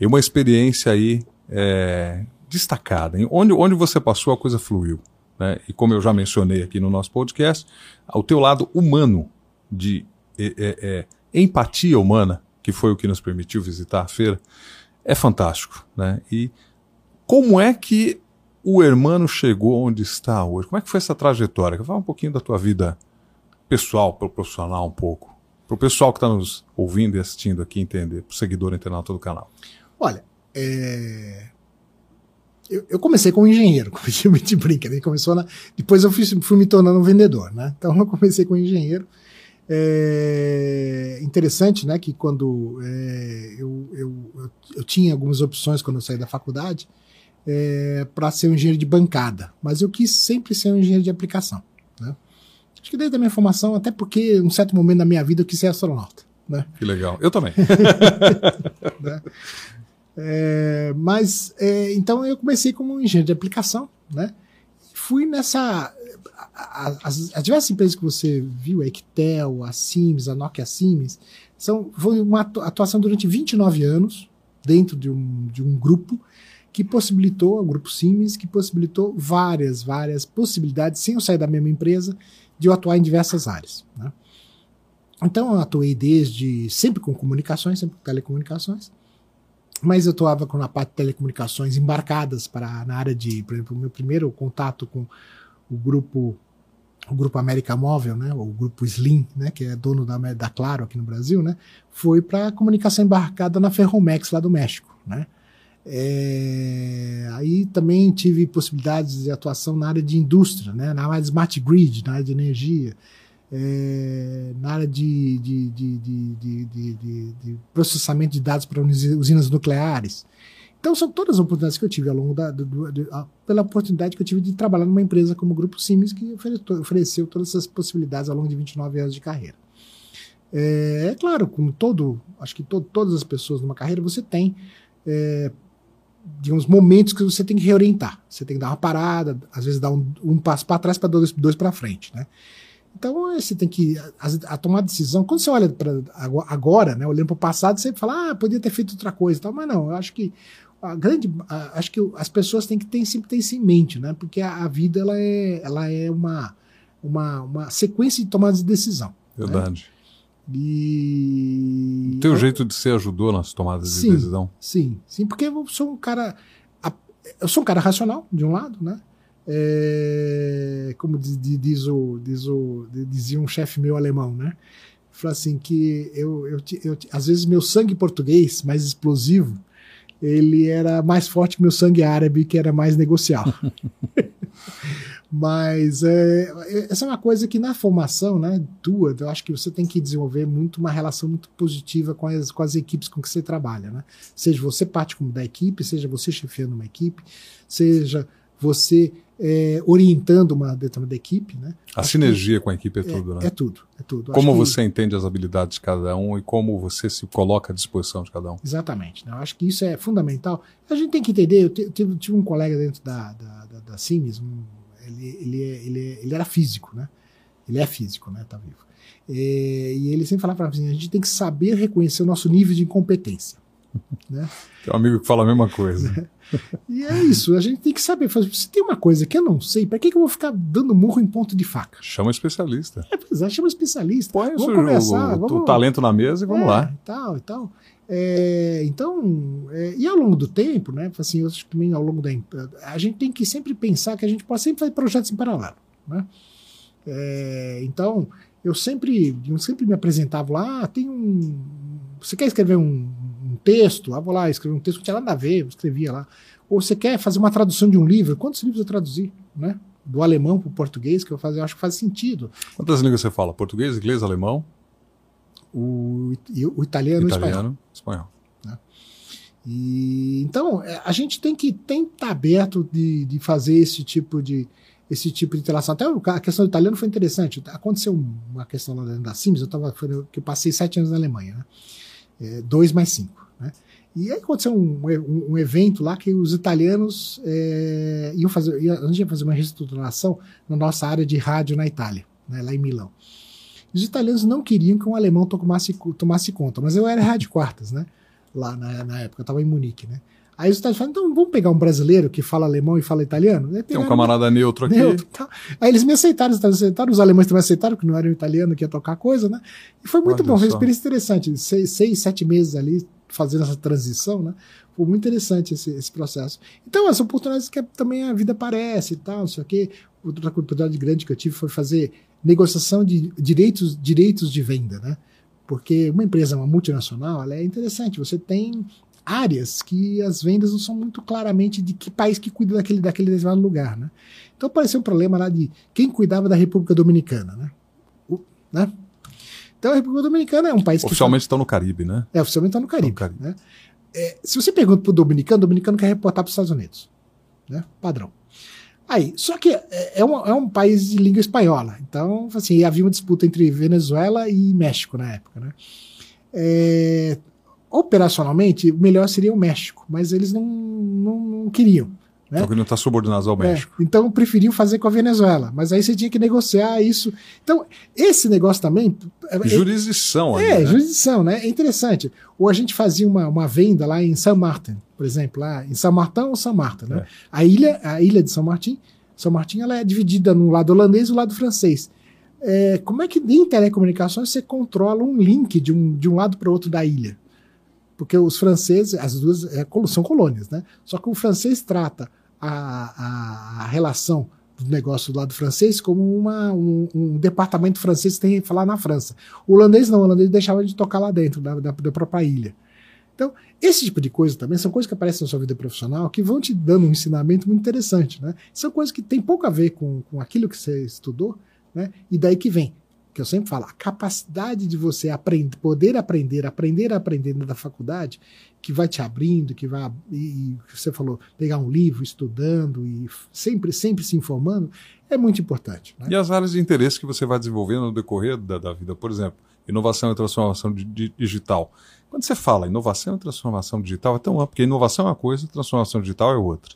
e uma experiência aí é, destacada. Onde, onde você passou, a coisa fluiu. Né? E como eu já mencionei aqui no nosso podcast, o teu lado humano de é, é, é, empatia humana, que foi o que nos permitiu visitar a feira, é fantástico. Né? E como é que o Hermano chegou onde está hoje? Como é que foi essa trajetória? Fala um pouquinho da tua vida pessoal, profissional um pouco. Para o pessoal que está nos ouvindo e assistindo aqui entender, para o seguidor internauta do canal.
Olha, é... Eu, eu, comecei como engenheiro, como a gente brinca, né? Começou na... depois eu fui, fui, me tornando um vendedor, né? Então eu comecei como engenheiro. É interessante, né, que quando é, eu, eu, eu, tinha algumas opções quando eu saí da faculdade é, para ser um engenheiro de bancada, mas eu quis sempre ser um engenheiro de aplicação, né? Acho que desde a minha formação, até porque em um certo momento da minha vida eu quis ser astronauta, né?
Que legal, eu também.
né? É, mas, é, então eu comecei como engenheiro de aplicação, né? Fui nessa. As, as, diversas empresas que você viu, a Equitel, a Sims, a Nokia Sims, são, foi uma atuação durante 29 anos dentro de um, de um grupo que possibilitou, o grupo Sims, que possibilitou várias, várias possibilidades, sem eu sair da mesma empresa, de eu atuar em diversas áreas. Né? Então eu atuei desde, sempre com comunicações, sempre com telecomunicações, mas eu atuava com a parte de telecomunicações embarcadas para na área de, por exemplo, o meu primeiro contato com o grupo o grupo América Móvel, né, o grupo Slim, né, que é dono da, da Claro aqui no Brasil, né, foi para comunicação embarcada na Ferromex lá do México, né. É, aí também tive possibilidades de atuação na área de indústria, né, na área de smart grid, na área de energia, é, na área de, de, de, de, processamento de dados para usinas nucleares. Então são todas as oportunidades que eu tive ao longo da, do, do, pela oportunidade que eu tive de trabalhar numa empresa como o Grupo Siemens que ofereceu, ofereceu todas essas possibilidades ao longo de 29 anos de carreira. É, é claro, como todo, acho que to, todas as pessoas numa carreira você tem é, digamos, momentos que você tem que reorientar. Você tem que dar uma parada, às vezes dar um, um passo para trás para dois, dois para frente, né? Então você tem que a, a tomar decisão. Quando você olha para agora, né, olhando para o passado, você fala, ah, podia ter feito outra coisa, tal. Mas não, eu acho que a grande, a, acho que as pessoas têm que ter, sempre ter isso em mente, né? Porque a, a, vida ela é, ela é uma, uma, uma sequência de tomadas de decisão.
Né? Verdade.
Né? E
o teu eu, jeito de ser ajudou nas tomadas sim, de decisão?
Sim, sim, porque eu sou um cara, eu sou um cara racional de um lado, né? É, como diz, diz, o, diz o, dizia um chefe meu alemão, né? Falou assim que eu, eu, eu, às vezes meu sangue português, mais explosivo, ele era mais forte que meu sangue árabe, que era mais negocial. Mas é, essa é uma coisa que na formação, né, tua, eu acho que você tem que desenvolver muito uma relação muito positiva com as, com as equipes com que você trabalha, né? Seja você parte como da equipe, seja você chefiando uma equipe, seja você é, orientando uma determinada equipe, né?
A acho sinergia com a equipe é, é tudo, né?
É tudo, é tudo.
Como acho você que... entende as habilidades de cada um e como você se coloca à disposição de cada um.
Exatamente. Né? Eu acho que isso é fundamental. A gente tem que entender, eu tive, tive um colega dentro da, da, da, da um, ele, ele, ele, ele era físico, né? Ele é físico, né? Tá vivo. E, e ele sempre falava para mim, a gente tem que saber reconhecer o nosso nível de incompetência. Né?
Tem um amigo que fala a mesma coisa.
e é isso, a gente tem que saber. Se tem uma coisa que eu não sei, para que, que eu vou ficar dando murro em ponto de faca?
Chama um especialista.
É, é chama um especialista.
Põe vamos o, conversar, o, vamos... o talento na mesa e vamos é, lá.
Tal, e tal. É, então, é, e ao longo do tempo, né? Assim, eu acho que também ao longo da. A gente tem que sempre pensar que a gente pode sempre fazer projetos em paralelo. Né? É, então, eu sempre, eu sempre me apresentava lá, ah, tem um. Você quer escrever um, texto, ah, vou lá escrever um texto que não tinha nada a ver, eu escrevia lá. Ou você quer fazer uma tradução de um livro, quantos livros eu traduzi, né? Do alemão para o português, que eu, faz, eu acho que faz sentido.
Quantas línguas você fala? Português, inglês, alemão?
O, o italiano e
espanhol. espanhol.
Né? E, então, é, a gente tem que estar tá aberto de, de fazer esse tipo de, esse tipo de interação. Até a questão do italiano foi interessante. Aconteceu uma questão lá da Sims, eu, tava, que eu passei sete anos na Alemanha, né? É, dois mais cinco. E aí aconteceu um, um, um, evento lá que os italianos é, iam fazer, a gente ia fazer uma reestruturação na nossa área de rádio na Itália, né, lá em Milão. Os italianos não queriam que um alemão tomasse, tomasse conta, mas eu era rádio quartas, né? Lá na, na época, eu estava em Munique, né? Aí os italianos falaram, então vamos pegar um brasileiro que fala alemão e fala italiano?
Tem um camarada neutro aqui. Neutro,
tá. Aí eles me aceitaram, os aceitaram, os alemães também aceitaram, que não era um italiano que ia tocar coisa, né? E foi muito Olha bom, foi uma experiência interessante. Seis, seis, sete meses ali, fazendo essa transição, né? Foi muito interessante esse, esse processo. Então, as oportunidades que também a vida aparece e tal, não sei o quê. Outra oportunidade grande que eu tive foi fazer negociação de direitos, direitos de venda, né? Porque uma empresa, uma multinacional, ela é interessante. Você tem áreas que as vendas não são muito claramente de que país que cuida daquele, daquele determinado lugar, né? Então apareceu um problema lá de quem cuidava da República Dominicana, né? O, né? Então a República Dominicana é um país
oficialmente que. Oficialmente está no Caribe, né?
É, oficialmente está no Caribe. No Caribe. Né? É, se você pergunta para o dominicano, o dominicano quer reportar para os Estados Unidos. Né? Padrão. Aí, só que é, é, um, é um país de língua espanhola. Então, assim, havia uma disputa entre Venezuela e México na época, né? É, operacionalmente, o melhor seria o México, mas eles não, não, não queriam. Né?
Só que não está subordinado ao é, México.
É, então preferiu fazer com a Venezuela. Mas aí você tinha que negociar isso. Então, esse negócio também.
É, é jurisdição,
É, né? jurisdição, né? É interessante. Ou a gente fazia uma, uma venda lá em São Martin, por exemplo, lá em São Martin ou São Martin, né? É. A ilha, a ilha de São Martin, São Martin ela é dividida no lado holandês e no lado francês. É, como é que em telecomunicações você controla um link de um, de um lado para o outro da ilha? Porque os franceses, as duas é, são colônias, né? Só que o francês trata a, a, relação do negócio do lado francês como uma, um, um, departamento francês que tem que falar na França. O holandês não, o holandês deixava de tocar lá dentro da, da, da, própria ilha. Então, esse tipo de coisa também são coisas que aparecem na sua vida profissional que vão te dando um ensinamento muito interessante. Né? São coisas que têm pouco a ver com, com aquilo que você estudou, né? e daí que vem que eu sempre falo, a capacidade de você aprender, poder aprender, aprender aprender da faculdade, que vai te abrindo, que vai, e, você falou, pegar um livro, estudando e sempre, sempre se informando, é muito importante. Né?
E as áreas de interesse que você vai desenvolvendo no decorrer da, da vida, por exemplo, inovação e transformação di, di, digital. Quando você fala inovação e transformação digital, é tão amplo, porque inovação é uma coisa, transformação digital é outra.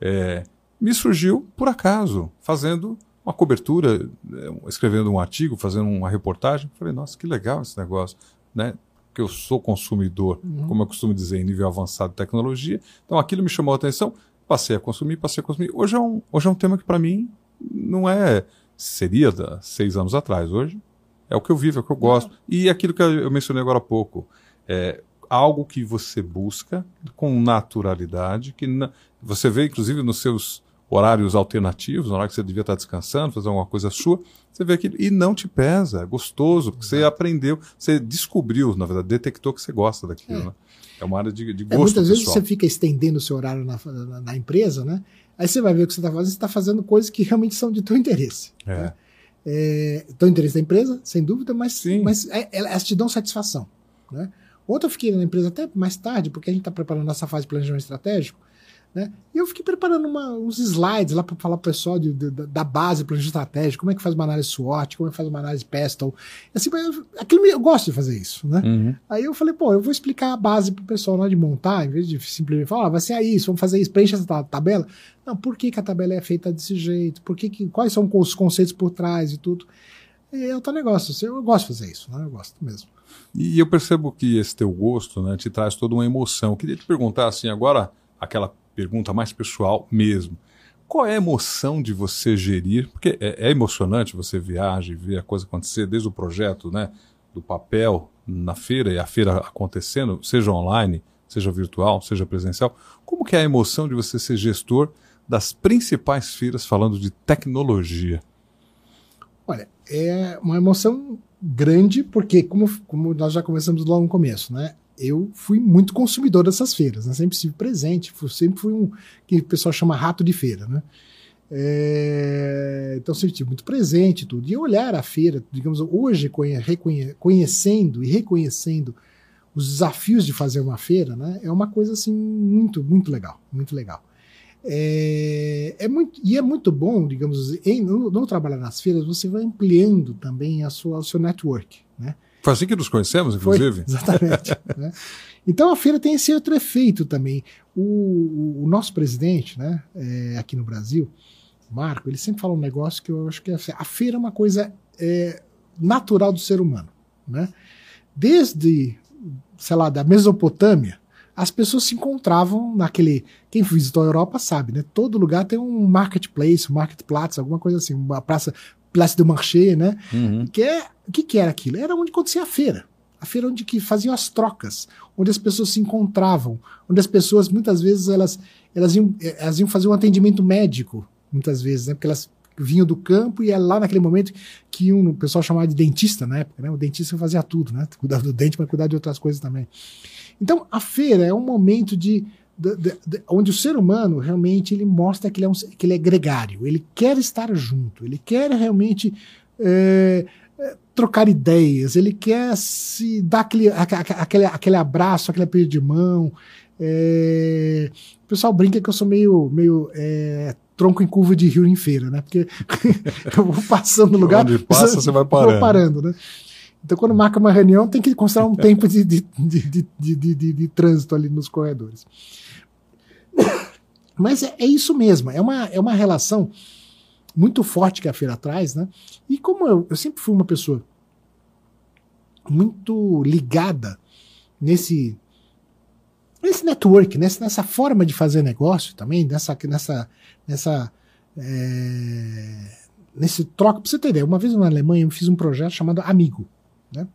É, me surgiu por acaso, fazendo uma cobertura, é, escrevendo um artigo, fazendo uma reportagem. Falei, nossa, que legal esse negócio, né? Porque eu sou consumidor, uhum. como eu costumo dizer, em nível avançado de tecnologia. Então aquilo me chamou a atenção, passei a consumir, passei a consumir. Hoje é um, hoje é um tema que para mim não é seria da seis anos atrás. Hoje é o que eu vivo, é o que eu gosto. Uhum. E aquilo que eu mencionei agora há pouco, é algo que você busca com naturalidade, que na, você vê inclusive nos seus horários alternativos, na hora que você devia estar descansando, fazer alguma coisa sua, você vê aquilo e não te pesa, é gostoso, porque Exato. você aprendeu, você descobriu, na verdade, detectou que você gosta daquilo, é. né? É uma área de, de é, gosto.
É, muitas
pessoal.
vezes você fica estendendo o seu horário na, na, na, empresa, né? Aí você vai ver o que você está fazendo, você está fazendo coisas que realmente são de teu interesse.
É.
Né? É, teu interesse da empresa, sem dúvida, mas,
Sim.
mas é, elas te dão satisfação. Né? Ontem eu fiquei na empresa até mais tarde, porque a gente está preparando nossa fase de planejamento estratégico, né? E eu fiquei preparando uma, uns slides lá para falar pro pessoal de, de, da base planejamento estratégico, como é que faz uma análise SWOT, como é que faz uma análise PESTEL. Assim, eu, aquilo, eu gosto de fazer isso, né?
Uhum.
Aí eu falei, pô, eu vou explicar a base pro pessoal na hora de montar, em vez de simplesmente falar, ah, vai ser isso, vamos fazer isso, preencha essa tabela. Não, por que, que a tabela é feita desse jeito? Por que, que quais são os conceitos por trás e tudo? E é outro negócio. Eu gosto de fazer isso, né? Eu gosto mesmo.
E eu percebo que esse teu gosto, né, te traz toda uma emoção. Eu queria te perguntar assim, agora aquela pergunta mais pessoal mesmo. Qual é a emoção de você gerir? Porque é, é emocionante você viajar e ver a coisa acontecer desde o projeto, né, do papel na feira e a feira acontecendo, seja online, seja virtual, seja presencial. Como que é a emoção de você ser gestor das principais feiras falando de tecnologia?
Olha, é uma emoção grande, porque, como, como nós já conversamos logo no começo, né? Eu fui muito consumidor dessas feiras, né? sempre estive presente, fui, sempre fui um que o pessoal chama rato de feira, né? É, então sempre estive muito presente tudo. E olhar a feira, digamos, hoje conhecendo e reconhecendo os desafios de fazer uma feira, né? É uma coisa assim muito, muito legal, muito legal. É, é muito, e é muito bom, digamos, em, no, no, trabalhar nas feiras, você vai ampliando também a sua, o seu network. Né?
Foi assim que nos conhecemos, inclusive.
Foi, exatamente. né? Então a feira tem esse outro efeito também. O, o nosso presidente, né, é, aqui no Brasil, Marco, ele sempre fala um negócio que eu acho que é, a feira é uma coisa é, natural do ser humano. Né? Desde, sei lá, da Mesopotâmia, as pessoas se encontravam naquele. Quem visitou a Europa sabe, né? Todo lugar tem um marketplace, um marketplace, alguma coisa assim, uma praça, place de marché, né?
Uhum.
Que é, o que, que era aquilo? Era onde acontecia a feira. A feira onde que faziam as trocas, onde as pessoas se encontravam, onde as pessoas muitas vezes elas, elas, iam, elas iam fazer um atendimento médico, muitas vezes, né? Porque elas vinham do campo e é lá naquele momento que um, o pessoal chamava de dentista na época, né? O dentista fazia tudo, né? Cuidava do dente, mas cuidar de outras coisas também. Então, a feira é um momento de, de, de, de, onde o ser humano realmente ele mostra que ele, é um, que ele é gregário, ele quer estar junto, ele quer realmente é, trocar ideias, ele quer se dar aquele, aquele, aquele abraço, aquele aperto de mão. É, o pessoal brinca que eu sou meio, meio é, tronco em curva de rio em feira, né? Porque eu vou passando no lugar.
Onde passa, você vai parando.
Vou parando, né? Então, quando marca uma reunião, tem que considerar um tempo de, de, de, de, de, de trânsito ali nos corredores. Mas é, é, isso mesmo, é uma, é uma relação muito forte que a feira traz, né? E como eu, eu sempre fui uma pessoa muito ligada nesse nesse network, nessa, nessa forma de fazer negócio também, nessa nessa nessa é, nesse troca. Pra você ter ideia, uma vez na Alemanha eu fiz um projeto chamado Amigo. Né?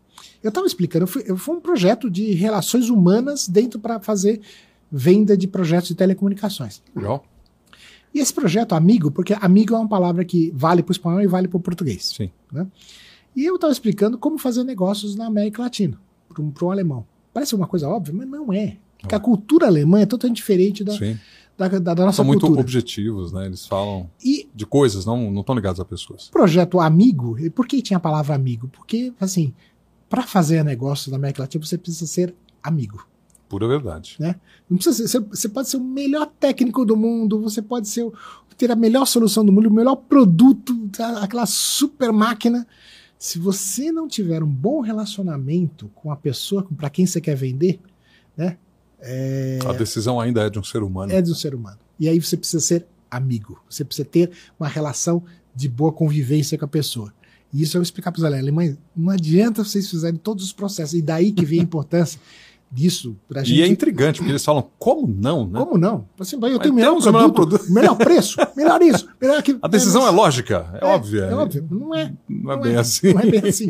Eu estava explicando, eu fui, eu, foi um projeto de relações humanas dentro para fazer venda de projetos de telecomunicações.
Legal.
E esse projeto, amigo, porque amigo é uma palavra que vale para o espanhol e vale para o português.
Sim.
Né? E eu estava explicando como fazer negócios na América Latina, para um, um, alemão. Parece uma coisa óbvia, mas não é. Porque a cultura alemã é totalmente diferente da, da, da, da, nossa
São
cultura.
São muito objetivos, né? Eles falam
e
de coisas, não estão ligados a pessoas.
O projeto Amigo, por que tinha a palavra amigo? Porque, assim, para fazer negócio na América Latina, você precisa ser amigo.
Pura verdade.
Né? Não precisa ser, você pode ser o melhor técnico do mundo, você pode ser ter a melhor solução do mundo, o melhor produto, aquela super máquina. Se você não tiver um bom relacionamento com a pessoa para quem você quer vender, né? É...
A decisão ainda é de um ser humano.
É de um ser humano. E aí você precisa ser amigo. Você precisa ter uma relação de boa convivência com a pessoa. E isso eu vou explicar para os alemães. Não adianta vocês fizerem todos os processos. E daí que vem a importância disso pra gente.
E é intrigante, porque eles falam, como não, né?
Como não? Assim, eu tenho melhor produto, melhor produto, melhor preço, melhor isso, melhor aquilo.
A decisão é, é lógica, é, é óbvia.
É óbvio, não é.
Não, é bem assim.
Não é bem assim.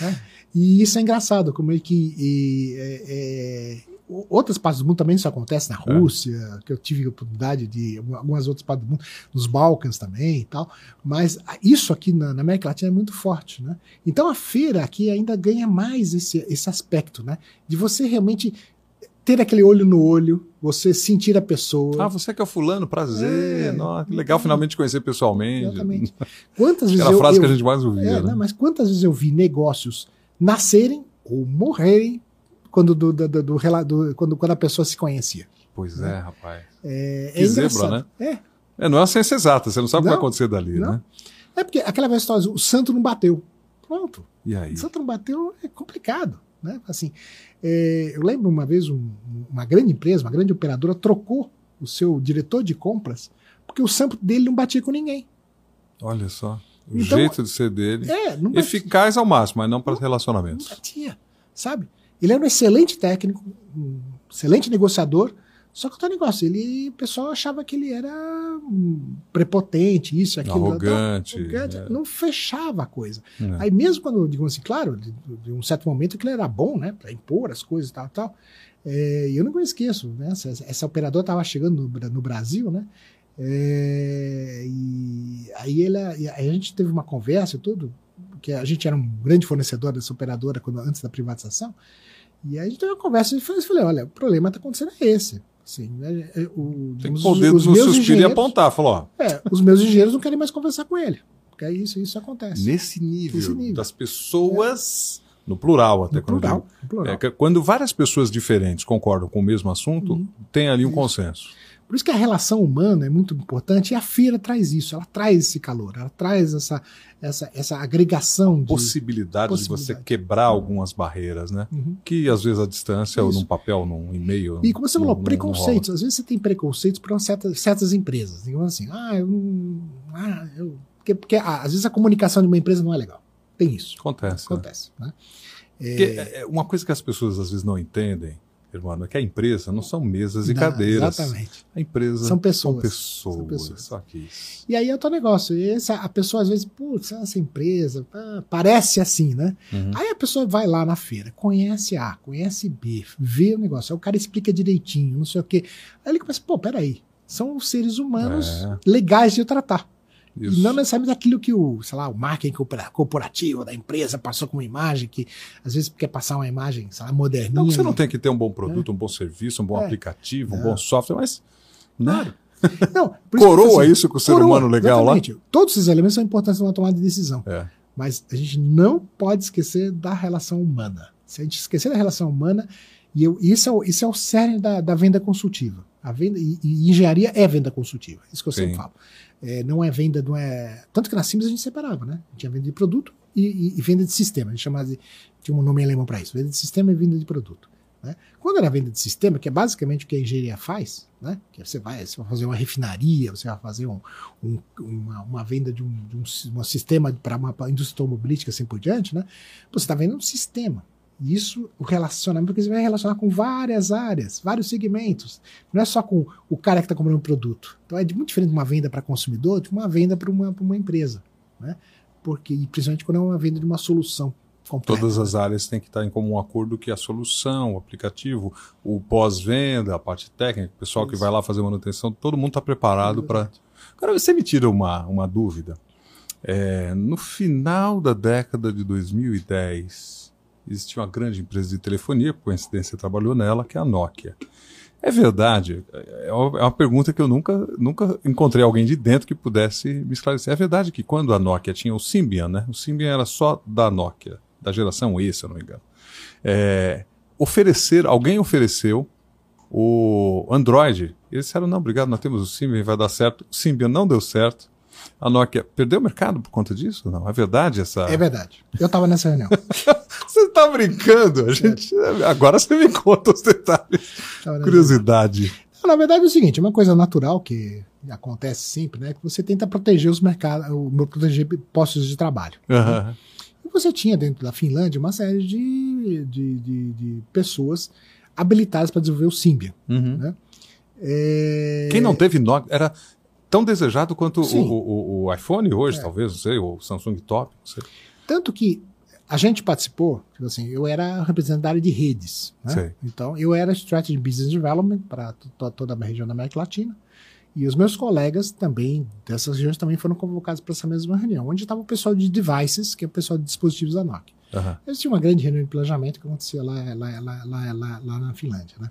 né? E isso é engraçado, como é que e, é, outras partes do mundo também isso acontece, na Rússia, é. que eu tive a oportunidade de algumas outras partes do mundo, nos Balcãs também e tal, mas isso aqui na, na, América Latina é muito forte, né? Então a feira aqui ainda ganha mais esse, esse aspecto, né? De você realmente ter aquele olho no olho, você sentir a pessoa.
Ah, você que é o fulano, prazer. É, Nossa, que legal finalmente conhecer pessoalmente.
Exatamente. Quantas vezes
Aquela
eu,
frase
eu,
que a gente mais ouvia.
é,
né?
mas quantas vezes eu vi negócios nascerem ou morrerem quando, do, do, do, do quando, quando a pessoa se conhecia.
Pois é, rapaz.
É,
Que
é
zebra,
engraçado. É,
É, não é uma ciência exata, você não sabe o que vai
Não,
acontecer dali,
não.
né?
é porque aquela velha história, o santo não bateu. Pronto.
E aí?
O santo não bateu é complicado. Né? Assim, é, eu lembro uma vez um- uma grande empresa, uma grande operadora, trocou o seu diretor de compras porque o santo dele não batia com ninguém.
Olha só. O
Então-
jeito de ser dele.
É, não batia.
Eficaz ao máximo, mas não para
Não
relacionamentos.
batia, sabe? Ele era um excelente técnico, um excelente negociador, só que o negócio, ele, o pessoal achava que ele era prepotente, isso, aquilo.
Arrogante,
arrogante,
é.
Não fechava a coisa.
É.
Aí mesmo quando, digamos assim, claro, de, de um certo momento que ele era bom, né, para impor as coisas e tal, tal. É, eu não esqueço, né, essa, essa operadora estava chegando no, no Brasil, né, é, e aí ele, aí a gente teve uma conversa e tudo, que a gente era um grande fornecedor dessa operadora quando, antes da privatização, e aí a gente teve uma conversa e falei, olha, o problema está acontecendo é esse. Assim, né, é, o,
Tem que pôr o
os-
dedo no
meus
suspiro e apontar. Falou,
é, os meus engenheiros não querem mais conversar com ele. Porque é isso, isso acontece.
nesse nível,
Nesse nível.
das pessoas, no plural até,
No
quando eu
plural,
digo.
plural.
É, quando várias pessoas diferentes concordam com o mesmo assunto,
Uhum.
tem ali um
Isso.
consenso.
Por isso que a relação humana é muito importante e a feira traz isso, ela traz esse calor, ela traz essa, essa, essa agregação de.
Possibilidade, de você
Possibilidade.
quebrar algumas barreiras, né?
Uhum.
Que às vezes a distância, ou
Isso.
num papel, num e-mail.
E como você falou, preconceitos. Às vezes você tem preconceitos para certas, certas empresas. Digamos assim, ah, eu. Ah, eu. Porque, porque ah, às vezes a comunicação de uma empresa não é legal. Tem isso.
Acontece. né?
Acontece. Né? É,
Porque é- é uma coisa que as pessoas às vezes não entendem, irmão, é que a empresa não são mesas e
não,
cadeiras.
Exatamente.
A empresa
São pessoas.
São pessoas.
São pessoas.
Só que isso.
E aí é o teu negócio. E essa, a pessoa às vezes, putz, essa empresa ah, parece assim, né?
Uhum.
Aí a pessoa vai lá na feira, conhece A, conhece B, vê o negócio, aí o cara explica direitinho, não sei o quê. Aí ele começa, pô, peraí, são seres humanos
É.
legais de tratar.
Isso.
Não necessariamente aquilo que o, sei lá, o marketing corpora- corporativo da empresa passou com uma imagem que às vezes quer passar uma imagem, sei lá, moderninha.
Não você não tem que ter um bom produto, um bom serviço, um bom
É.
aplicativo, um
Não.
bom software, mas. Né?
Não,
Coroa
assim,
isso com o ser
coroa,
humano legal
exatamente. Todos esses elementos são importantes numa tomada de decisão.
lá. É.
Mas a gente não pode esquecer da relação humana. Se a gente esquecer da relação humana, e eu, isso, é o, isso é o cerne da, da venda consultiva. A venda, e, e engenharia é venda consultiva. Isso que eu sempre
Sim.
falo. É, não é venda, não é. Tanto que na Sims a gente separava, né? Tinha venda de produto e, e- e venda de sistema. A gente chamava de. Tinha um nome alemão para isso: venda de sistema e venda de produto. Né? Quando era venda de sistema, que é basicamente o que a engenharia faz, né? que você vai, você vai fazer uma refinaria, você vai fazer um, um- uma, uma venda de um, de um si- um sistema para uma indústria automobilística assim por diante, né? Você está vendendo um sistema. Isso, o relacionamento, porque você vai relacionar com várias áreas, vários segmentos. Não é só com o cara que está comprando um produto. Então é muito diferente de uma venda para consumidor de uma venda para uma, pra uma empresa. Né? Porque, e principalmente quando é uma venda de uma solução completa.
Todas as áreas têm que estar em comum acordo que a solução, o aplicativo, o pós-venda, a parte técnica, o pessoal que
Isso.
vai lá fazer manutenção, todo mundo está preparado para.
Exato.
Cara, você me tira uma, uma dúvida. É, no final da década de 2010, existia uma grande empresa de telefonia, por coincidência trabalhou nela, que é a Nokia. É verdade? É uma é uma pergunta que eu nunca, nunca encontrei alguém de dentro que pudesse me esclarecer. É verdade que quando a Nokia tinha o Symbian, né? O Symbian era só da Nokia, da geração E, se eu não me engano. É, oferecer, alguém ofereceu o Android. Eles disseram, não, obrigado, nós temos o Symbian, vai dar certo. O Symbian não deu certo. A Nokia perdeu o mercado por conta disso? Não, é verdade essa...
É verdade. Eu estava nessa reunião.
Você está brincando? A gente... Agora você me conta os detalhes.
Tava nessa
Curiosidade.
Na verdade é o seguinte, é uma coisa natural que acontece sempre, né? Que você tenta proteger os mercados, proteger postos de trabalho.
Aham.
E você tinha dentro da Finlândia uma série de, de, de- de pessoas habilitadas para desenvolver o Symbian.
Uhum.
É,
Quem não teve Nokia era tão desejado quanto o- o- o iPhone hoje,
É.
talvez, não sei, ou o Samsung Top, não sei.
Tanto que a gente participou, tipo assim, eu era representante da área de redes. né? Então, eu era Strategy Business Development para toda a região da América Latina. E os meus colegas também, dessas regiões, também foram convocados para essa mesma reunião, onde estava o pessoal de devices, que é o pessoal de dispositivos da Nokia. Uhum. Eles tinham uma grande reunião de planejamento que acontecia lá, lá, lá, lá, lá, lá na Finlândia, né?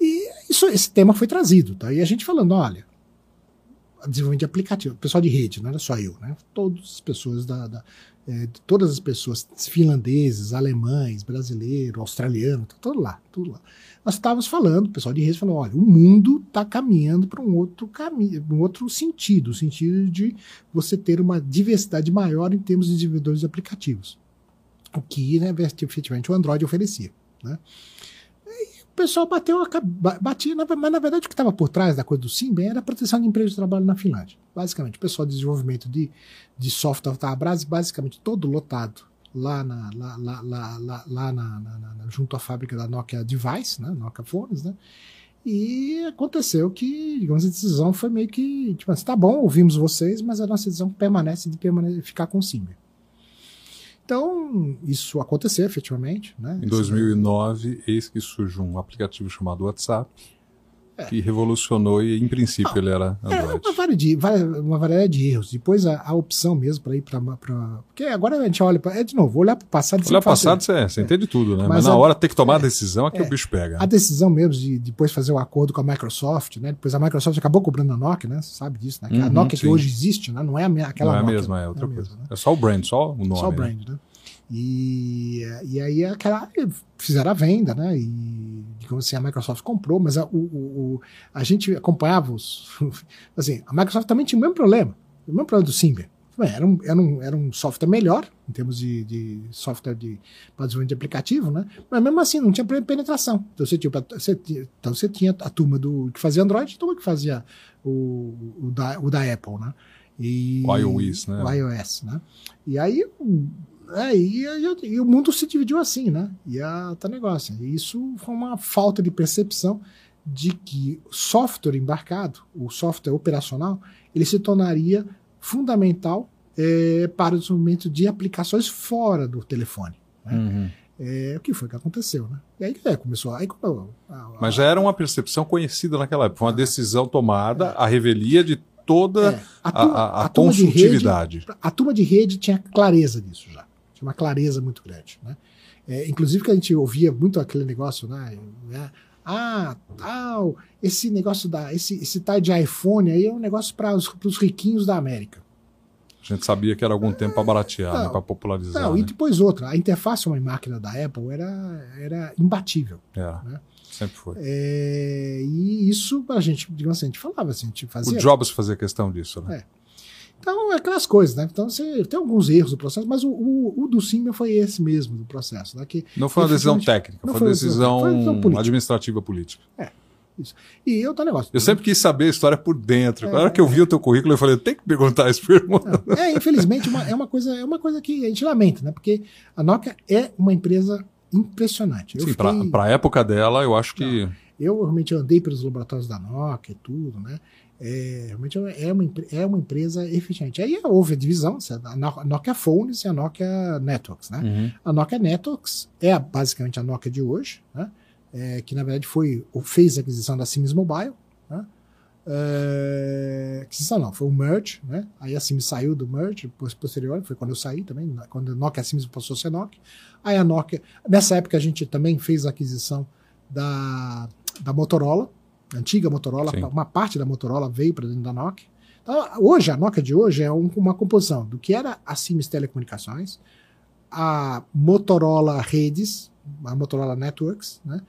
E isso, esse tema foi trazido, tá? E a gente falando, olha, desenvolvimento de aplicativo, pessoal de rede, não era só eu, né? Todas as pessoas da, da é, todas as pessoas finlandeses, alemães, brasileiros, australianos, tá tudo lá, tudo lá. Nós estávamos falando, o pessoal de rede falou, olha, o mundo está caminhando para um outro caminho, um outro sentido, o sentido de você ter uma diversidade maior em termos de desenvolvedores de aplicativos, o que, né, efetivamente, o Android oferecia, né? Pessoal bateu a batia, mas na verdade o que estava por trás da coisa do Symbian era a proteção de empregos de trabalho na Finlândia. Basicamente, o pessoal de desenvolvimento de, de software estava basicamente todo lotado lá, na, lá, lá, lá, lá na, na, na, junto à fábrica da Nokia Device, né, Nokia Phones, né? E aconteceu que, digamos, a decisão foi meio que, tipo assim, tá bom, ouvimos vocês, mas a nossa decisão permanece de permane ficar com o Symbian. Então, isso aconteceu efetivamente. Né?
Em 2009, eis que surge um aplicativo chamado WhatsApp, é. que revolucionou e, em princípio, ele era
é, Android. É uma variedade, uma variedade de erros. Depois, a, a opção mesmo para ir para. Porque agora a gente olha para. É de novo, olhar para o passado.
Olhar para o passado, você, você é. entende tudo, né? Mas, Mas na a, hora tem que tomar a é, decisão é que o bicho pega.
A decisão mesmo de depois fazer o um acordo com a Microsoft, né? Depois a Microsoft acabou cobrando a Nokia, né? Você sabe disso, né? Uhum, a Nokia sim. que hoje existe, né? Não é aquela
Não é a mesma, é outra coisa. Mesma, né? É só o brand, só o nome.
Só o brand, né? né? E, e aí aquela, fizeram a venda, né? E digamos assim, a Microsoft comprou, mas a, o, o, a gente acompanhava os. Assim, a Microsoft também tinha o mesmo problema, o mesmo problema do Symbian. Era um, era, um, era um software melhor, em termos de, de software de, desenvolvimento de aplicativo, né? Mas mesmo assim, não tinha penetração. Então você tinha, você, então você tinha a turma do, que fazia Android e a turma que fazia o, o, da, o da Apple, né?
E, o iOS, né?
O iOS, né? E aí é, e, e, e, o mundo se dividiu assim, né? E a tá negócio. E isso foi uma falta de percepção de que o software embarcado, o software operacional, ele se tornaria fundamental é, para o desenvolvimento de aplicações fora do telefone. Né? Uhum. É, o que foi que aconteceu, né? E aí é, começou. Aí,
a, a, Mas já era uma percepção conhecida naquela época, uma decisão tomada, é. a revelia de toda é, a, turma, a, a, a consultividade.
Rede, a turma de rede tinha clareza disso já. Tinha uma clareza muito grande. Né? É, inclusive que a gente ouvia muito aquele negócio, né? né? Ah, tal, esse negócio da. Esse, esse tal de iPhone aí é um negócio para os riquinhos da América.
A gente sabia que era algum tempo para baratear, né, para popularizar. Não, né?
e depois outra. A interface uma máquina da Apple era, era imbatível.
Era. Né? Sempre foi.
É, e isso a gente, digamos assim, a gente falava assim, a gente fazia.
O Jobs fazia questão disso, né?
É. Então, é aquelas coisas, né? Então, você tem alguns erros do processo, mas o, o, o do Simba foi esse mesmo do processo. Né? Que,
não foi uma decisão técnica, foi uma decisão, foi decisão política. administrativa política.
É. Isso. E eu tô negócio.
Eu sempre quis saber a história por dentro. É, Na hora que eu vi é, o teu currículo, eu falei, tem que perguntar isso pro irmão.
É, infelizmente, uma, é, uma coisa, é uma coisa que a gente lamenta, né? Porque a Nokia é uma empresa impressionante.
Eu Sim, fiquei... para a época dela, eu acho que. Não,
eu realmente andei pelos laboratórios da Nokia e tudo, né? É, realmente é uma, é uma empresa eficiente. Aí houve a divisão, a Nokia Phones e a Nokia Networks. Né? Uhum. A Nokia Networks é basicamente a Nokia de hoje, né? É, que na verdade foi, fez a aquisição da Sims Mobile. Né? É, aquisição não, foi o merge. Né? Aí a Sims saiu do merge, posterior, foi quando eu saí também, quando a Nokia a Sims passou a ser Nokia. Aí a Nokia, nessa época a gente também fez a aquisição da, da Motorola, antiga Motorola, Sim. uma parte da Motorola veio para dentro da Nokia. Então, hoje, a Nokia de hoje é um, uma composição do que era a Siemens Telecomunicações, a Motorola Redes, a Motorola Networks, né?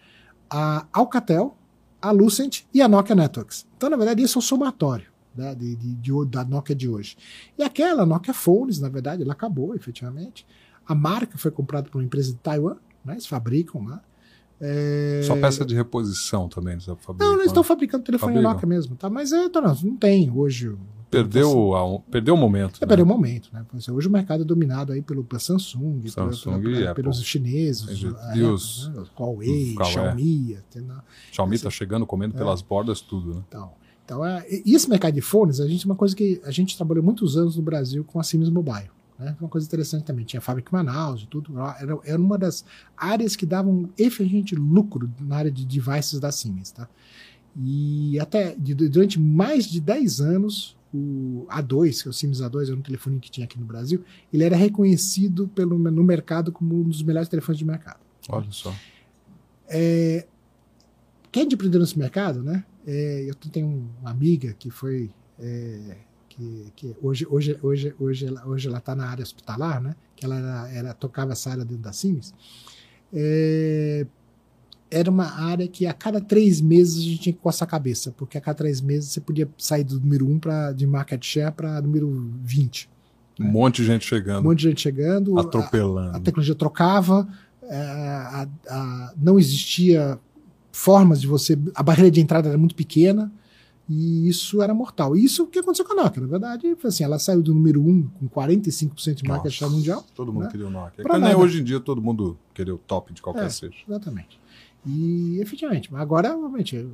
a Alcatel, a Lucent e a Nokia Networks. Então, na verdade, isso é o somatório né, de, de, de, da Nokia de hoje. E aquela Nokia Phones, na verdade, ela acabou, efetivamente. A marca foi comprada por uma empresa de Taiwan, né, eles fabricam lá.
É... Só peça de reposição também,
eles fabricam. Não, eles estão fabricando telefone Fabricam. Nokia mesmo, tá? Mas é, não, não tem hoje.
Perdeu, a, perdeu o momento.
É, né? Perdeu o momento, né? Hoje o mercado é dominado aí pelo, pela Samsung, Samsung pela, pela, pelos chineses,
e os,
né? Huawei, Huawei, Xiaomi.
Xiaomi está chegando comendo é. pelas bordas tudo, né?
Então, então é, e esse mercado de fones, a gente uma coisa que a gente trabalhou muitos anos no Brasil com a Siemens Mobile. Né? Uma coisa interessante também, tinha fábrica em Manaus e tudo. Era, era uma das áreas que davam efetivamente lucro na área de devices da Siemens. Tá? E até de, durante mais de 10 anos, o A2, que é o Sims A2, era um telefone que tinha aqui no Brasil, ele era reconhecido pelo, no mercado como um dos melhores telefones de mercado.
Olha só.
É, quem empreendeu nesse mercado, né? É, eu tenho uma amiga que foi é, que, que, hoje hoje hoje hoje ela, hoje ela está na área hospitalar, né? Que ela era, ela tocava essa área dentro da Sims. É, era uma área que a cada três meses a gente tinha que coçar a cabeça, porque a cada três meses você podia sair do número 1 um pra, de market share para número 20.
Um né? monte de gente chegando.
Um monte de gente chegando.
Atropelando.
A, a tecnologia trocava, é, a, a, não existia formas de você. A barreira de entrada era muito pequena. E isso era mortal. E isso o que aconteceu com a Nokia, na verdade, foi assim, ela saiu do número 1 com 45% de market share mundial.
Todo mundo né? queria o Nokia. Pra nem hoje em dia todo mundo queria o top de qualquer é, seja.
Exatamente. E efetivamente, agora, realmente,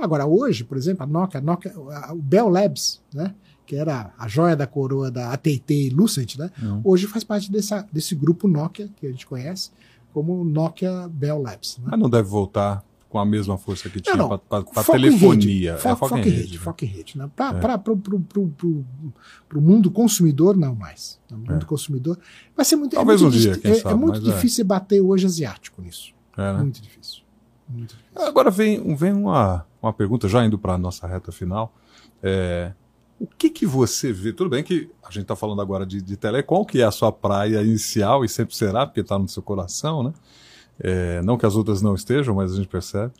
agora hoje, por exemplo, a Nokia, a Nokia a, o Bell Labs, né, que era a joia da coroa da AT&T e Lucent, né, uhum. hoje faz parte dessa, desse grupo Nokia que a gente conhece como Nokia Bell Labs. Né?
Mas não deve voltar com a mesma força que tinha para telefonia.
Foco, é, foco, foco em rede. rede né? Foco em rede. Né? Para é. o mundo consumidor, não mais. No mundo é. consumidor. Vai ser muito.
Talvez
é
muito um dia, quem
é,
sabe.
É muito difícil bater hoje asiático nisso.
É, né?
Muito difícil. Muito difícil.
Agora vem, vem uma, uma pergunta, já indo para a nossa reta final. É, o que, que você vê? Tudo bem que a gente está falando agora de, de telecom, que é a sua praia inicial e sempre será, porque está no seu coração, né? É, não que as outras não estejam, mas a gente percebe.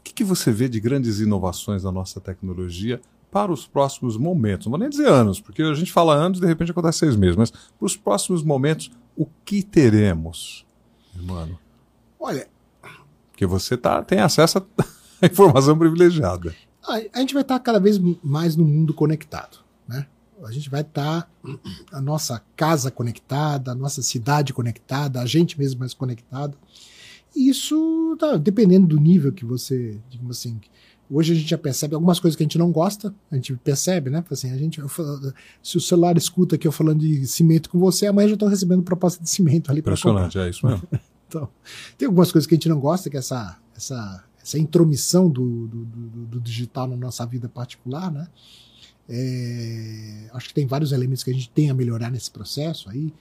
O que, que você vê de grandes inovações na nossa tecnologia para os próximos momentos? Não vou nem dizer anos, porque a gente fala anos de repente acontece seis meses, mas para os próximos momentos, o que teremos, mano?
Olha.
Porque você tá, tem acesso à informação privilegiada.
A, gente vai estar cada vez mais no mundo conectado. Né? A gente vai estar a nossa casa conectada, a nossa cidade conectada, a gente mesmo mais conectado. Isso, tá, dependendo do nível que você, digamos assim, hoje a gente já percebe algumas coisas que a gente não gosta, a gente percebe, né? Assim, a gente, se o celular escuta aqui eu falando de cimento com você, amanhã já estou recebendo proposta de cimento ali.
Impressionante, é isso mesmo.
Então, tem algumas coisas que a gente não gosta, que é essa, essa, essa intromissão do, do, do, do digital na nossa vida particular, né? É, acho que tem vários elementos que a gente tem a melhorar nesse processo aí.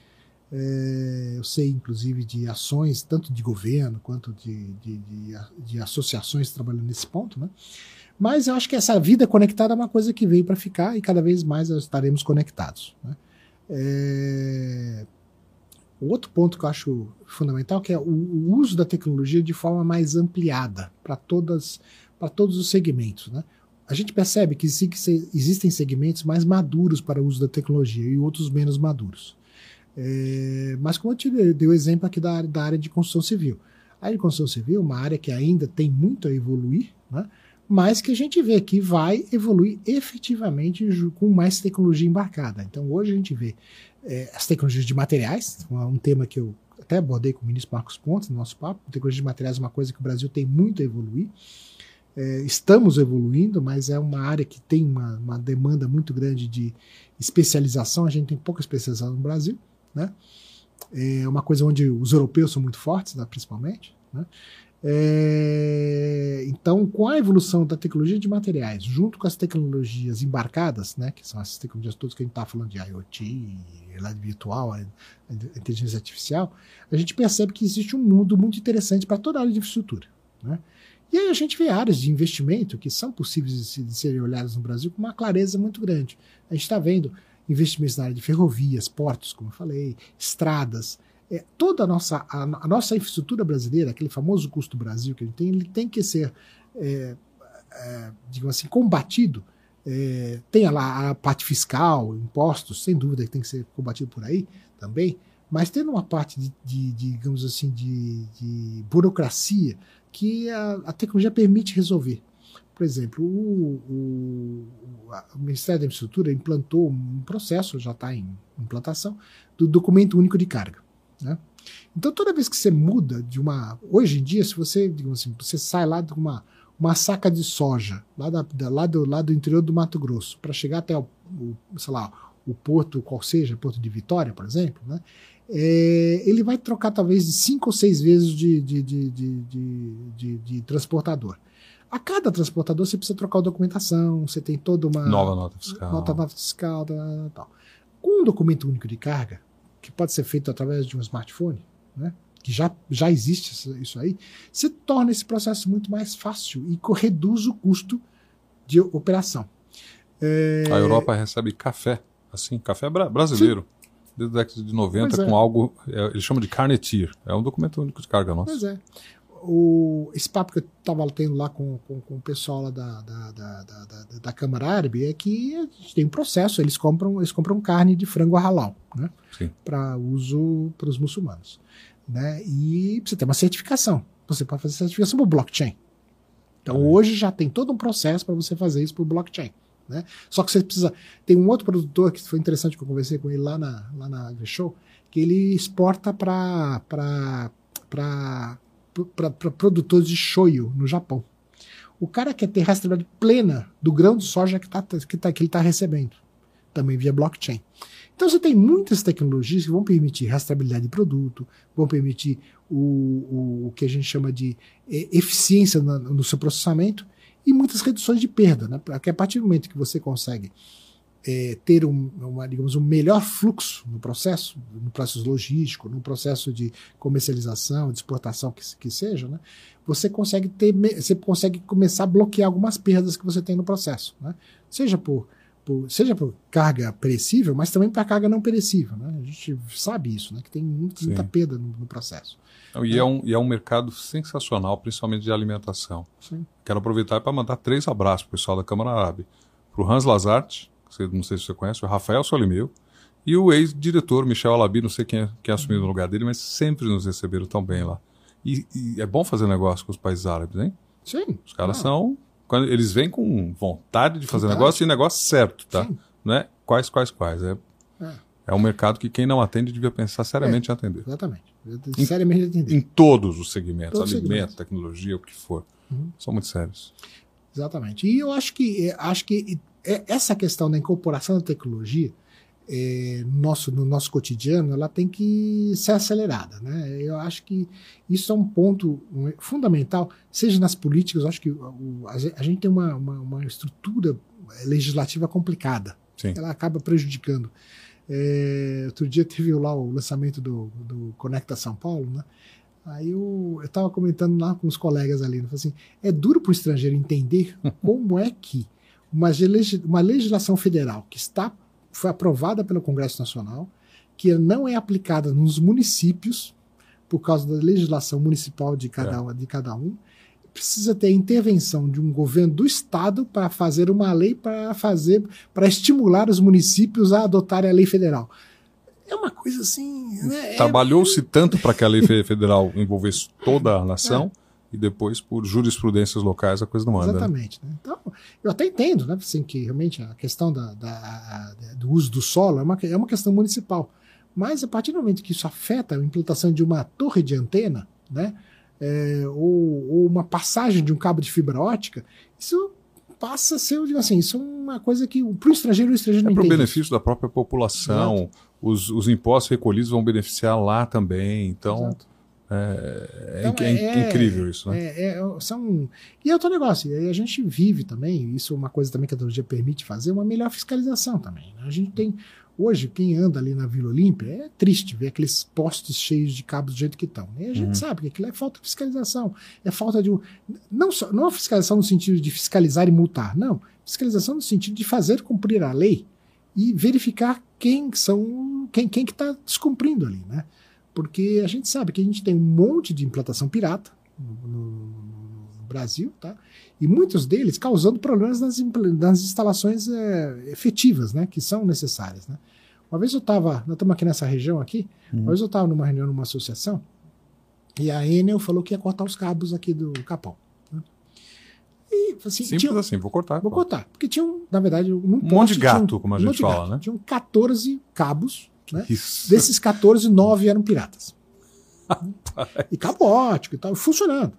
É, eu sei, inclusive, de ações, tanto de governo quanto de, de, de, de, associações trabalhando nesse ponto, né? Mas eu acho que essa vida conectada é uma coisa que veio para ficar e cada vez mais estaremos conectados. Né? É, outro ponto que eu acho fundamental que é o, o uso da tecnologia de forma mais ampliada para todas para todos os segmentos, né? A gente percebe que existem segmentos mais maduros para o uso da tecnologia e outros menos maduros. É, mas como eu te dei o exemplo aqui da, da área de construção civil. A área de construção civil é uma área que ainda tem muito a evoluir, né? mas que a gente vê que vai evoluir efetivamente com mais tecnologia embarcada. Então hoje a gente vê é, as tecnologias de materiais, um tema que eu até abordei com o ministro Marcos Pontes no nosso papo. Tecnologia de materiais é uma coisa que o Brasil tem muito a evoluir. É, estamos evoluindo, mas é uma área que tem uma, uma, demanda muito grande de especialização. A gente tem pouca especialização no Brasil. Né? É uma coisa onde os europeus são muito fortes, né, principalmente. Né? É, então, com a evolução da tecnologia de materiais, junto com as tecnologias embarcadas, né, que são essas tecnologias todas que a gente está falando de IoT, realidade virtual, inteligência artificial, a gente percebe que existe um mundo muito interessante para toda a área de infraestrutura. Né? E aí a gente vê áreas de investimento que são possíveis de serem olhadas no Brasil com uma clareza muito grande. A gente está vendo investimentos na área de ferrovias, portos, como eu falei, estradas, é, toda a nossa, a, a, nossa infraestrutura brasileira, aquele famoso custo Brasil que a gente tem, ele tem que ser, é, é, digamos assim, combatido. É, tem lá a parte fiscal, impostos, sem dúvida que tem que ser combatido por aí também, mas tendo uma parte de, de, de digamos assim, de, de burocracia que a, a, tecnologia permite resolver. Por exemplo, o, o, o Ministério da Infraestrutura implantou um processo, já está em implantação, do documento único de carga. Né? Então, toda vez que você muda de uma. Hoje em dia, se você, digamos assim, você sai lá de uma, uma saca de soja, lá, da, da lá, do, lá do interior do Mato Grosso, para chegar até o, o, sei lá, o porto, qual seja, porto de Vitória, por exemplo, né? É, ele vai trocar talvez de cinco ou seis vezes de, de, de, de, de transportador. A cada transportador você precisa trocar a documentação, você tem toda uma.
Nova nota fiscal.
Nota, fiscal, tal. Com um documento único de carga, que pode ser feito através de um smartphone, né? que já, já existe isso aí, você torna esse processo muito mais fácil e reduz o custo de operação.
É... A Europa recebe café, assim, café brasileiro. Sim. Desde a década de 90, é. com algo, é, eles chamam de carnetir. É um documento único de carga nosso.
Pois é. O, esse papo que eu estava tendo lá com, com, com, o pessoal lá da, da, da, da, da Câmara Árabe é que a gente tem um processo, eles compram, eles compram carne de frango halal, né? Para uso para os muçulmanos né? E você tem uma certificação. Você pode fazer certificação por blockchain. Então é. hoje já tem todo um processo para você fazer isso por blockchain. Né? Só que você precisa. Tem um outro produtor que foi interessante que eu conversei com ele lá na, lá na Show, que ele exporta para produtores de shoyu no Japão. O cara quer ter rastreabilidade plena do grão de soja que, tá, que, tá, que ele está recebendo, também via blockchain. Então você tem muitas tecnologias que vão permitir rastreabilidade de produto, vão permitir o, o, o que a gente chama de é, eficiência no, no seu processamento e muitas reduções de perda, né? Porque a partir do momento que você consegue é, ter um, uma, digamos, um melhor fluxo no processo, no processo logístico, no processo de comercialização, de exportação que, que seja, né? você consegue ter, você consegue começar a bloquear algumas perdas que você tem no processo, né? Seja por por, seja por carga perecível, mas também para carga não perecível. Né? A gente sabe isso, né? que tem muito, muita perda no, no processo.
E, é. um, e é um mercado sensacional, principalmente de alimentação. Sim. Quero aproveitar para mandar três abraços para o pessoal da Câmara Árabe. Para o Hans Lazart, que não sei se você conhece, o Rafael Solimeu, e o ex-diretor Michel Alabi, não sei quem, é, quem assumiu no lugar dele, mas sempre nos receberam tão bem lá. E, e, é bom fazer negócio com os países árabes, hein?
Sim.
Os caras ah. são quando eles vêm com vontade de fazer vontade. negócio e negócio certo, tá? Sim. Não é quais, quais, quais. É, é. é um mercado que quem não atende devia pensar seriamente
é,
em atender.
Exatamente. Em, seriamente atender.
Em todos os segmentos, todos alimento, segmentos. tecnologia, o que for. Uhum. São muito sérios.
Exatamente. E eu acho que, acho que essa questão da incorporação da tecnologia é, nosso, no nosso cotidiano, ela tem que ser acelerada. Né? Eu acho que isso é um ponto fundamental, seja nas políticas, eu acho que o, a, gente tem uma, uma, uma, estrutura legislativa complicada. Sim. Ela acaba prejudicando. É, outro dia teve lá o lançamento do, do Conecta São Paulo, né? Aí eu estava comentando lá com os colegas ali, né? assim, é duro para o estrangeiro entender como é que uma, uma legislação federal que está foi aprovada pelo Congresso Nacional, que não é aplicada nos municípios, por causa da legislação municipal de cada, é. de cada um, precisa ter a intervenção de um governo do estado para fazer uma lei para fazer para estimular os municípios a adotarem a lei federal. É uma coisa assim. Né?
É Trabalhou-se é... tanto para que a lei federal envolvesse toda a nação. É e depois por jurisprudências locais a coisa não anda.
Né? Exatamente. Né? Então, eu até entendo, né, assim, que realmente a questão da, da, do uso do solo é uma, é uma questão municipal. Mas a partir do momento que isso afeta a implantação de uma torre de antena, né, é, ou, ou, uma passagem de um cabo de fibra ótica, isso passa a ser, assim, isso é uma coisa que para o estrangeiro, o estrangeiro
é
não
para o benefício da própria população, os, os impostos recolhidos vão beneficiar lá também, então... Exato. É, então, é, é, incrível isso, né?
É, é, são... E é outro negócio, a gente vive também, isso é uma coisa também que a tecnologia permite fazer, uma melhor fiscalização também. Né? A gente tem, hoje, quem anda ali na Vila Olímpia, é triste ver aqueles postes cheios de cabos do jeito que estão. E a gente uhum. sabe que aquilo é falta de fiscalização, é falta de... Não, só, não a fiscalização no sentido de fiscalizar e multar, não. Fiscalização no sentido de fazer cumprir a lei e verificar quem são, quem, quem que está descumprindo ali, né? Porque a gente sabe que a gente tem um monte de implantação pirata no, no, no Brasil, tá? E muitos deles causando problemas nas, nas instalações é, efetivas, né? Que são necessárias, né? Uma vez eu estava, nós estamos aqui nessa região aqui, uhum. uma vez eu estava numa reunião numa associação e a Enel falou que ia cortar os cabos aqui do Capão. Né?
E, assim, Simples tinha, assim, vou cortar.
Vou pô. cortar. Porque tinham, na verdade, um
monte de gato, tinham, como a gente fala, gato,
né? Tinham 14 cabos né? Desses 14, 9 eram piratas. e cabótico e tal, funcionando.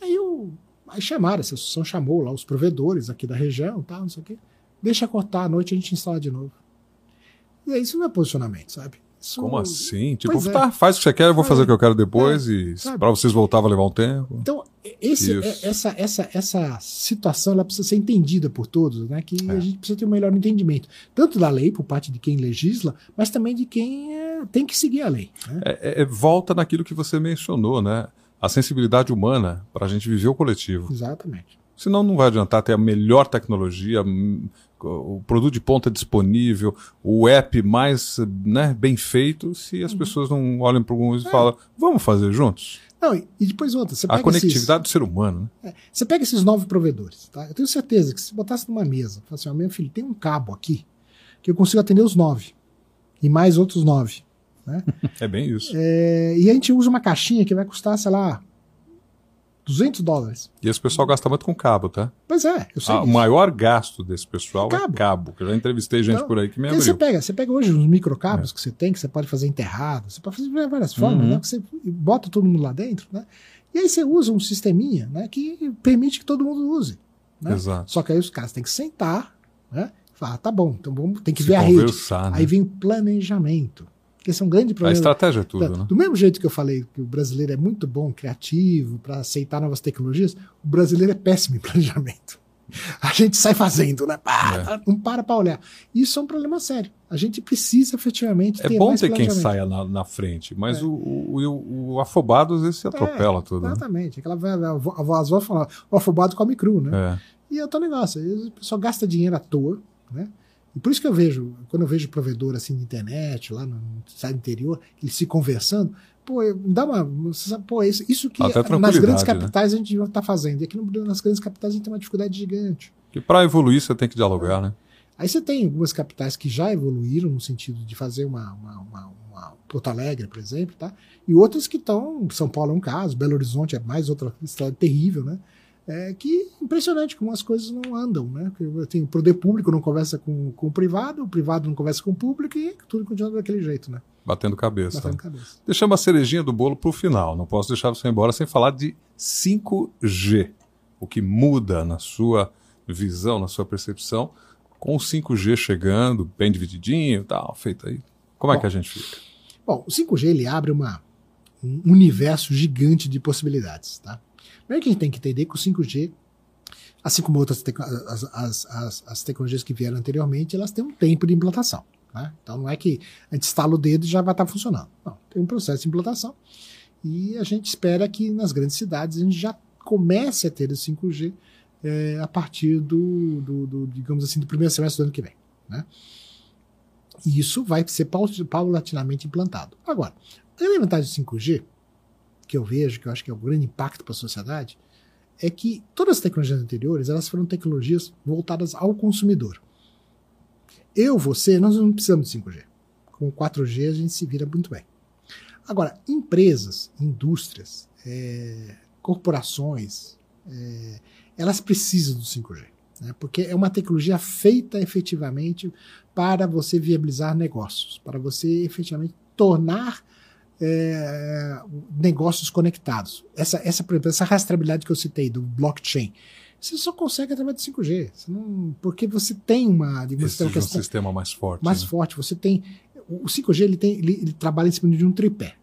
Aí, eu, aí chamaram, a associação chamou lá os provedores aqui da região, não sei o quê. Deixa cortar à noite a gente instala de novo. E aí, isso não é posicionamento, sabe? Isso-
Como assim? Tipo,
Pois é.
tá, faz o que você quer, eu vou
É,
fazer o que eu quero depois e
sabe?
pra vocês voltar vai levar um tempo.
Então, esse, é- essa, essa, essa situação ela precisa ser entendida por todos, né? Que
É.
a gente precisa ter um melhor entendimento, tanto da lei, por parte de quem legisla, mas também de quem é, tem que seguir a lei. né?
É, é- é- volta naquilo que você mencionou, né? A sensibilidade humana para a gente viver o coletivo.
Exatamente.
Senão não vai adiantar ter a melhor tecnologia, o produto de ponta disponível, o app mais né, bem feito, se
Uhum.
as pessoas não olham para alguns
É.
e falam, vamos fazer juntos?
Não, e, e depois outra, você
A
pega,
conectividade do ser humano. Né?
esses, é, você pega esses nove provedores, tá? Eu tenho certeza que se botasse numa mesa, fala assim, ó, meu filho, tem um cabo aqui que eu consigo atender os nove e mais outros nove.
É bem isso.
É, e a gente usa uma caixinha que vai custar, sei lá, 200 dólares.
E esse pessoal gasta muito com cabo, tá?
Pois é, eu sei.
Ah, o maior gasto desse pessoal
Cabo.
é cabo, que eu já entrevistei gente
Então,
por aí que me
Porque você
abriu.
pega, você pega hoje os microcabos que você tem, que você pode fazer enterrado, você pode fazer de várias formas,
Uhum.
né? Você bota todo mundo lá dentro, né? E aí você usa um sisteminha, né? Que permite que todo mundo use. Né?
Exato.
Só que aí os caras têm que sentar, né? e Falar, ah, tá bom, então vamos, tem que
Se
ver a rede.
né?
Aí vem o planejamento. Que esse é um grande
A
problema.
estratégia é tudo,
Da-
né?
Do mesmo jeito que eu falei que o brasileiro é muito bom, criativo, para aceitar novas tecnologias, o brasileiro é péssimo em planejamento. A gente sai fazendo, né? Pá,
É.
tá, Não para para olhar. Isso é um problema sério. A gente precisa efetivamente
É
ter
bom
mais
ter quem saia na, na frente, mas
É.
o, o, o- o afobado às vezes se atropela tudo. Né?
Exatamente. Aquela velha, a avó- a avó- as vó falam, o afobado come cru, né?
É.
E é outro negócio. aí O pessoal gasta dinheiro à toa, né? E por isso que eu vejo, quando eu vejo provedor assim de internet, lá no cidade interior, eles se conversando, pô, dá uma. sabe, Pô, isso, isso que nas grandes
né?
capitais a gente devia estar fazendo. E aqui no, nas grandes capitais a gente tem uma dificuldade gigante.
Que para evoluir você tem que dialogar, né?
Aí você tem algumas capitais que já evoluíram no sentido de fazer uma, uma, uma, uma Porto Alegre, por exemplo, tá? E outras que estão, São Paulo é um caso, Belo Horizonte é mais outra história terrível, né? É que impressionante como as coisas não andam, né? Que, Tem, o poder público não conversa com, com o privado, o privado não conversa com o público e tudo continua daquele jeito, né?
Batendo cabeça.
Batendo cabeça.
Deixamos a cerejinha do bolo para o final. Não posso deixar você embora sem falar de 5G. O que muda na sua visão, na sua percepção, com o 5G chegando, bem divididinho e tal, feito aí. Como é
Bom.
que a gente fica?
Bom, o 5G ele abre uma, um universo gigante de possibilidades, tá? Primeiro que a gente tem que entender que o 5G, assim como outras as, as, as, as tecnologias que vieram anteriormente, elas têm um tempo de implantação. Né? Então não é que a gente estala o dedo e já vai estar funcionando. Não, tem um processo de implantação e a gente espera que nas grandes cidades a gente já comece a ter o 5G eh, a partir do, do, do, digamos assim, do primeiro semestre do ano que vem. Né? E isso vai ser paul- paulatinamente implantado. Agora, a vantagem do 5G, que eu vejo, que eu acho que é o grande impacto para a sociedade, é que todas as tecnologias anteriores elas foram tecnologias voltadas ao consumidor. Eu, você, nós não precisamos de 5G. Com 4G a gente se vira muito bem. Agora, empresas, indústrias, eh, corporações, eh, elas precisam do 5G. Né? Porque é uma tecnologia feita efetivamente para você viabilizar negócios, para você efetivamente tornar é, negócios conectados. Essa, essa, por exemplo, essa rastreabilidade que eu citei do blockchain, você só consegue através do 5G. Você não, porque você tem uma, digamos, tem
um sistema mais forte.
mais
né?
forte. Você tem o 5G ele tem ele, ele trabalha em cima de um tripé.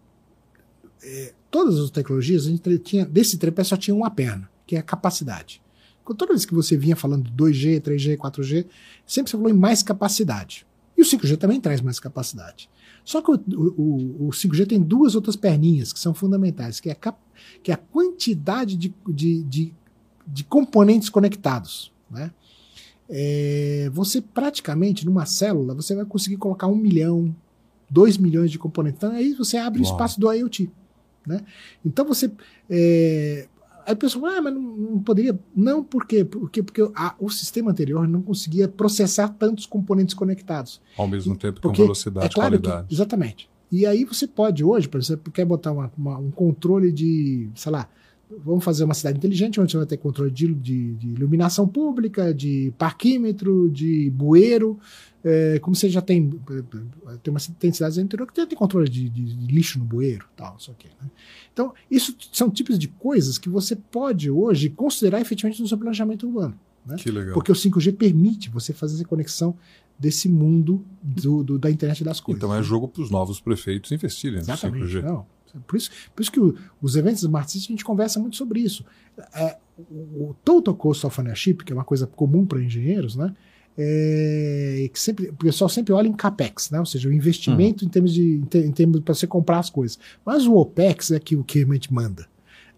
É, todas as tecnologias a gente tinha desse tripé só tinha uma perna, que é a capacidade. Quando toda vez que você vinha falando de 2G, 3G, 4G, sempre você falou em mais capacidade. E o 5G também traz mais capacidade. Só que o, o, o 5G tem duas outras perninhas que são fundamentais, que é a, cap, que é a quantidade de, de, de, de componentes conectados. Né? É, você praticamente, numa célula, você vai conseguir colocar um milhão, dois milhões de componentes. Então aí você abre
Uau.
o espaço do IoT. Né? Então você. É, aí a pessoa fala, ah, mas não, não poderia. Não, por quê? Porque, porque a, o sistema anterior não conseguia processar tantos componentes conectados.
Ao mesmo tempo com
Porque
velocidade
é
e
claro
qualidade.
Que, exatamente. E aí você pode hoje, por exemplo, quer botar uma- uma- um controle de, sei lá, vamos fazer uma cidade inteligente onde você vai ter controle de, de- de iluminação pública, de parquímetro, de bueiro, é, como você já tem, tem, uma, tem cidades interior que tem, tem controle de, de- de lixo no bueiro, tal, isso aqui. Né? Então, isso são tipos de coisas que você pode hoje considerar efetivamente no seu planejamento urbano. Né?
Que legal.
Porque o 5G permite você fazer essa conexão desse mundo do, do, da internet das coisas.
Então é jogo para os novos prefeitos investirem
Exatamente.
no 5G.
Não. Por isso, por isso que o, os eventos City a gente conversa muito sobre isso. É, o, o Total Cost of Ownership, que é uma coisa comum para engenheiros, né? É, que sempre, o pessoal sempre olha em capex, né? ou seja, o investimento em termos de em termos para você comprar as coisas. Mas o opex é que o que a gente manda.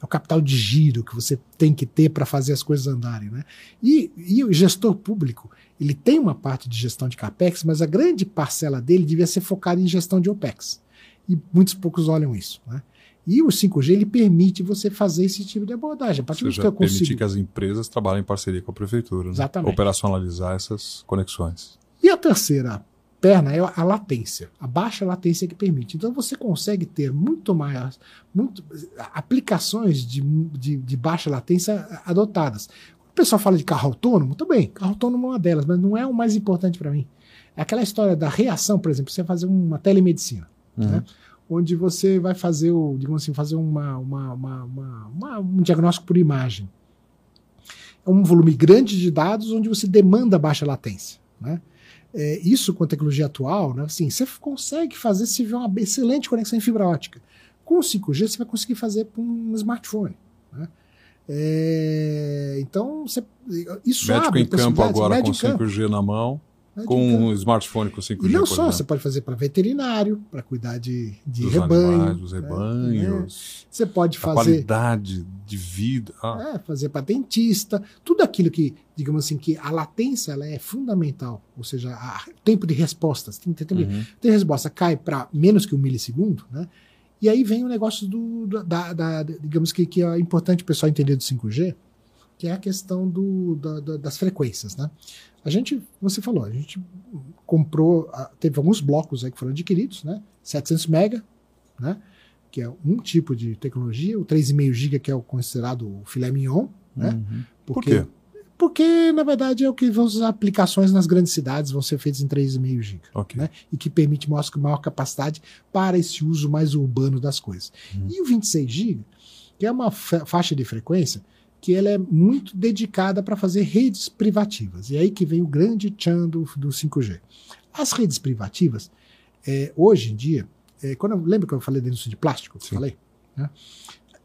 É o capital de giro que você tem que ter para fazer as coisas andarem. Né? E, e o gestor público, ele tem uma parte de gestão de capex, mas a grande parcela dele devia ser focada em gestão de opex. E muitos poucos olham isso. Né? E o 5G ele permite você fazer esse tipo de abordagem. A partir
Ou
do
seja,
que eu consigo.
permitir que as empresas trabalhem em parceria com a prefeitura. Né?
Exatamente.
Operacionalizar essas conexões.
E a terceira perna é a latência, a baixa latência que permite. Então você consegue ter muito mais, muito, aplicações de, de, de baixa latência adotadas. O pessoal fala de carro autônomo, também, carro autônomo é uma delas, mas não é o mais importante para mim. É aquela história da reação, por exemplo, você fazer uma telemedicina,
Uhum.
né? onde você vai fazer o, digamos assim, fazer uma, uma, uma, uma- um diagnóstico por imagem. É um volume grande de dados onde você demanda baixa latência. Né? É, isso com a tecnologia atual, né, assim, você consegue fazer se tiver uma excelente conexão em fibra ótica. Com o 5G você vai conseguir fazer com um smartphone. Né? É, então, você, isso
Médico em campo agora com
Médico em campo,
5G na mão, com um smartphone com 5G.
E não só,
exemplo.
você pode fazer para veterinário, para cuidar de, de
dos
rebanho.
animais, dos
né?
rebanhos,
Você pode fazer
qualidade de vida. Ah,
É, fazer para dentista, tudo aquilo que, digamos assim, que a latência ela é fundamental, ou seja, a- o tempo de respostas, tem, tem, tem,
uhum.
tem resposta cai para menos que um milissegundo, né? E aí vem o negócio do, do- da, da- digamos que, que é importante o pessoal entender do 5G, que é a questão do, da- das frequências, né? A gente, você falou, a gente comprou, teve alguns blocos aí que foram adquiridos, né? 700 mega, né? Que é um tipo de tecnologia, o 3,5 GB que é o considerado o filé mignon, né?
Uhum. Por
Porque,
quê?
porque, na verdade, é o que as aplicações nas grandes cidades vão ser feitas em 3,5 GB
Ok.
né? e que permite maior, maior capacidade para esse uso mais urbano das coisas.
Uhum.
E o 26 GB, que é uma fa- faixa de frequência que ela é muito dedicada para fazer redes privativas. E aí que vem o grande tchan do, do 5G. As redes privativas, é, hoje em dia, é, quando eu, lembra que eu falei da indústria de plástico?
Sim.
Falei? Né?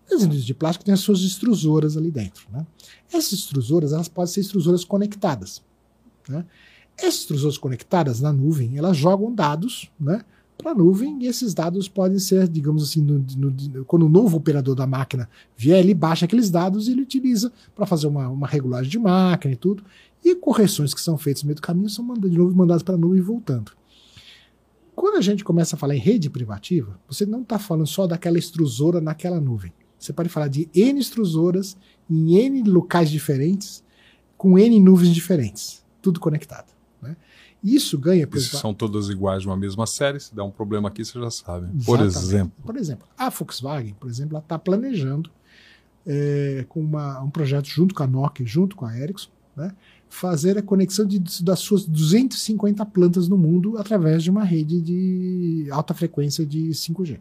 As indústrias de plástico têm as suas extrusoras ali dentro. Né? Essas extrusoras elas podem ser extrusoras conectadas. Né? Essas extrusoras conectadas na nuvem, elas jogam dados né, para a nuvem e esses dados podem ser, digamos assim, no- no- quando o novo operador da máquina vier, ele baixa aqueles dados e ele utiliza para fazer uma, uma regulagem de máquina e tudo. E correções que são feitas no meio do caminho são manda- de novo mandadas para a nuvem e voltando. Quando a gente começa a falar em rede privativa, você não está falando só daquela extrusora naquela nuvem. Você pode falar de N extrusoras em N locais diferentes, com N nuvens diferentes, tudo conectado. Né? Isso ganha, por exemplo,
são todas iguais de uma mesma série, se der um problema aqui, você já sabe. Por exemplo.
Por exemplo, a Volkswagen, por exemplo, ela está planejando é, com uma- um projeto junto com a Nokia, junto com a Ericsson, né, fazer a conexão de, das suas 250 plantas no mundo através de uma rede de alta frequência de 5G.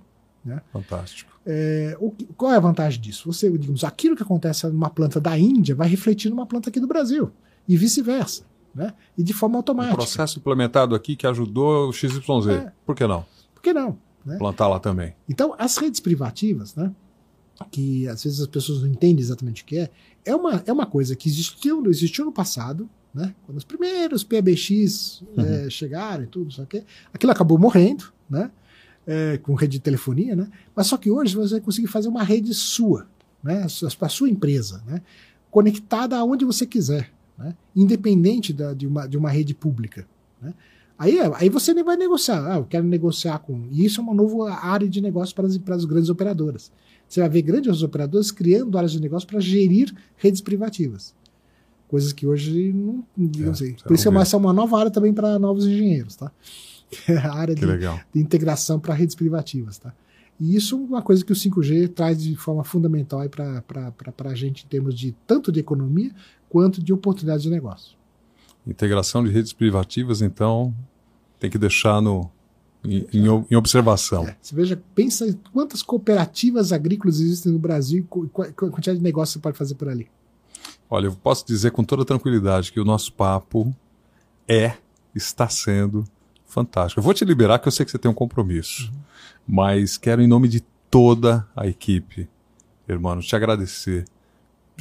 Fantástico.
É, o qual é a vantagem disso? Você, digamos, aquilo que acontece numa planta da Índia vai refletir numa planta aqui do Brasil e vice-versa, né? E de forma
Um
automática.
processo implementado aqui que ajudou o XYZ.
É.
Por que não?
Por que não? né?
Plantar lá também.
Então, as redes privativas, né, que às vezes as pessoas não entendem exatamente o que é, é uma, é uma coisa que existiu, existiu no passado, né, quando os primeiros PBX eh, chegaram e tudo, só que aquilo acabou morrendo, né, eh, com rede de telefonia, né, mas só que hoje você vai conseguir fazer uma rede sua, né, para a sua empresa, né, conectada aonde você quiser, né, independente da, de, uma, de uma rede pública. Né. Aí, aí você nem vai negociar. Ah, eu quero negociar com. E isso é uma nova área de negócio para as, para as grandes operadoras. Você vai ver grandes operadoras criando áreas de negócio para gerir redes privativas. Coisas que hoje não. digamos
É, você
Por isso é
não
uma, essa é uma nova área também para novos engenheiros, tá? É a área de, de integração para redes privativas, tá? E isso é uma coisa que o 5G traz de forma fundamental para a gente em termos de tanto de economia quanto de oportunidades de negócio.
Integração de redes privativas, então, tem que deixar no, em, em em observação.
É, você veja, pensa em quantas cooperativas agrícolas existem no Brasil e qu- qu- quantidade de negócio você pode fazer por ali.
Olha, eu posso dizer com toda tranquilidade que o nosso papo é, está sendo fantástico. Eu vou te liberar que eu sei que você tem um compromisso, uhum. mas quero em nome de toda a equipe, irmão, te agradecer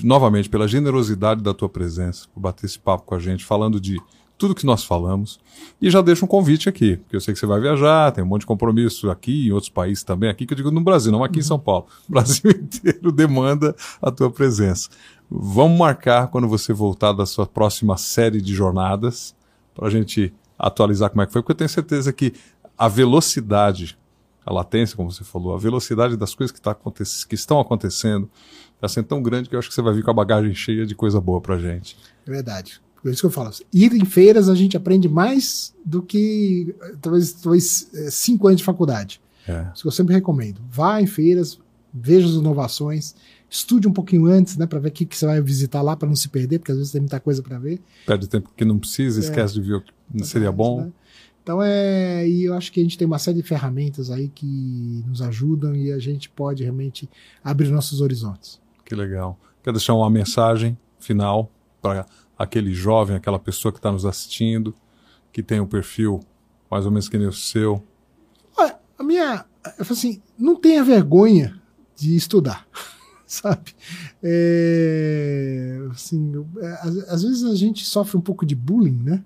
novamente pela generosidade da tua presença, por bater esse papo com a gente, falando de tudo que nós falamos. E já deixo um convite aqui, porque eu sei que você vai viajar, tem um monte de compromisso aqui, em outros países também, aqui que eu digo no Brasil, não aqui em São Paulo. O Brasil inteiro demanda a tua presença. Vamos marcar quando você voltar da sua próxima série de jornadas, para a gente atualizar como é que foi, porque eu tenho certeza que a velocidade, a latência, como você falou, a velocidade das coisas que, tá que estão acontecendo está sendo tão grande que eu acho que você vai vir com a bagagem cheia de coisa boa para gente.
É verdade. Por isso que eu falo. Ir em feiras a gente aprende mais do que talvez, talvez é, cinco anos de faculdade. É. Isso que eu sempre recomendo. Vá em feiras, veja as inovações, estude um pouquinho antes, né, para ver o que, que você vai visitar lá, para não se perder, porque às vezes tem muita coisa para ver.
Perde tempo que não precisa, é. esquece de ver o que seria bom. Né?
Então é, e eu acho que a gente tem uma série de ferramentas aí que nos ajudam e a gente pode realmente abrir nossos horizontes.
Que legal. Quer deixar uma mensagem final para aquele jovem, aquela pessoa que está nos assistindo, que tem um perfil mais ou menos que nem o seu?
Olha, a minha. Eu falo assim, não tenha vergonha de estudar, sabe? É, assim, é, às, às, vezes a gente sofre um pouco de bullying, né?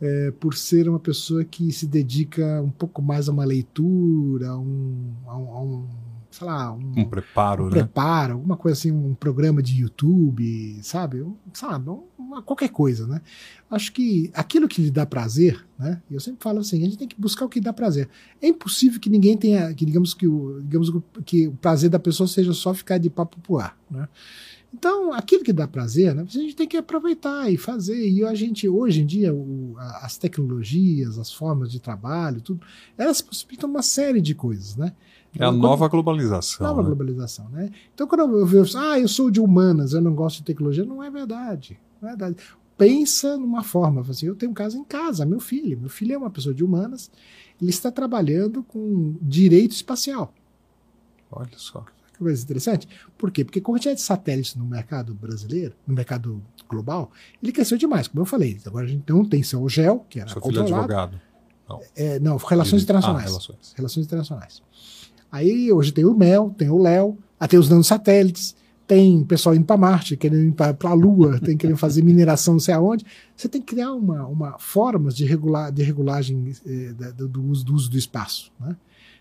É, por ser uma pessoa que se dedica um pouco mais a uma leitura, a um, a um, a um sei lá, um,
um preparo, um
né? preparo, alguma coisa assim, um programa de YouTube, sabe? Um, sabe, uma, qualquer coisa, né? Acho que aquilo que lhe dá prazer, né? Eu sempre falo assim, a gente tem que buscar o que dá prazer. É impossível que ninguém tenha, que digamos que o, digamos que o prazer da pessoa seja só ficar de papo pro ar, né? Então, aquilo que dá prazer, né, a gente tem que aproveitar e fazer. E a gente, hoje em dia, o, as tecnologias, as formas de trabalho, tudo, elas possibilitam uma série de coisas, né?
É a nova globalização.
Nova né? globalização, né? Então, quando eu vejo, ah, eu sou de humanas, eu não gosto de tecnologia, não é verdade. É verdade. Pensa numa forma, assim, eu tenho um caso em casa, meu filho. Meu filho é uma pessoa de humanas, ele está trabalhando com direito espacial.
Olha só.
Que coisa interessante. Por quê? Porque a quantidade de satélites no mercado brasileiro, no mercado global, ele cresceu demais, como eu falei. Agora a gente não tem seu GEL, que era
Seu filho é advogado.
Não. É, não, relações internacionais. Ah, relações. relações internacionais. Aí hoje tem o MEL, tem o LEO, tem os nanosatélites, tem pessoal indo para Marte, querendo ir para a Lua, tem querendo fazer mineração não sei aonde. Você tem que criar uma, uma formas de, regular, de regulagem eh, do, do, uso, do, uso, do espaço. Né?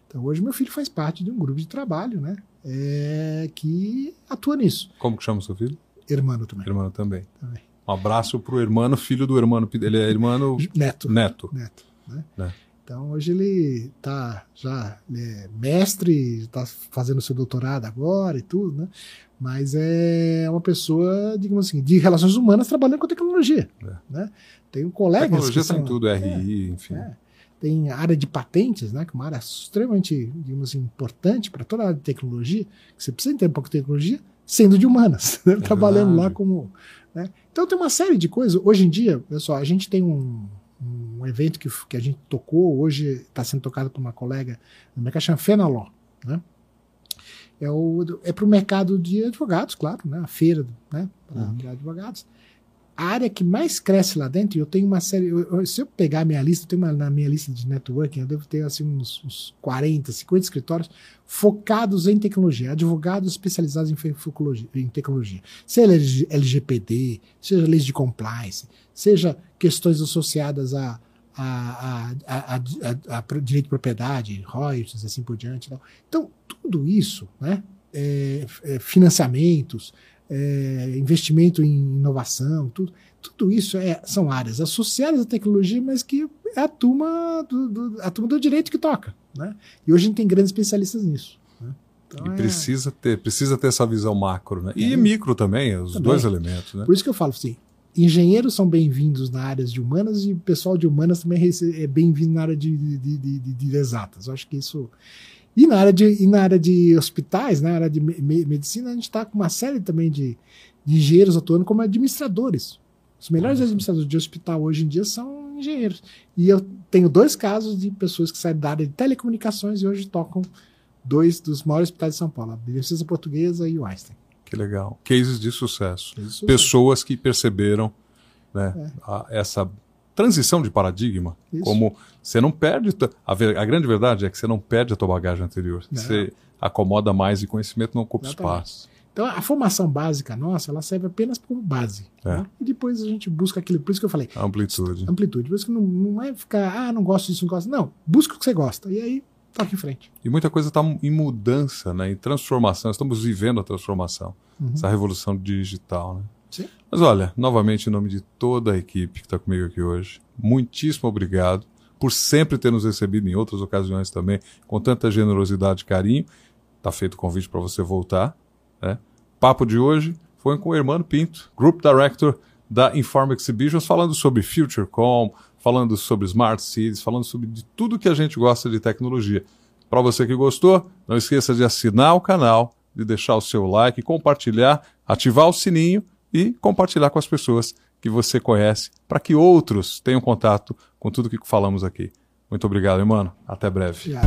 Então hoje meu filho faz parte de um grupo de trabalho né? É, que atua nisso.
Como que chama o seu filho?
Hermano também.
Hermano também. também. Um abraço pro hermano, filho do hermano. Ele é hermano...
Neto.
Neto.
Neto. Né? É. Então hoje ele está já ele é mestre, está fazendo seu doutorado agora e tudo, né? Mas é uma pessoa, digamos assim, de relações humanas trabalhando com tecnologia. É. Né? Tem um colega.
Tecnologia tem tudo, RI, é, enfim. É.
Tem a área de patentes, né? Que é uma área extremamente, digamos assim, importante para toda a área de tecnologia, que você precisa ter um pouco de tecnologia, sendo de humanas, né? trabalhando lá como. Né? Então tem uma série de coisas. Hoje em dia, pessoal, a gente tem um um evento que, que a gente tocou, hoje está sendo tocado por uma colega no mercado chama Fenaló, né? É, é para o mercado de advogados, claro, né? A feira, né? Para uhum. advogados a área que mais cresce lá dentro, eu tenho uma série. Eu, se eu pegar a minha lista, eu tenho uma, na minha lista de networking, eu devo ter assim, uns, uns 40, 50 escritórios focados em tecnologia, advogados especializados em, em tecnologia. Seja LGPD, seja leis de compliance, seja questões associadas a, a, a, a, a direito de propriedade, royalties, assim por diante. Então, tudo isso, né? É, é, financiamentos, é, investimento em inovação, tudo, tudo isso é, são áreas associadas à tecnologia, mas que é a turma do, do, a turma do direito que toca. Né? E hoje a gente tem grandes especialistas nisso. Né?
Então, e é... precisa, ter, precisa ter essa visão macro, né? E é. micro também, os também. dois elementos. Né?
Por isso que eu falo assim, engenheiros são bem-vindos na área de humanas e o pessoal de humanas também é bem-vindo na área de, de, de, de, exatas. Eu acho que isso e na área de, e na área de hospitais, na área de me, medicina, a gente está com uma série também de, de engenheiros atuando como administradores. Os melhores administradores de hospital hoje em dia são engenheiros. E eu tenho dois casos de pessoas que saem da área de telecomunicações e hoje tocam dois dos maiores hospitais de São Paulo, a Beneficência Portuguesa e o Einstein.
Que legal. Cases de sucesso.
Cases de sucesso.
Pessoas que perceberam né, a- essa transição de paradigma.
Isso.
Como você não perde. A, ver- a grande verdade é que você não perde a tua bagagem anterior.
Não.
Você acomoda mais e conhecimento não ocupa
Exatamente.
espaço.
Então a formação básica nossa, ela serve apenas como base.
É.
né? E depois a gente busca aquilo. Por isso que eu falei,
Amplitude.
amplitude. Por isso que não, não é ficar, ah, não gosto disso, não gosto. Não, busca o que você gosta. E aí, toca em frente.
E muita coisa está em mudança, né, em transformação. Estamos vivendo a transformação,
Uhum.
essa revolução digital. Né?
Sim.
Mas olha, novamente, em nome de toda a equipe que está comigo aqui hoje, muitíssimo obrigado por sempre ter nos recebido em outras ocasiões também, com tanta generosidade e carinho. Está feito o convite para você voltar. Né? Papo de hoje foi com o Hermano Pinto, Group Director da Inform Exhibitions, falando sobre FutureCom, falando sobre Smart Cities, falando sobre de tudo que a gente gosta de tecnologia. Para você que gostou, não esqueça de assinar o canal, de deixar o seu like, compartilhar, ativar o sininho e compartilhar com as pessoas que você conhece, para que outros tenham contato com tudo que falamos aqui. Muito obrigado, irmão. Até breve.
Já.